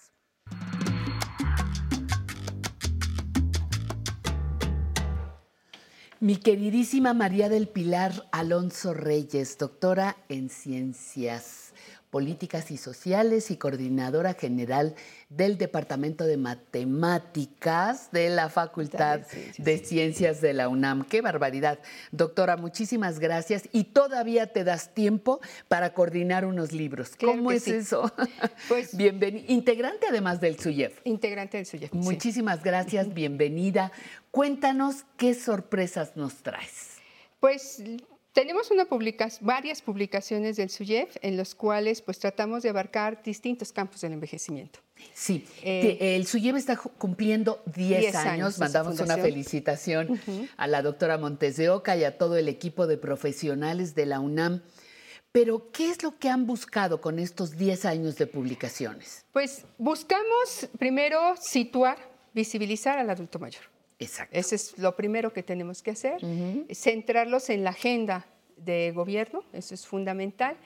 Mi queridísima María del Pilar Alonso Reyes, doctora en Ciencias Políticas y Sociales y coordinadora general del Departamento de Matemáticas de la Facultad de Ciencias de la UNAM. ¡Qué barbaridad! Doctora, muchísimas gracias. Y todavía te das tiempo para coordinar unos libros. Claro ¿Cómo es sí. eso? *laughs* Pues, Bienvenido. Integrante además del SUYEF. Integrante del SUYEF. sí. Muchísimas gracias, bienvenida. Cuéntanos qué sorpresas nos traes. Pues tenemos una publica- varias publicaciones del SUYEF en los cuales pues tratamos de abarcar distintos campos del envejecimiento. Sí, Eh, el SUYEV está cumpliendo 10, 10 años. Mandamos una felicitación a la doctora Montes de Oca y a todo el equipo de profesionales de la UNAM. Pero, ¿qué es lo que han buscado con estos 10 años de publicaciones? Pues buscamos primero situar, visibilizar al adulto mayor. Exacto. Eso es lo primero que tenemos que hacer, centrarlos en la agenda de gobierno, eso es fundamental,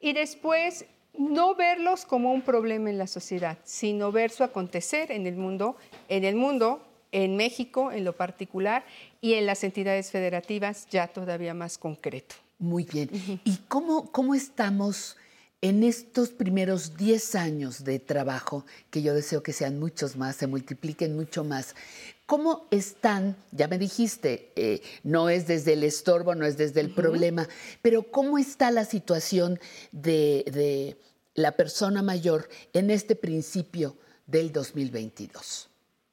y después no verlos como un problema en la sociedad, sino ver su acontecer en el mundo, en el mundo, en México en lo particular y en las entidades federativas ya todavía más concreto. Muy bien. ¿Y cómo, cómo estamos en estos primeros 10 años de trabajo, que yo deseo que sean muchos más, se multipliquen mucho más, ¿cómo están? Ya me dijiste, eh, no es desde el estorbo, no es desde el problema, pero ¿cómo está la situación de, de la persona mayor en este principio del 2022?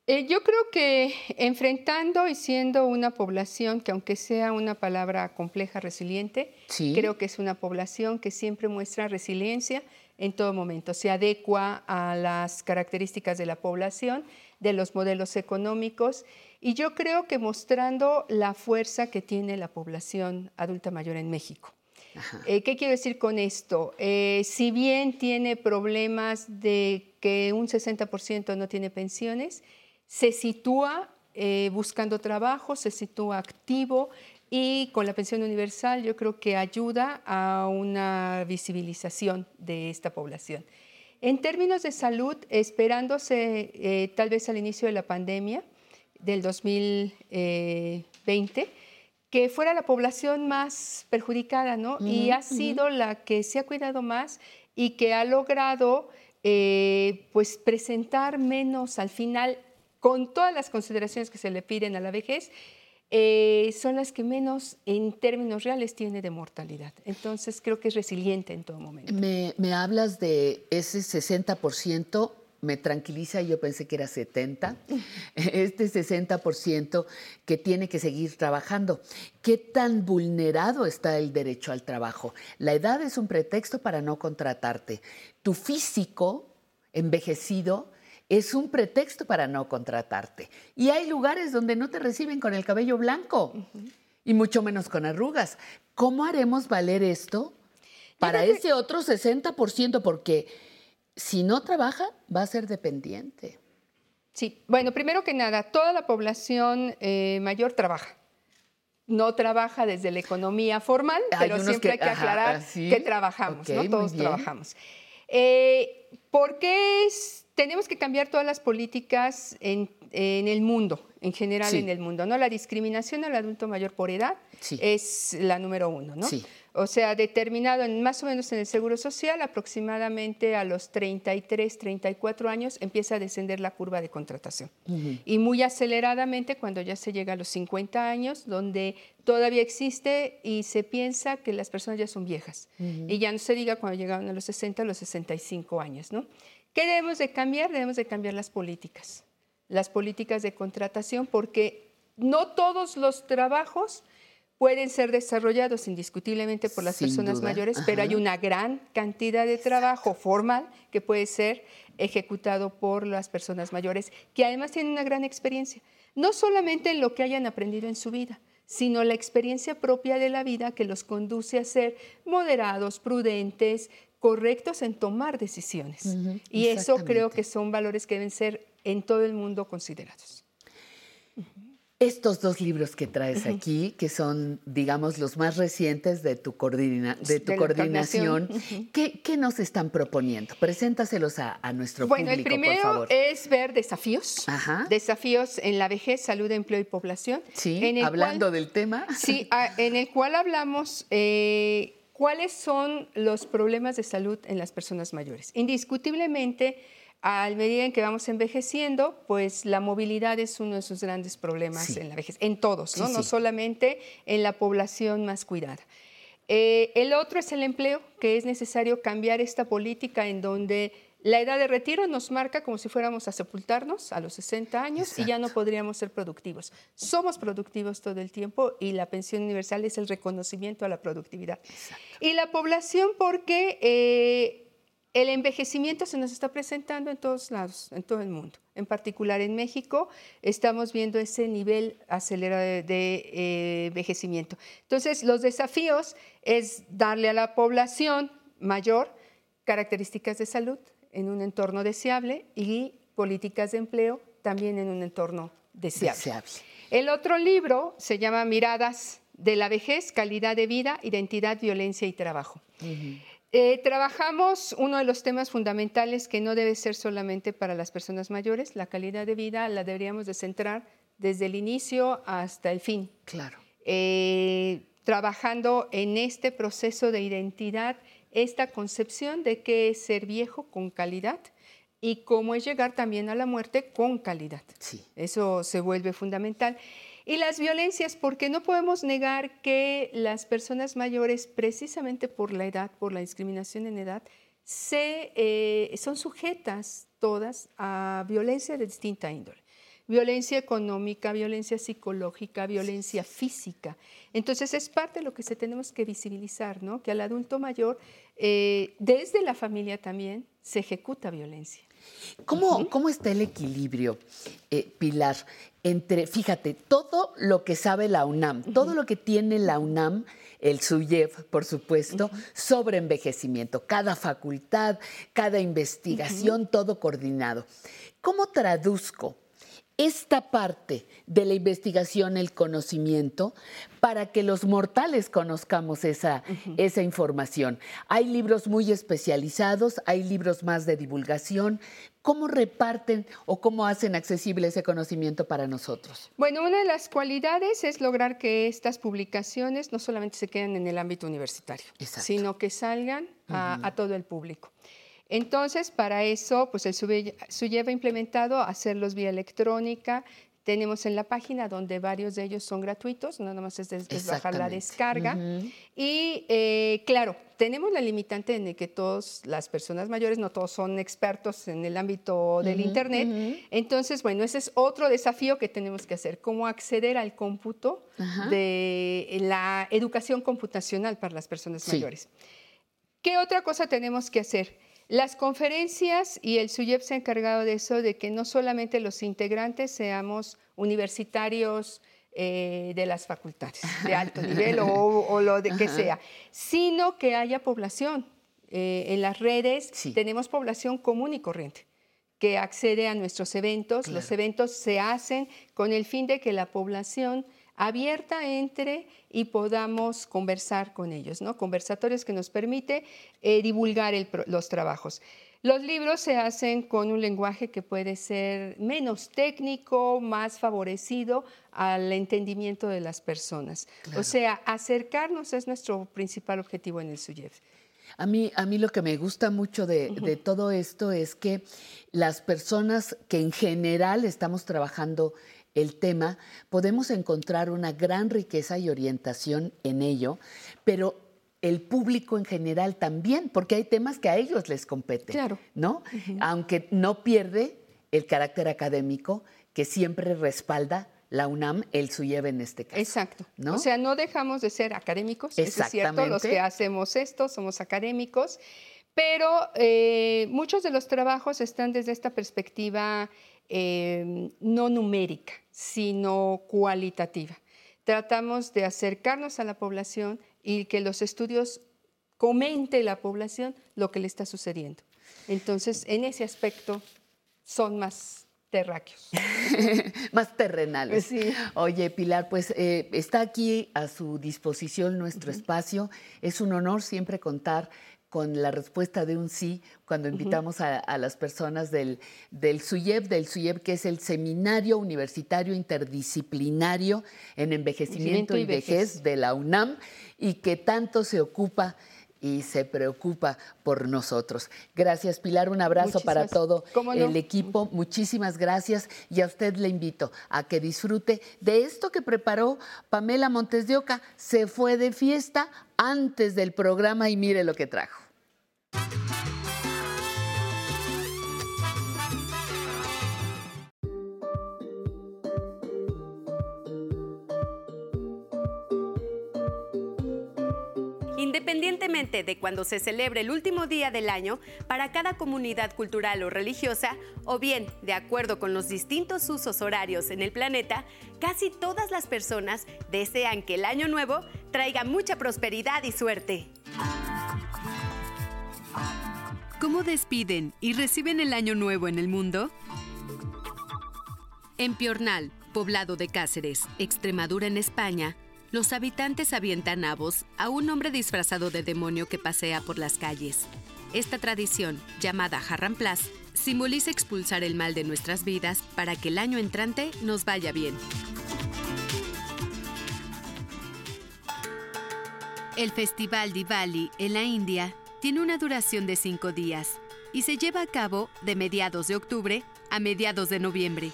Eh, yo creo que enfrentando y siendo una población que aunque sea una palabra compleja, resiliente, Sí. creo que es una población que siempre muestra resiliencia en todo momento, se adecua a las características de la población, de los modelos económicos y yo creo que mostrando la fuerza que tiene la población adulta mayor en México. Eh, ¿Qué quiero decir con esto? Eh, si bien tiene problemas de que un 60% no tiene pensiones, se sitúa eh, buscando trabajo, se sitúa activo y con la pensión universal yo creo que ayuda a una visibilización de esta población. En términos de salud, esperándose eh, tal vez al inicio de la pandemia del 2020, que fuera la población más perjudicada, ¿no? y ha sido la que se ha cuidado más y que ha logrado eh, pues presentar menos al final, con todas las consideraciones que se le piden a la vejez, eh, son las que menos en términos reales tiene de mortalidad. Entonces creo que es resiliente en todo momento. Me, me hablas de ese 60%, me tranquiliza, yo pensé que era 70%, *laughs* este 60% que tiene que seguir trabajando. ¿Qué tan vulnerado está el derecho al trabajo? La edad es un pretexto para no contratarte. Tu físico envejecido es un pretexto para no contratarte. Y hay lugares donde no te reciben con el cabello blanco y mucho menos con arrugas. ¿Cómo haremos valer esto para ese otro 60%? Porque si no trabaja, va a ser dependiente. Sí, bueno, primero que nada, toda la población eh, mayor trabaja. No trabaja desde la economía formal, Hay pero siempre que- hay que aclarar ah, sí. que trabajamos, ¿no? Todos trabajamos. Eh, ¿Por qué es- tenemos que cambiar todas las políticas en, en el mundo, en general Sí. en el mundo? ¿no? La discriminación al adulto mayor por edad Sí. es la número uno, ¿no? Sí. O sea, determinado en, más o menos en el Seguro Social, aproximadamente a los 33, 34 años empieza a descender la curva de contratación. Y muy aceleradamente cuando ya se llega a los 50 años, donde todavía existe y se piensa que las personas ya son viejas. Ujú. Y ya no se diga cuando llegaron a los 60, a los 65 años, ¿no? ¿Qué debemos de cambiar? Debemos de cambiar las políticas, las políticas de contratación, porque no todos los trabajos pueden ser desarrollados indiscutiblemente por las Sin personas duda, mayores, pero hay una gran cantidad de trabajo formal que puede ser ejecutado por las personas mayores, que además tienen una gran experiencia, no solamente en lo que hayan aprendido en su vida, sino la experiencia propia de la vida que los conduce a ser moderados, prudentes, correctos en tomar decisiones. Y eso creo que son valores que deben ser en todo el mundo considerados. Estos dos libros que traes aquí, que son, digamos, los más recientes de tu, coordina- de tu De coordinación. ¿qué, qué nos están proponiendo? Preséntaselos a, a nuestro Bueno, el público, por primero favor. es ver desafíos. Desafíos en la vejez, salud, empleo y población. Sí, en el hablando cual- del tema. Sí, en el cual hablamos eh, cuáles son los problemas de salud en las personas mayores. Indiscutiblemente, a medida en que vamos envejeciendo, pues la movilidad es uno de sus grandes problemas Sí. en la vejez, en todos, ¿no? Sí, no sí. solamente en la población más cuidada. Eh, el otro es el empleo, que es necesario cambiar esta política en donde la edad de retiro nos marca como si fuéramos a sepultarnos a los 60 años y ya no podríamos ser productivos. Somos productivos todo el tiempo y la pensión universal es el reconocimiento a la productividad. Y la población porque eh, el envejecimiento se nos está presentando en todos lados, en todo el mundo. En particular en México estamos viendo ese nivel acelerado de, de, eh, envejecimiento. Entonces, los desafíos es darle a la población mayor características de salud en un entorno deseable y políticas de empleo también en un entorno deseable. Deseable. El otro libro se llama Miradas de la vejez, calidad de vida, identidad, violencia y trabajo. Eh, trabajamos uno de los temas fundamentales que no debe ser solamente para las personas mayores, la calidad de vida la deberíamos de centrar desde el inicio hasta el fin. Claro. Eh, trabajando en este proceso de identidad esta concepción de qué es ser viejo con calidad y cómo es llegar también a la muerte con calidad. Eso se vuelve fundamental. Y las violencias, porque no podemos negar que las personas mayores, precisamente por la edad, por la discriminación en edad, se, eh, son sujetas todas a violencia de distinta índole. Violencia económica, violencia psicológica, violencia física. Entonces es parte de lo que se tenemos que visibilizar, ¿no? que al adulto mayor, eh, desde la familia también, se ejecuta violencia. ¿Cómo, ¿Cómo, está el equilibrio, eh, Pilar, entre, fíjate, todo lo que sabe la UNAM, todo lo que tiene la UNAM, el SUYEF, por supuesto, sobre envejecimiento, cada facultad, cada investigación, todo coordinado. ¿Cómo traduzco esta parte de la investigación, el conocimiento, para que los mortales conozcamos esa, esa información. Hay libros muy especializados, hay libros más de divulgación. ¿Cómo reparten o cómo hacen accesible ese conocimiento para nosotros? Bueno, una de las cualidades es lograr que estas publicaciones no solamente se queden en el ámbito universitario, sino que salgan a, a todo el público. Entonces, para eso, pues el SUYEV ha implementado hacerlos vía electrónica. Tenemos en la página donde varios de ellos son gratuitos, nada más es, bajar la descarga. Y eh, claro, tenemos la limitante en que todas las personas mayores, no todos son expertos en el ámbito del Internet. Entonces, bueno, ese es otro desafío que tenemos que hacer, cómo acceder al cómputo de la educación computacional para las personas mayores. ¿Qué otra cosa tenemos que hacer? Las conferencias y el SUYEP se ha encargado de eso, de que no solamente los integrantes seamos universitarios eh, de las facultades de alto nivel o, *laughs* lo de que sea, sino que haya población. Eh, en las redes tenemos población común y corriente que accede a nuestros eventos. Los eventos se hacen con el fin de que la población abierta entre y podamos conversar con ellos, ¿no? Conversatorios que nos permite eh, divulgar los trabajos. Los libros se hacen con un lenguaje que puede ser menos técnico, más favorecido al entendimiento de las personas. O sea, acercarnos es nuestro principal objetivo en el SUYEF. A mí, a mí lo que me gusta mucho de, de, todo esto es que las personas que en general estamos trabajando el tema, podemos encontrar una gran riqueza y orientación en ello, pero el público en general también, porque hay temas que a ellos les competen, claro. ¿no? Aunque no pierde el carácter académico que siempre respalda la UNAM, el SUYEV en este caso. Exacto. ¿no? O sea, no dejamos de ser académicos, es cierto, los que hacemos esto somos académicos, pero eh, muchos de los trabajos están desde esta perspectiva Em, no numérica, sino cualitativa. Tratamos de acercarnos a la población y que los estudios comente la población lo que le está sucediendo. Entonces, en ese aspecto son más terráqueos. *laughs* más terrenales. Oye, Pilar, pues eh, está aquí a su disposición nuestro espacio. Es un honor siempre contar con la respuesta de un sí cuando invitamos a, las personas del, del SUYEP, del SUYEP que es el Seminario Universitario Interdisciplinario en Envejecimiento y, vejez. de la UNAM y que tanto se ocupa y se preocupa por nosotros. Gracias, Pilar. Un abrazo para todo el equipo. Muchísimas gracias. Y a usted le invito a que disfrute de esto que preparó Pamela Montes de Oca. Se fue de fiesta antes del programa y mire lo que trajo. Independientemente de cuando se celebre el último día del año, para cada comunidad cultural o religiosa, o bien de acuerdo con los distintos usos horarios en el planeta, casi todas las personas desean que el año nuevo traiga mucha prosperidad y suerte. ¿Cómo despiden y reciben el año nuevo en el mundo? En Piornal, poblado de Cáceres, Extremadura en España, los habitantes avientan nabos a un hombre disfrazado de demonio que pasea por las calles. Esta tradición, llamada Jarramplas, simboliza expulsar el mal de nuestras vidas para que el año entrante nos vaya bien. El Festival Diwali en la India tiene una duración de cinco días y se lleva a cabo de mediados de octubre a mediados de noviembre.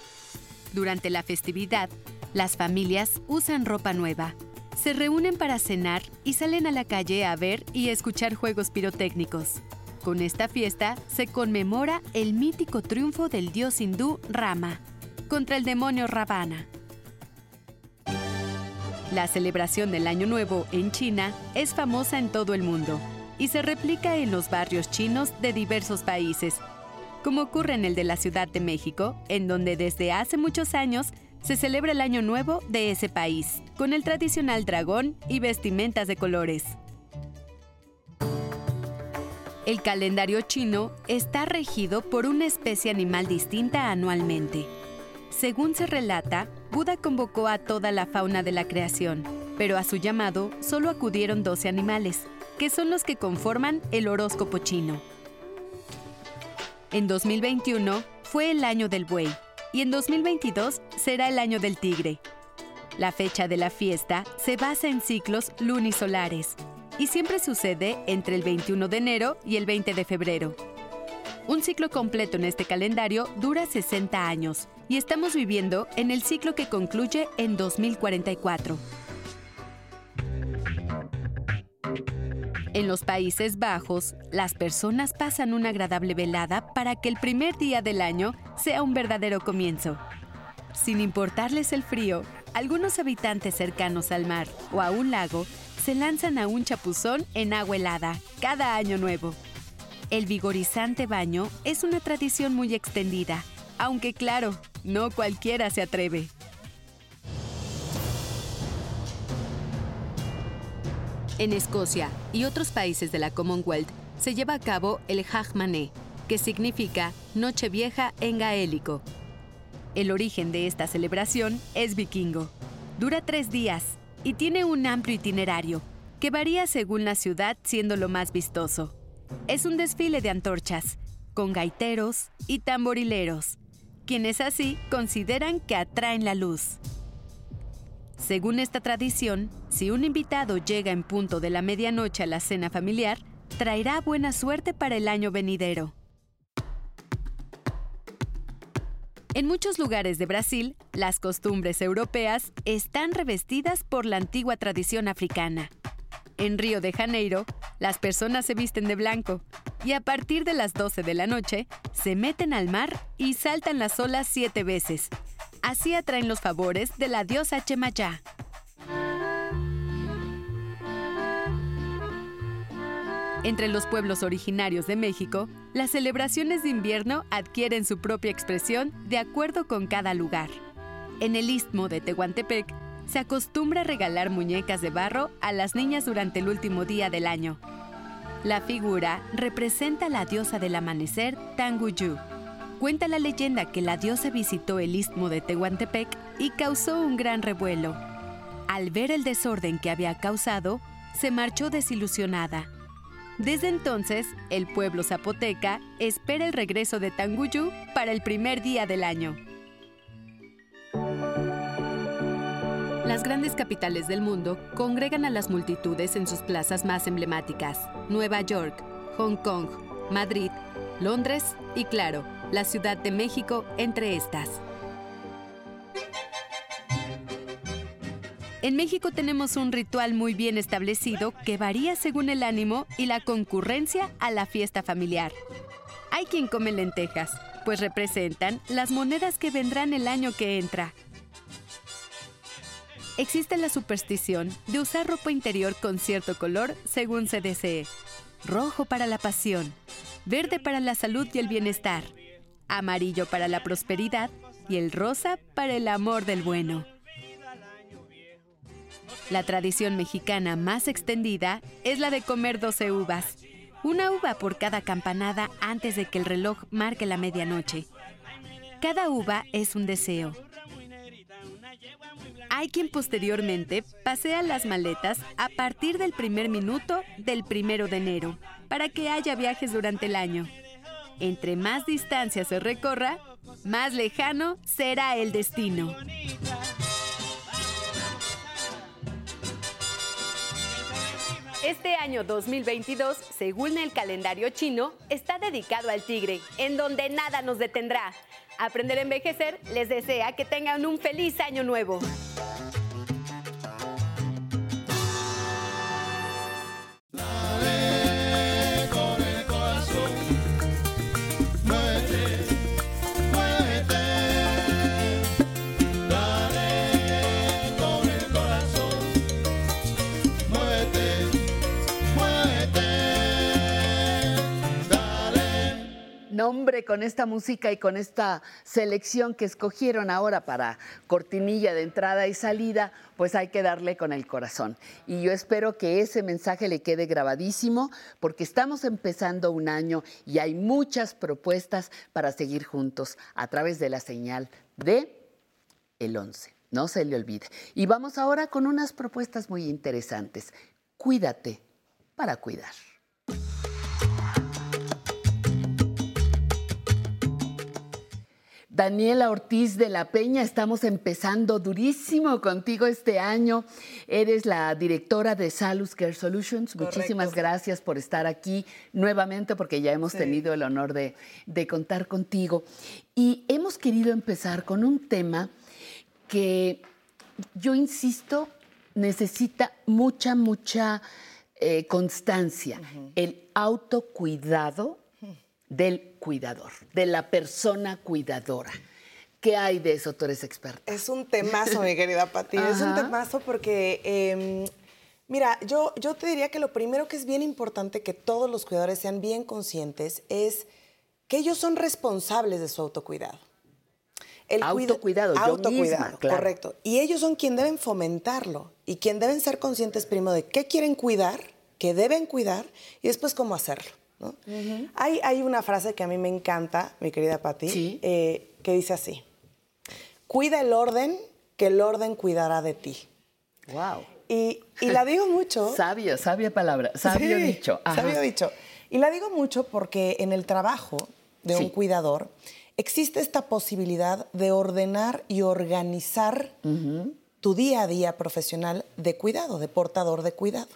Durante la festividad, las familias usan ropa nueva, se reúnen para cenar y salen a la calle a ver y escuchar juegos pirotécnicos. Con esta fiesta se conmemora el mítico triunfo del dios hindú Rama contra el demonio Ravana. La celebración del Año Nuevo en China es famosa en todo el mundo y se replica en los barrios chinos de diversos países, como ocurre en el de la Ciudad de México, en donde desde hace muchos años se celebra el Año Nuevo de ese país, con el tradicional dragón y vestimentas de colores. El calendario chino está regido por una especie animal distinta anualmente. Según se relata, Buda convocó a toda la fauna de la creación, pero a su llamado solo acudieron 12 animales, que son los que conforman el horóscopo chino. En 2021 fue el año del buey y en 2022 será el año del tigre. La fecha de la fiesta se basa en ciclos lunisolares y siempre sucede entre el 21 de enero y el 20 de febrero. Un ciclo completo en este calendario dura 60 años y estamos viviendo en el ciclo que concluye en 2044. En los Países Bajos, las personas pasan una agradable velada para que el primer día del año sea un verdadero comienzo. Sin importarles el frío, algunos habitantes cercanos al mar o a un lago se lanzan a un chapuzón en agua helada cada año nuevo. El vigorizante baño es una tradición muy extendida, aunque claro, no cualquiera se atreve. En Escocia y otros países de la Commonwealth se lleva a cabo el Hagmané, que significa Nochevieja en gaélico. El origen de esta celebración es vikingo. Dura tres días y tiene un amplio itinerario que varía según la ciudad siendo lo más vistoso. Es un desfile de antorchas, con gaiteros y tamborileros, quienes así consideran que atraen la luz. Según esta tradición, si un invitado llega en punto de la medianoche a la cena familiar, traerá buena suerte para el año venidero. En muchos lugares de Brasil, las costumbres europeas están revestidas por la antigua tradición africana. En Río de Janeiro, las personas se visten de blanco y a partir de las 12 de la noche se meten al mar y saltan las olas siete veces, Así atraen los favores de la diosa Chemayá. Entre los pueblos originarios de México, las celebraciones de invierno adquieren su propia expresión de acuerdo con cada lugar. En el istmo de Tehuantepec, se acostumbra a regalar muñecas de barro a las niñas durante el último día del año. La figura representa a la diosa del amanecer, Tanguyu, Cuenta la leyenda que la diosa visitó el istmo de Tehuantepec y causó un gran revuelo. Al ver el desorden que había causado, se marchó desilusionada. Desde entonces, el pueblo zapoteca espera el regreso de Tanguyú para el primer día del año. Las grandes capitales del mundo congregan a las multitudes en sus plazas más emblemáticas, Nueva York, Hong Kong, Madrid, Londres y claro, la Ciudad de México entre estas. En México tenemos un ritual muy bien establecido que varía según el ánimo y la concurrencia a la fiesta familiar. Hay quien come lentejas, pues representan las monedas que vendrán el año que entra. Existe la superstición de usar ropa interior con cierto color según se desee. Rojo para la pasión, verde para la salud y el bienestar, amarillo para la prosperidad y el rosa para el amor del bueno. La tradición mexicana más extendida es la de comer 12 uvas, una uva por cada campanada antes de que el reloj marque la medianoche. Cada uva es un deseo. Hay quien posteriormente pasea las maletas a partir del primer minuto del primero de enero, para que haya viajes durante el año. Entre más distancia se recorra, más lejano será el destino. Este año 2022, según el calendario chino, está dedicado al tigre, en donde nada nos detendrá. Aprender a envejecer les desea que tengan un feliz año nuevo. No, hombre, con esta música y con esta selección que escogieron ahora para cortinilla de entrada y salida, pues hay que darle con el corazón. Y yo espero que ese mensaje le quede grabadísimo, porque estamos empezando un año y hay muchas propuestas para seguir juntos a través de la señal de el 11. No se le olvide. Y vamos ahora con unas propuestas muy interesantes. Cuídate para cuidar. Daniela Ortiz de la Peña, estamos empezando durísimo contigo este año. Eres la directora de Salus Care Solutions. Muchísimas gracias por estar aquí nuevamente porque ya hemos Sí. tenido el honor de, de contar contigo. Y hemos querido empezar con un tema que yo insisto, necesita mucha, mucha eh, constancia. El autocuidado del cuidador, de la persona cuidadora. ¿Qué hay de eso? Tú eres experta. Es un temazo, mi *laughs* querida Pati. Es un temazo porque, eh, mira, yo, yo te diría que lo primero que es bien importante que todos los cuidadores sean bien conscientes es que ellos son responsables de su autocuidado. cuida- Autocuidado, yo autocuidado, misma, claro. correcto. Y ellos son quien deben fomentarlo y quien deben ser conscientes primero de qué quieren cuidar, qué deben cuidar y después cómo hacerlo. ¿No? hay, hay una frase que a mí me encanta, mi querida Patti, eh, que dice así. Cuida el orden, que el orden cuidará de ti. Wow. Y, y la digo mucho. *laughs* Sabio, sabia palabra, sabio Sí, dicho. Ajá. Sabio dicho. Y la digo mucho porque en el trabajo de Sí. un cuidador existe esta posibilidad de ordenar y organizar tu día a día profesional de cuidado, de portador de cuidado.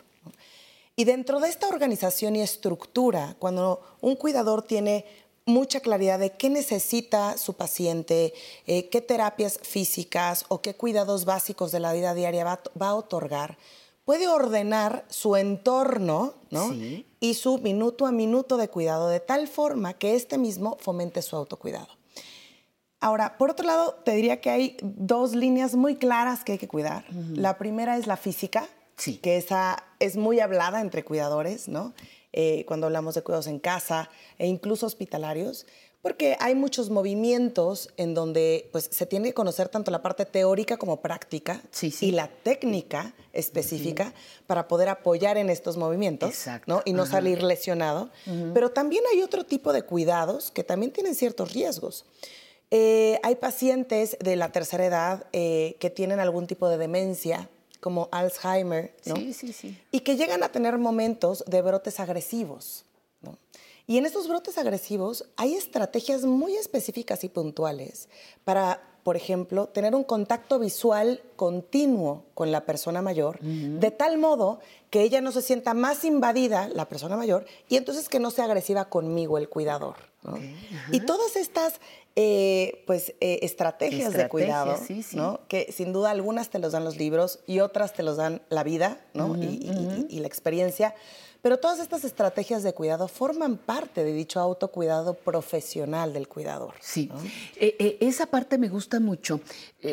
Y dentro de esta organización y estructura, cuando un cuidador tiene mucha claridad de qué necesita su paciente, eh, qué terapias físicas o qué cuidados básicos de la vida diaria va, a to- va a otorgar, puede ordenar su entorno ¿no? Sí. y su minuto a minuto de cuidado de tal forma que este mismo fomente su autocuidado. Ahora, por otro lado, te diría que hay dos líneas muy claras que hay que cuidar. La primera es la física, que esa es muy hablada entre cuidadores, ¿no? Eh, cuando hablamos de cuidados en casa e incluso hospitalarios, porque hay muchos movimientos en donde pues, se tiene que conocer tanto la parte teórica como práctica y la técnica específica para poder apoyar en estos movimientos ¿no? y no Ajá. salir lesionado. Ujú. Pero también hay otro tipo de cuidados que también tienen ciertos riesgos. Eh, hay pacientes de la tercera edad eh, que tienen algún tipo de demencia, como Alzheimer, ¿no? Sí, sí, sí. y que llegan a tener momentos de brotes agresivos. ¿no? Y en estos brotes agresivos hay estrategias muy específicas y puntuales para, por ejemplo, tener un contacto visual continuo con la persona mayor, de tal modo que ella no se sienta más invadida, la persona mayor, y entonces que no sea agresiva conmigo, el cuidador. ¿no? Y todas estas eh, pues, eh, estrategias, de cuidado, sí, sí. ¿no? que sin duda algunas te los dan los libros y otras te los dan la vida ¿no? Y, y- y la experiencia. Pero todas estas estrategias de cuidado forman parte de dicho autocuidado profesional del cuidador. Sí, Eh, eh, esa parte me gusta mucho,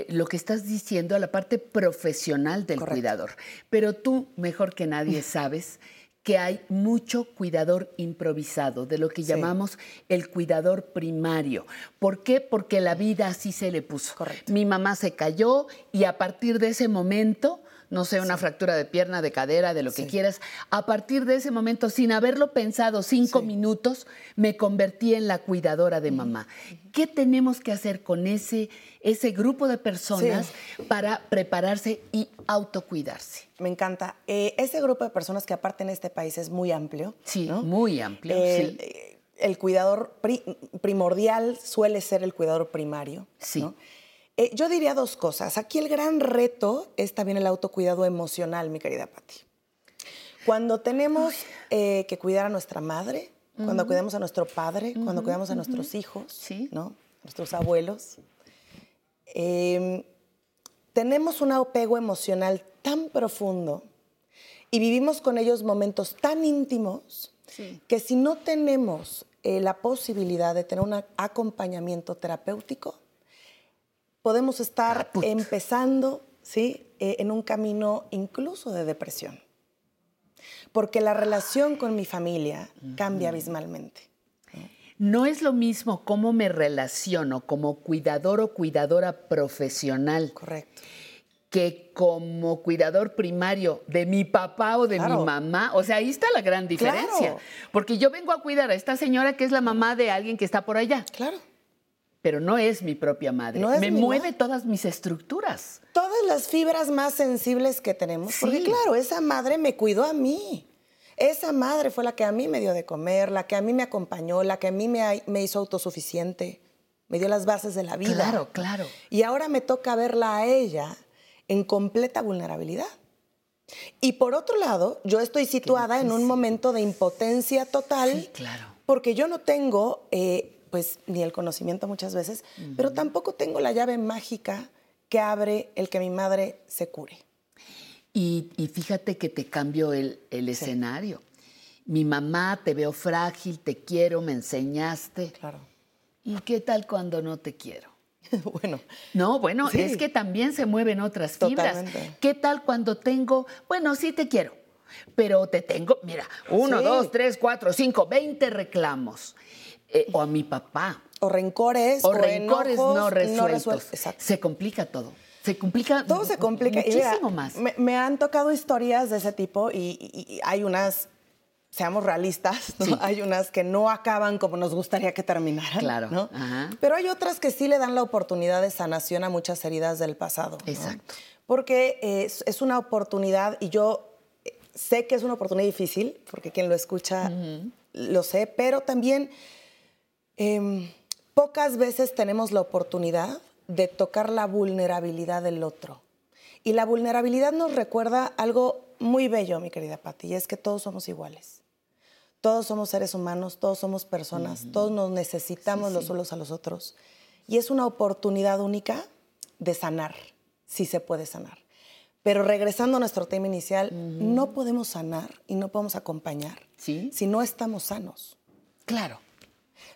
lo que estás diciendo, la parte profesional del cuidador. Pero tú, mejor que nadie, sabes que hay mucho cuidador improvisado, de lo que llamamos el cuidador primario. ¿Por qué? Porque la vida así se le puso. Mi mamá se cayó y a partir de ese momento no sé, una fractura de pierna, de cadera, de lo que quieras. A partir de ese momento, sin haberlo pensado cinco minutos, me convertí en la cuidadora de mamá. ¿Qué tenemos que hacer con ese, ese grupo de personas para prepararse y autocuidarse? Me encanta. Eh, ese grupo de personas que aparte en este país es muy amplio. Sí, muy amplio. El, sí. eh, el cuidador pri- primordial suele ser el cuidador primario. Sí. ¿no? Eh, yo diría dos cosas. Aquí el gran reto es también el autocuidado emocional, mi querida Patti. Cuando tenemos eh, que cuidar a nuestra madre, cuando cuidamos a nuestro padre, cuando cuidamos a nuestros hijos, ¿no? nuestros abuelos, eh, tenemos un apego emocional tan profundo y vivimos con ellos momentos tan íntimos que si no tenemos eh, la posibilidad de tener un acompañamiento terapéutico, podemos estar empezando ¿sí? Eh, en un camino incluso de depresión. Porque la relación con mi familia cambia abismalmente. No es lo mismo cómo me relaciono como cuidador o cuidadora profesional. Correcto. Que como cuidador primario de mi papá o de Claro. mi mamá. O sea, ahí está la gran diferencia. Claro. Porque yo vengo a cuidar a esta señora que es la mamá de alguien que está por allá. Claro. Pero no es mi propia madre. No es me mueve todas mis estructuras. Todas las fibras más sensibles que tenemos. Porque Sí. claro, esa madre me cuidó a mí. Esa madre fue la que a mí me dio de comer, la que a mí me acompañó, la que a mí me, me hizo autosuficiente, me dio las bases de la vida. Claro, claro. Y ahora me toca verla a ella en completa vulnerabilidad. Y por otro lado, yo estoy situada en un momento de impotencia total. claro. Porque yo no tengo, eh, pues, ni el conocimiento muchas veces, pero tampoco tengo la llave mágica que abre el que mi madre se cure. Y, y fíjate que te cambio el, el escenario. Mi mamá, te veo frágil, te quiero, me enseñaste. Claro. ¿Y qué tal cuando no te quiero? *laughs* bueno. No, bueno, Sí. es que también se mueven otras fibras. Totalmente. ¿Qué tal cuando tengo, bueno, sí te quiero, pero te tengo, mira, uno, Sí. dos, tres, cuatro, cinco, veinte reclamos. Eh, o a mi papá. O rencores, o, rencores enojos no no resueltos. resuel- Exacto. Se complica todo. Se complica Todo se complica. Mira, muchísimo más. Me, me han tocado historias de ese tipo y, y- y hay unas, seamos realistas, ¿no? Sí. hay unas que no acaban como nos gustaría que terminaran. Claro. ¿no? Ajá. Pero hay otras que sí le dan la oportunidad de sanación a muchas heridas del pasado. ¿no? Exacto. Porque es, es una oportunidad y yo eh, sé que es una oportunidad difícil, porque quien lo escucha lo sé, pero también em, pocas veces tenemos la oportunidad de tocar la vulnerabilidad del otro. Y la vulnerabilidad nos recuerda algo muy bello, mi querida Patti, y es que todos somos iguales. Todos somos seres humanos, todos somos personas, todos nos necesitamos los unos a los otros. Y es una oportunidad única de sanar, si se puede sanar. Pero regresando a nuestro tema inicial, no podemos sanar y no podemos acompañar si no estamos sanos. Claro.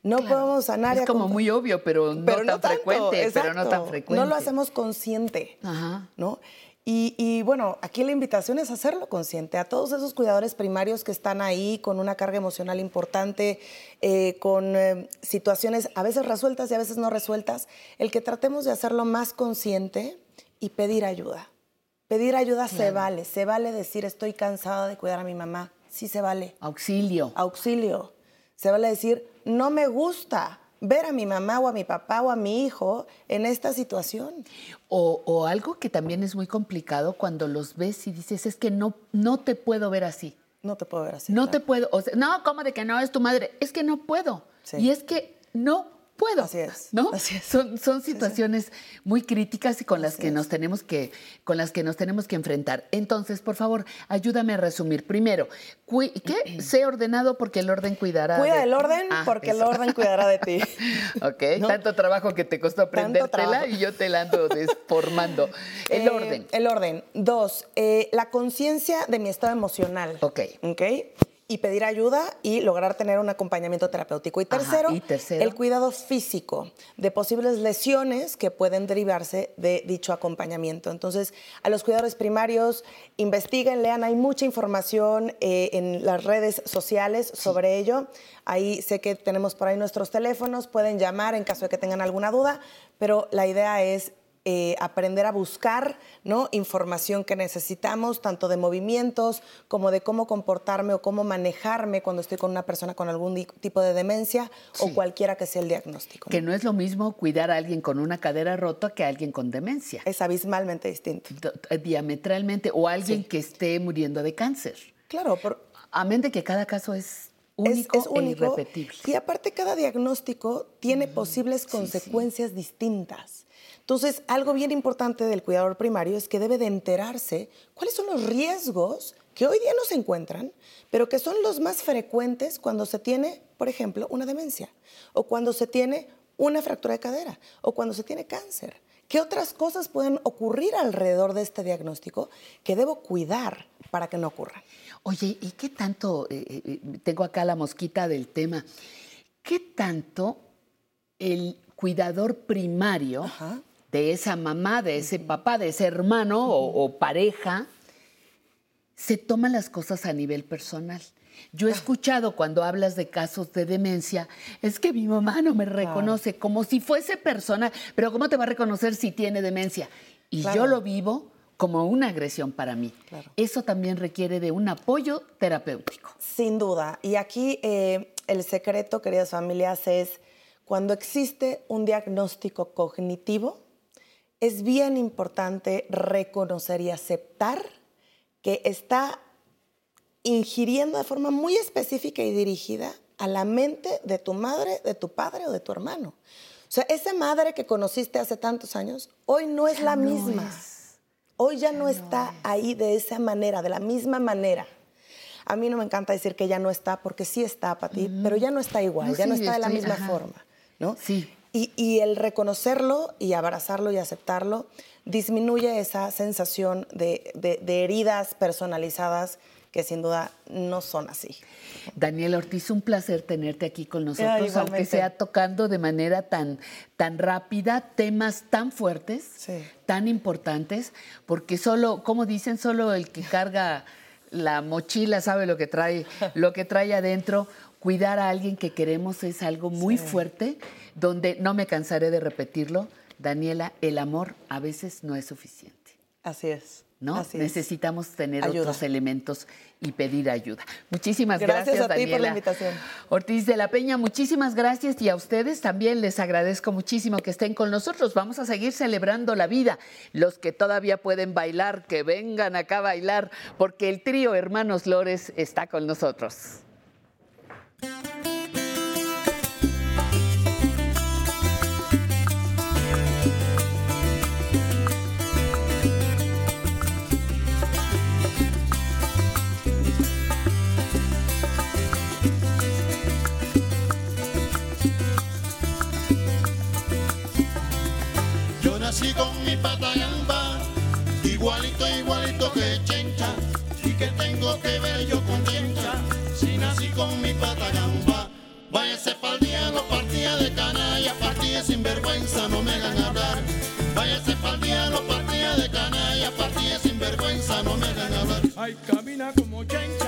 No Claro. podemos sanar Es como muy obvio, pero no pero tan tanto, frecuente. Pero no tan exacto. frecuente. No lo hacemos consciente, Ajá. ¿no? Y, y, bueno, aquí la invitación es hacerlo consciente a todos esos cuidadores primarios que están ahí con una carga emocional importante, eh, con eh, situaciones a veces resueltas y a veces no resueltas, el que tratemos de hacerlo más consciente y pedir ayuda. Pedir ayuda se vale, se vale decir estoy cansada de cuidar a mi mamá, sí se vale. Auxilio. Auxilio. Se vale decir no me gusta ver a mi mamá o a mi papá o a mi hijo en esta situación. O, o algo que también es muy complicado cuando los ves y dices, es que no, no te puedo ver así. No te puedo ver así. No te puedo. o sea, no, ¿cómo de que no es tu madre? Es que no puedo. Sí. Y es que no puedo. Así es. ¿No? Son, son situaciones muy críticas y con las que nos tenemos que, con las que nos tenemos que enfrentar. Entonces, por favor, ayúdame a resumir. Primero, ¿qué? *clears throat* Sé ordenado porque el orden cuidará. Cuida de ti. orden Ah, porque el orden cuidará de ti. *laughs* Ok, tanto trabajo que te costó aprendértela y yo te la ando *laughs* desformando. El Eh, orden. El orden. Dos, eh, la conciencia de mi estado emocional. Ok. Ok. Y pedir ayuda y lograr tener un acompañamiento terapéutico. Y Ajá, tercero, y tercero. el cuidado físico de posibles lesiones que pueden derivarse de dicho acompañamiento. Entonces, a los cuidadores primarios, investiguen, lean, hay mucha información eh, en las redes sociales sobre ello. Ahí sé que tenemos por ahí nuestros teléfonos, pueden llamar en caso de que tengan alguna duda, pero la idea es eh, aprender a buscar ¿no? información que necesitamos, tanto de movimientos como de cómo comportarme o cómo manejarme cuando estoy con una persona con algún tipo de demencia Sí. o cualquiera que sea el diagnóstico. Que no es lo mismo cuidar a alguien con una cadera rota que a alguien con demencia. Es abismalmente distinto. Diametralmente. O alguien que esté muriendo de cáncer. Claro, por, de que cada caso es único, es único e irrepetible. y aparte cada diagnóstico tiene posibles consecuencias distintas. Entonces, algo bien importante del cuidador primario es que debe de enterarse cuáles son los riesgos que hoy día no se encuentran, pero que son los más frecuentes cuando se tiene, por ejemplo, una demencia, o cuando se tiene una fractura de cadera, o cuando se tiene cáncer. ¿Qué otras cosas pueden ocurrir alrededor de este diagnóstico que debo cuidar para que no ocurran? Oye, ¿y qué tanto, eh, eh, tengo acá la mosquita del tema, qué tanto el cuidador primario de esa mamá, de ese papá, de ese hermano o, o pareja, se toma las cosas a nivel personal? Yo he escuchado cuando hablas de casos de demencia, es que mi mamá no me reconoce como si fuese persona, pero ¿cómo te va a reconocer si tiene demencia? Y Claro. yo lo vivo como una agresión para mí. Eso también requiere de un apoyo terapéutico. Sin duda. Y aquí eh, el secreto, queridas familias, es cuando existe un diagnóstico cognitivo, es bien importante reconocer y aceptar que está ingiriendo de forma muy específica y dirigida a la mente de tu madre, de tu padre o de tu hermano. O sea, esa madre que conociste hace tantos años, hoy no es la misma. Hoy ya, no está ahí de esa manera, de la misma manera. A mí no me encanta decir que ya no está, porque sí está para ti, pero ya no está igual, No, ya no está de la estoy- misma ajá. forma, ¿no? Sí. Y, y el reconocerlo y abrazarlo y aceptarlo disminuye esa sensación de, de- de heridas personalizadas que sin duda no son así. Daniela Ortiz, un placer tenerte aquí con nosotros, Ah, aunque sea tocando de manera tan, tan rápida temas tan fuertes, tan importantes, porque solo, como dicen, solo el que carga la mochila sabe lo que trae, lo que trae adentro. Cuidar a alguien que queremos es algo muy Sí. fuerte, donde no me cansaré de repetirlo, Daniela, el amor a veces no es suficiente. Así es. ¿no? Así. Necesitamos tener Ayuda. otros elementos y pedir ayuda. Muchísimas Gracias gracias, a ti por la Daniela. invitación. Ortiz de la Peña, muchísimas gracias y a ustedes también les agradezco muchísimo que estén con nosotros. Vamos a seguir celebrando la vida. Los que todavía pueden bailar, que vengan acá a bailar, porque el trío Hermanos Lores está con nosotros. Yo nací con mi pata igualito, igualito que Chencha. ¿Y que tengo que ver Ay, camina como chencha,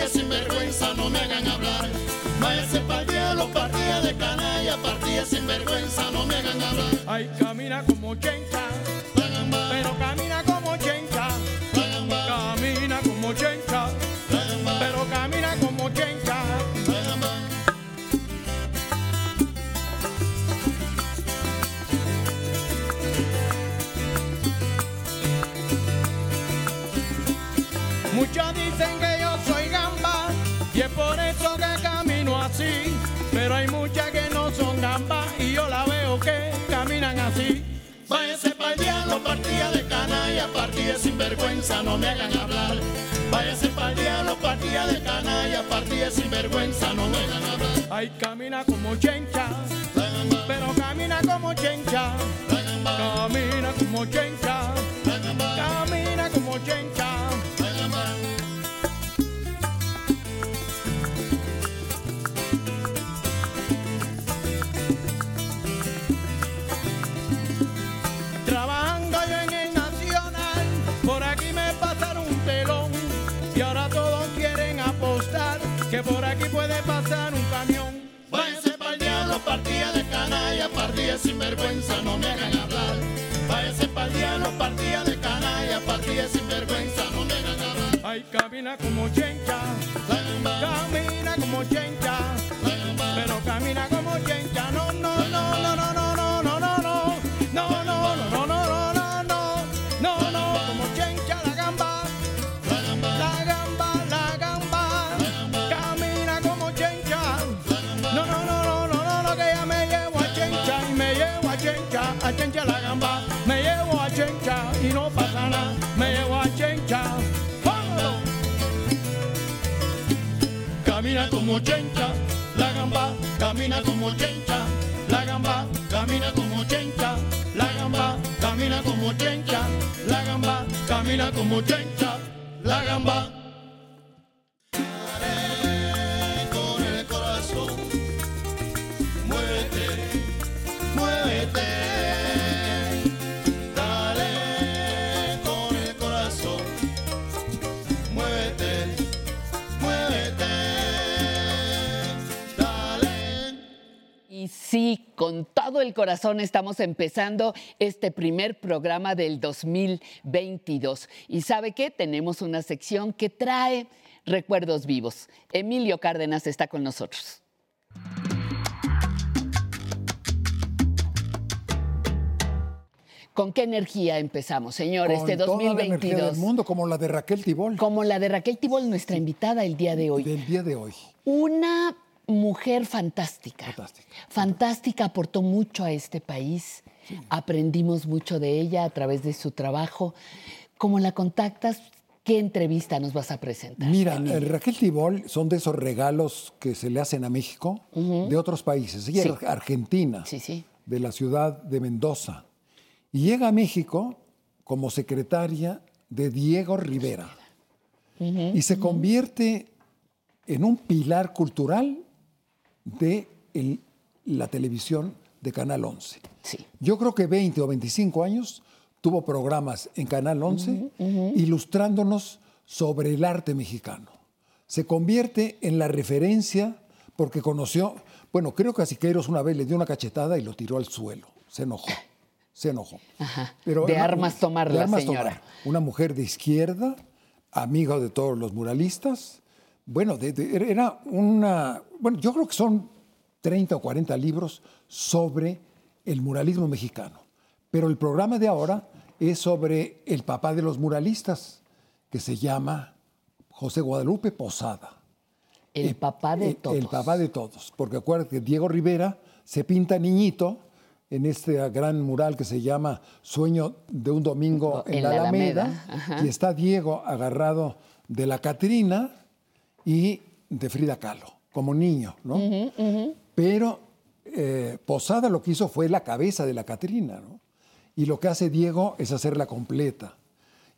canalla, partida sin vergüenza, no me hagan hablar. Váyase pa'l diablo, partida de canalla, partida sin vergüenza, no me hagan hablar. Ay, camina como chencha, partida sin vergüenza, no me hagan hablar. Váyase pa'l diablo, partida de canalla, partida sin vergüenza, no me hagan hablar. Ay, camina como chencha, pero camina como chencha. Camina como chencha, camina como chencha. pisar un camión. Váyase pa'l diablo, partida de canalla, partida sin vergüenza, no me hagan hablar. Váyase pa'l diablo, partida de canalla, partida sin vergüenza, no me hagan hablar. Ay, camina como chencha, camina como chencha. La gamba, camina como chencha, la gamba, camina como chencha, la gamba, camina como chencha, la gamba, camina como chencha, la gamba. Y sí, con todo el corazón estamos empezando este primer programa del 2022. Y sabe qué? Tenemos una sección que trae recuerdos vivos. Emilio Cárdenas está con nosotros. ¿Con qué energía empezamos, señor, Con este toda la energía 2022? del mundo, como la de Raquel Tibol. Como la de Raquel Tibol, nuestra invitada el día de hoy. Del día de hoy. Una mujer fantástica. Fantástica. aportó mucho a este país. Aprendimos mucho de ella a través de su trabajo. ¿Cómo la contactas? ¿Qué entrevista nos vas a presentar? Mira, Emilio? el Raquel Tibol son de esos regalos que se le hacen a México de otros países. Ella Sí. es argentina, de la ciudad de Mendoza. Y llega a México como secretaria de Diego Rivera. Y se convierte en un pilar cultural de el- la televisión de Canal 11. Yo creo que 20 o 25 años tuvo programas en Canal 11 ilustrándonos sobre el arte mexicano. Se convierte en la referencia porque conoció, bueno, creo que a Siqueiros una vez le dio una cachetada y lo tiró al suelo. Se enojó, se enojó. Pero de una- armas tomar de la armas señora. tomar. Una mujer de izquierda, amiga de todos los muralistas. Bueno, de- de- era una. Bueno, yo creo que son 30 o 40 libros sobre el muralismo mexicano. Pero el programa de ahora es sobre el papá de los muralistas, que se llama José Guadalupe Posada. El papá de el- todos. El papá de todos. Porque acuérdate que Diego Rivera se pinta niñito en este gran mural que se llama Sueño de un domingo en, En la la Alameda. Alameda. Y está Diego agarrado de la Catrina y de Frida Kahlo, como niño, ¿no? Pero eh, Posada lo que hizo fue la cabeza de la Catrina, ¿no? Y lo que hace Diego es hacerla completa.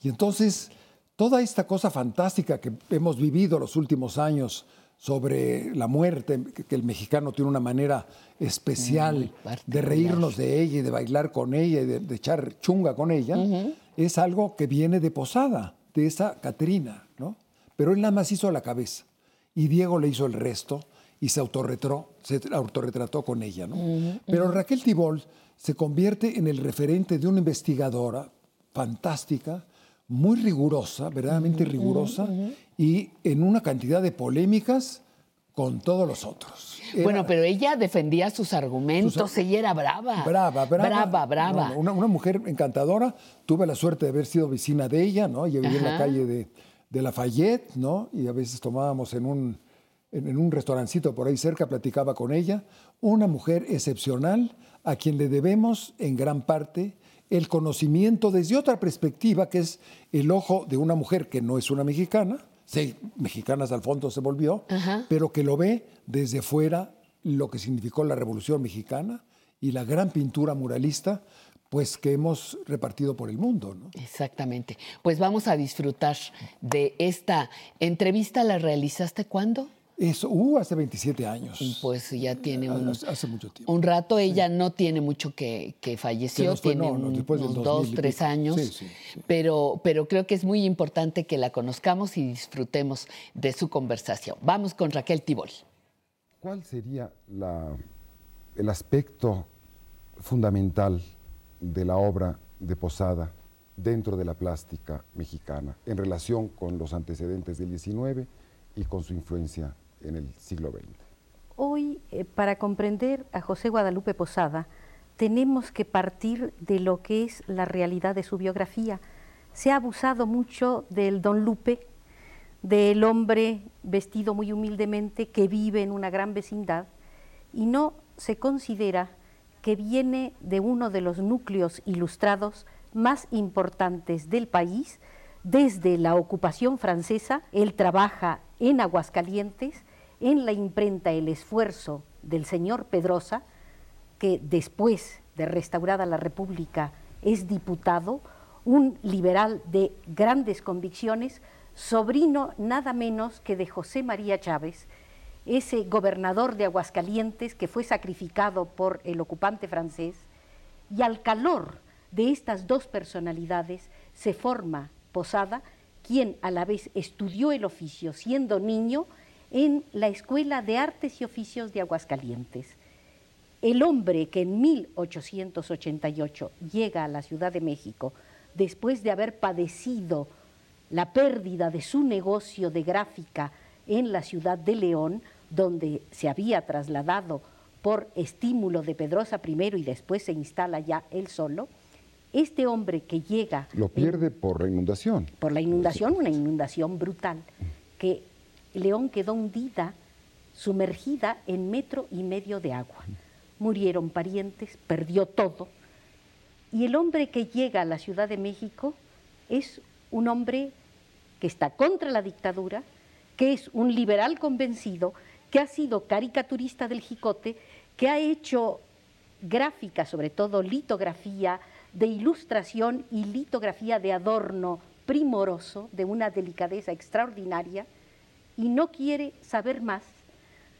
Y entonces, toda esta cosa fantástica que hemos vivido los últimos años sobre la muerte, que, el mexicano tiene una manera especial de reírnos de ella y de bailar con ella y de, de echar chunga con ella, es algo que viene de Posada, de esa Catrina. Pero él nada más hizo la cabeza y Diego le hizo el resto y se autorretrató, se autorretrató con ella, ¿no? Pero Raquel Tibol se convierte en el referente de una investigadora fantástica, muy rigurosa, verdaderamente rigurosa, y en una cantidad de polémicas con todos los otros. Era Bueno, pero ella defendía sus argumentos, ella era brava. Brava, brava. Brava, brava. No, no, una, una mujer encantadora. Tuve la suerte de haber sido vecina de ella, ¿no? Yo vivía en la calle de, de Lafayette, ¿no? Y a veces tomábamos en un, en, un restaurancito por ahí cerca, platicaba con ella. Una mujer excepcional a quien le debemos en gran parte el conocimiento desde otra perspectiva, que es el ojo de una mujer que no es una mexicana, sí, mexicanas al fondo se volvió, pero que lo ve desde fuera lo que significó la Revolución Mexicana y la gran pintura muralista, pues que hemos repartido por el mundo. ¿no? Exactamente. Pues vamos a disfrutar de esta entrevista. ¿La realizaste cuándo? Eso, uh, hace 27 años. Pues ya tiene un, Hace, hace mucho tiempo. un rato. Ella no tiene mucho que, que falleció, Que fue- tiene no, no, un- después del unos 2000 dos, tres años. Sí, sí, Pero, pero creo que es muy importante que la conozcamos y disfrutemos de su conversación. Vamos con Raquel Tibol. ¿Cuál sería la- el aspecto fundamental de la obra de Posada dentro de la plástica mexicana en relación con los antecedentes del XIX y con su influencia en el siglo XX. Hoy, eh, para comprender a José Guadalupe Posada, tenemos que partir de lo que es la realidad de su biografía. Se ha abusado mucho del Don Lupe, del hombre vestido muy humildemente que vive en una gran vecindad, y no se considera que viene de uno de los núcleos ilustrados más importantes del país. Desde la ocupación francesa, él trabaja en Aguascalientes, en la imprenta El Esfuerzo del señor Pedrosa, que después de restaurada la República es diputado, un liberal de grandes convicciones, sobrino nada menos que de José María Chávez, ese gobernador de Aguascalientes que fue sacrificado por el ocupante francés, y al calor de estas dos personalidades se forma Posada, quien a la vez estudió el oficio siendo niño en la Escuela de Artes y Oficios de Aguascalientes. El hombre que en 1888 llega a la Ciudad de México después de haber padecido la pérdida de su negocio de gráfica en la ciudad de León, donde se había trasladado por estímulo de Pedrosa I y después se instala ya él solo, este hombre que llega... Lo pierde por la inundación. Por la inundación, una inundación brutal, que León quedó hundida, sumergida en metro y medio de agua. Murieron parientes, perdió todo. Y el hombre que llega a la Ciudad de México es un hombre que está contra la dictadura, que es un liberal convencido, que ha sido caricaturista del jicote, que ha hecho gráfica, sobre todo litografía, de ilustración y litografía de adorno primoroso, de una delicadeza extraordinaria, y no quiere saber más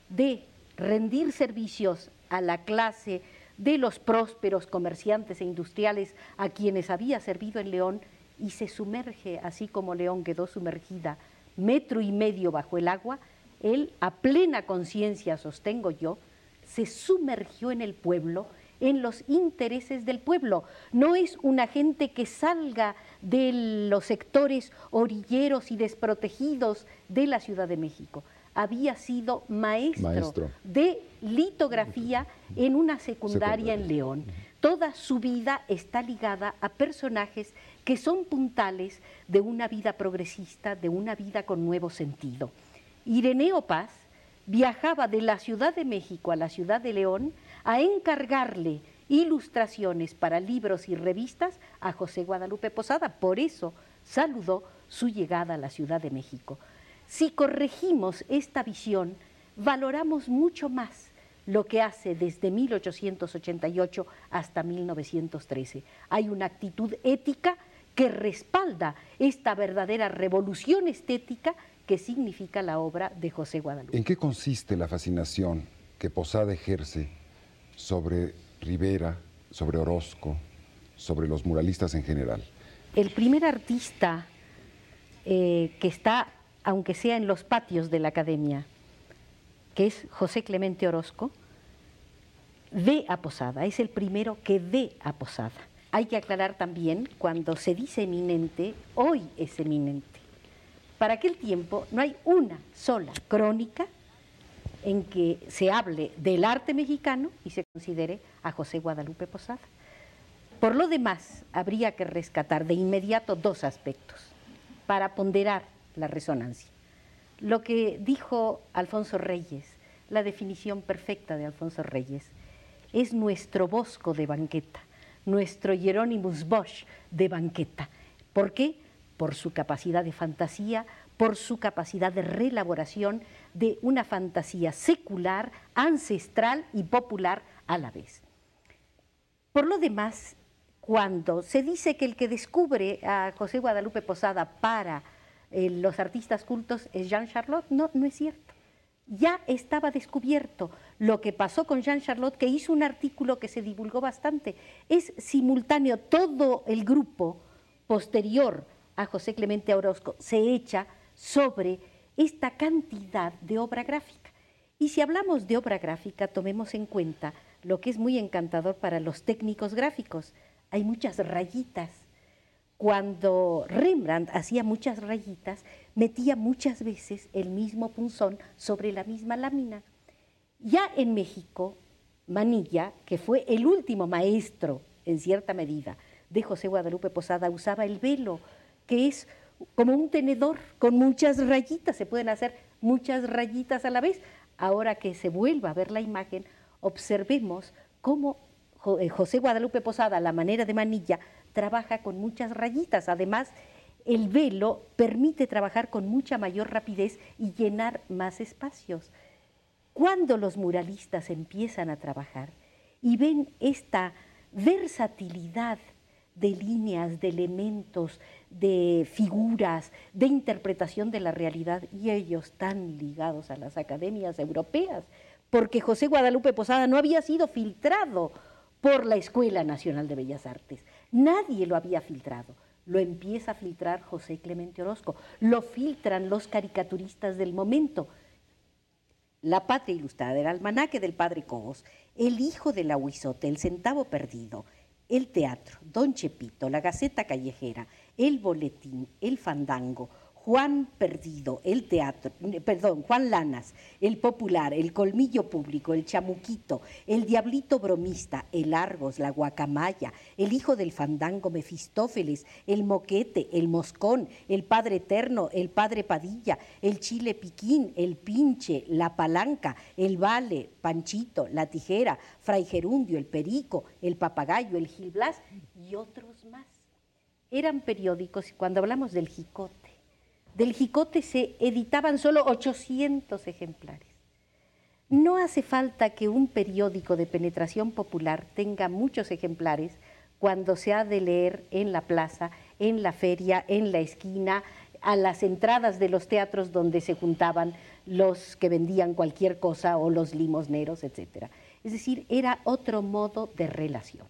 de rendir servicios a la clase de los prósperos comerciantes e industriales a quienes había servido en León y se sumerge, así como León quedó sumergida metro y medio bajo el agua, él a plena conciencia, sostengo yo, se sumergió en el pueblo, en los intereses del pueblo. No es una gente que salga de los sectores orilleros y desprotegidos de la Ciudad de México. Había sido maestro, Maestro. de litografía en una secundaria en León. Toda su vida está ligada a personajes que son puntales de una vida progresista, de una vida con nuevo sentido. Ireneo Paz viajaba de la Ciudad de México a la Ciudad de León a encargarle ilustraciones para libros y revistas a José Guadalupe Posada. Por eso saludó su llegada a la Ciudad de México. Si corregimos esta visión, valoramos mucho más lo que hace desde 1888 hasta 1913. Hay una actitud ética que respalda esta verdadera revolución estética que significa la obra de José Guadalupe. ¿En qué consiste la fascinación que Posada ejerce sobre Rivera, sobre Orozco, sobre los muralistas en general? El primer artista eh, que está, aunque sea en los patios de la academia, que es José Clemente Orozco, ve a Posada, es el primero que ve a Posada. Hay que aclarar también, cuando se dice eminente, hoy es eminente. Para aquel tiempo no hay una sola crónica en que se hable del arte mexicano y se considere a José Guadalupe Posada. Por lo demás, habría que rescatar de inmediato dos aspectos para ponderar la resonancia. Lo que dijo Alfonso Reyes, la definición perfecta de Alfonso Reyes, es nuestro Bosco de banqueta, nuestro Hieronymus Bosch de banqueta. ¿Por qué? Por su capacidad de fantasía, por su capacidad de reelaboración de una fantasía secular, ancestral y popular a la vez. Por lo demás, cuando se dice que el que descubre a José Guadalupe Posada para eh, los artistas cultos es Jean Charlotte, no, no es cierto. Ya estaba descubierto lo que pasó con Jean Charlotte, que hizo un artículo que se divulgó bastante. Es simultáneo, todo el grupo posterior a José Clemente Orozco se echa sobre esta cantidad de obra gráfica. Y si hablamos de obra gráfica, tomemos en cuenta lo que es muy encantador para los técnicos gráficos. Hay muchas rayitas. cuando Rembrandt hacía muchas rayitas, metía muchas veces el mismo punzón sobre la misma lámina. Ya en México, Manilla, que fue el último maestro, en cierta medida, de José Guadalupe Posada, usaba el velo, que es como un tenedor con muchas rayitas, se pueden hacer muchas rayitas a la vez. Ahora que se vuelva a ver la imagen, observemos cómo eh, José Guadalupe Posada, la manera de manilla, trabaja con muchas rayitas. Además, el velo permite trabajar con mucha mayor rapidez y llenar más espacios. Cuando los muralistas empiezan a trabajar y ven esta versatilidad de líneas, de elementos, de figuras, de interpretación de la realidad, y ellos tan ligados a las academias europeas, porque José Guadalupe Posada no había sido filtrado por la Escuela Nacional de Bellas Artes. Nadie lo había filtrado. Lo empieza a filtrar José Clemente Orozco. Lo filtran los caricaturistas del momento. La Patria Ilustrada, el almanaque del padre Cobos, El hijo del aguizote, El centavo perdido, El teatro, Don Chepito, La Gaceta Callejera, El boletín, El fandango, Juan Perdido, El teatro, perdón, Juan Lanas, El popular, El colmillo público, El chamuquito, El diablito bromista, El Argos, La guacamaya, El hijo del fandango Mefistófeles, El moquete, El moscón, El padre eterno, El padre Padilla, El chile piquín, El pinche, La palanca, El vale, Panchito, La tijera, Fray Gerundio, El perico, El papagayo, El Gil Blas y otros más. Eran periódicos, y cuando hablamos del jicote, del jicote se editaban solo 800 ejemplares. No hace falta que un periódico de penetración popular tenga muchos ejemplares cuando se ha de leer en la plaza, en la feria, en la esquina, a las entradas de los teatros donde se juntaban los que vendían cualquier cosa o los limosneros, etc. Es decir, era otro modo de relación.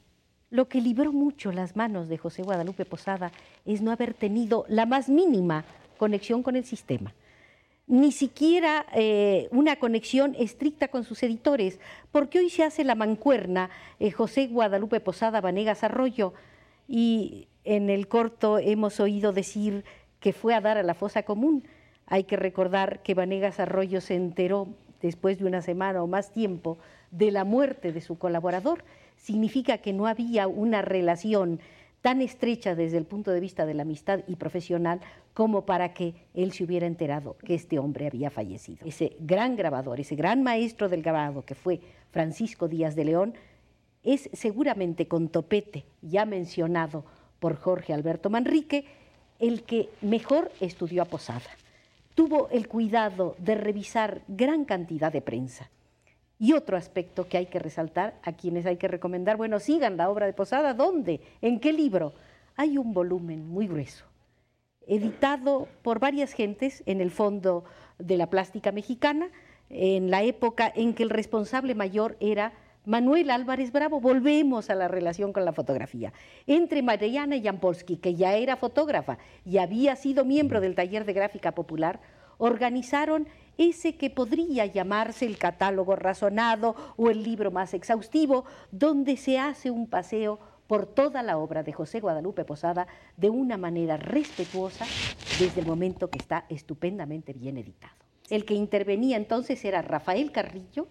Lo que libró mucho las manos de José Guadalupe Posada es no haber tenido la más mínima conexión con el sistema, ni siquiera eh, una conexión estricta con sus editores, porque hoy se hace la mancuerna eh, José Guadalupe Posada Vanegas Arroyo y en el corto hemos oído decir que fue a dar a la fosa común. Hay que recordar que Vanegas Arroyo se enteró después de una semana o más tiempo de la muerte de su colaborador. Significa que no había una relación tan estrecha desde el punto de vista de la amistad y profesional como para que él se hubiera enterado que este hombre había fallecido. Ese gran grabador, ese gran maestro del grabado que fue Francisco Díaz de León, es seguramente con topete, ya mencionado por Jorge Alberto Manrique, el que mejor estudió a Posada. Tuvo el cuidado de revisar gran cantidad de prensa. Y otro aspecto que hay que resaltar, a quienes hay que recomendar, bueno, sigan la obra de Posada, ¿dónde? ¿En qué libro? Hay un volumen muy grueso, editado por varias gentes en el Fondo de la Plástica Mexicana, en la época en que el responsable mayor era Manuel Álvarez Bravo. Volvemos a la relación con la fotografía. Entre Mariana Jampolsky, que ya era fotógrafa y había sido miembro del taller de gráfica popular, organizaron ese que podría llamarse el catálogo razonado o el libro más exhaustivo, donde se hace un paseo por toda la obra de José Guadalupe Posada de una manera respetuosa desde el momento que está estupendamente bien editado. El que intervenía entonces era Rafael Carrillo,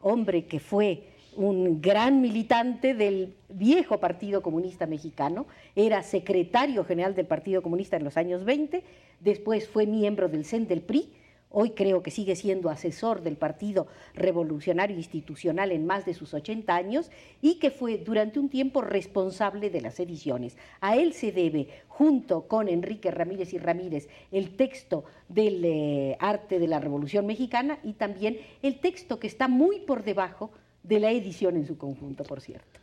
hombre que fue un gran militante del viejo Partido Comunista Mexicano, era secretario general del Partido Comunista en los años 20, después fue miembro del CEN del PRI, hoy creo que sigue siendo asesor del Partido Revolucionario Institucional en más de sus 80 años y que fue durante un tiempo responsable de las ediciones. A él se debe, junto con Enrique Ramírez y Ramírez, el texto del eh, arte de la Revolución Mexicana y también el texto que está muy por debajo de la edición en su conjunto, por cierto.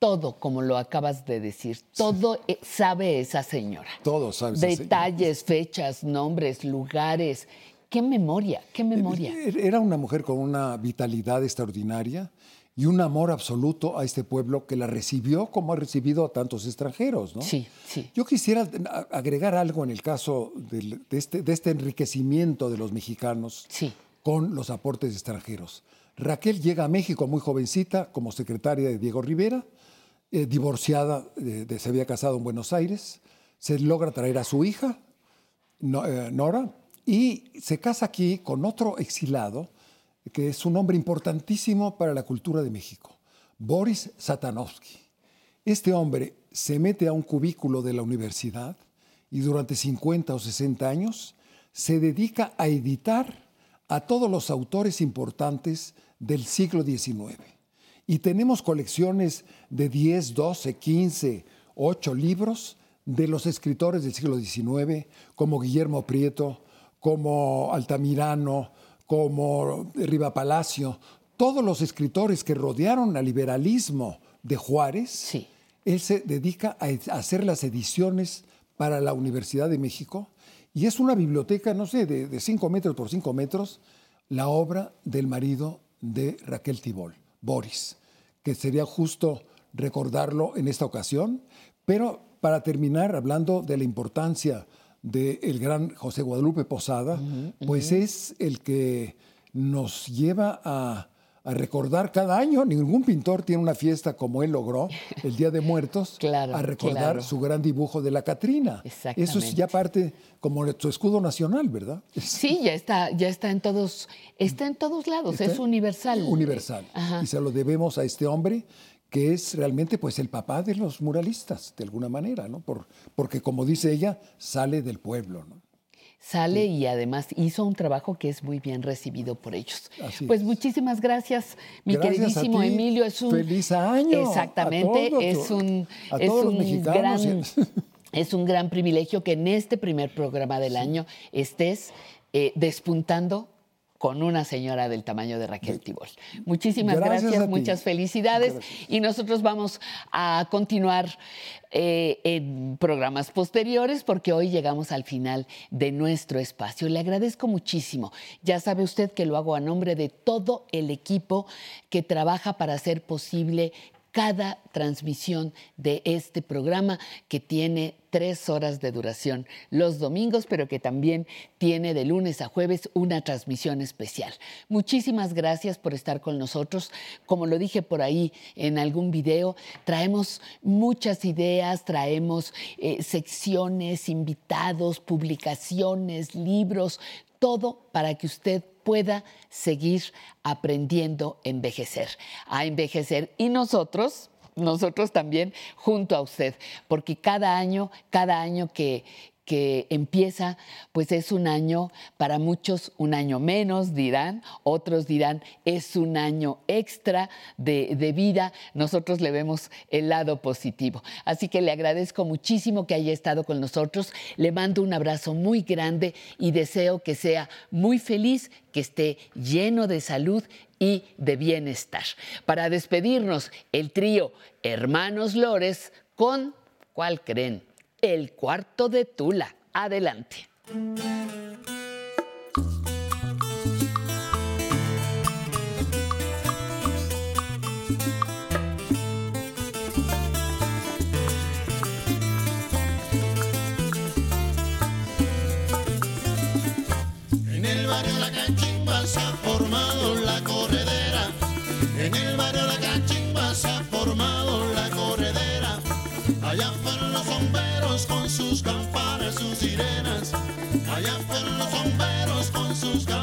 Todo, como lo acabas de decir, todo eh, sabe esa señora. Todo sabe esa señora. Detalles, fechas, nombres, lugares. Qué memoria, qué memoria. Era una mujer con una vitalidad extraordinaria y un amor absoluto a este pueblo que la recibió como ha recibido a tantos extranjeros, ¿no? Sí, sí. Yo quisiera agregar algo en el caso de, este, de este enriquecimiento de los mexicanos con los aportes extranjeros. Raquel llega a México muy jovencita como secretaria de Diego Rivera eh, divorciada, se había casado en Buenos Aires, se logra traer a su hija, eh, Nora, y se casa aquí con otro exilado, que es un hombre importantísimo para la cultura de México, Boris Satanovsky. Este hombre se mete a un cubículo de la universidad y durante 50 o 60 años se dedica a editar a todos los autores importantes del siglo XIX. Y tenemos colecciones de 10, 12, 15, 8 libros de los escritores del siglo XIX, como Guillermo Prieto, como Altamirano, como Riva Palacio, todos los escritores que rodearon al liberalismo de Juárez, él se dedica a ed- a hacer las ediciones para la Universidad de México. Y es una biblioteca, no sé, de 5 metros por 5 metros, la obra del marido de Raquel Tibol, Boris, que sería justo recordarlo en esta ocasión, pero para terminar hablando de la importancia del gran José Guadalupe Posada, pues es el que nos lleva a, a recordar cada año, ningún pintor tiene una fiesta como él logró, el Día de Muertos, *laughs* a recordar claro. su gran dibujo de la Catrina. Eso es ya parte como su escudo nacional, ¿verdad? *laughs* Sí, ya está, ya está en todos, está en todos lados, Está es universal. Universal. Ajá. Y se lo debemos a este hombre que es realmente pues el papá de los muralistas, de alguna manera, ¿no? Por- porque como dice ella, sale del pueblo, ¿no? Sale y además hizo un trabajo que es muy bien recibido por ellos. Así pues muchísimas gracias, mi Gracias a queridísimo ti. Emilio. Es un Feliz año a Exactamente, todos, es un, a es todos los un mexicanos. gran, *laughs* es un gran privilegio que en este primer programa del año estés eh, despuntando con una señora del tamaño de Raquel Tibol. Muchísimas Gracias muchas felicidades. Y nosotros vamos a continuar eh, en programas posteriores porque hoy llegamos al final de nuestro espacio. Le agradezco muchísimo. Ya sabe usted que lo hago a nombre de todo el equipo que trabaja para hacer posible cada transmisión de este programa que tiene tres horas de duración los domingos, pero que también tiene de lunes a jueves una transmisión especial. Muchísimas gracias por estar con nosotros. Como lo dije por ahí en algún video, traemos muchas ideas, traemos eh, secciones, invitados, publicaciones, libros, todo para que usted pueda seguir aprendiendo a envejecer, a envejecer. Y nosotros, nosotros también junto a usted, porque cada año, cada año que, que empieza, pues es un año, para muchos un año menos, dirán, otros dirán, es un año extra de, de vida. Nosotros le vemos el lado positivo. Así que le agradezco muchísimo que haya estado con nosotros. Le mando un abrazo muy grande y deseo que sea muy feliz, que esté lleno de salud y de bienestar. Para despedirnos, el trío Hermanos Lores con, ¿cuál creen? El cuarto de Tula. Adelante. busca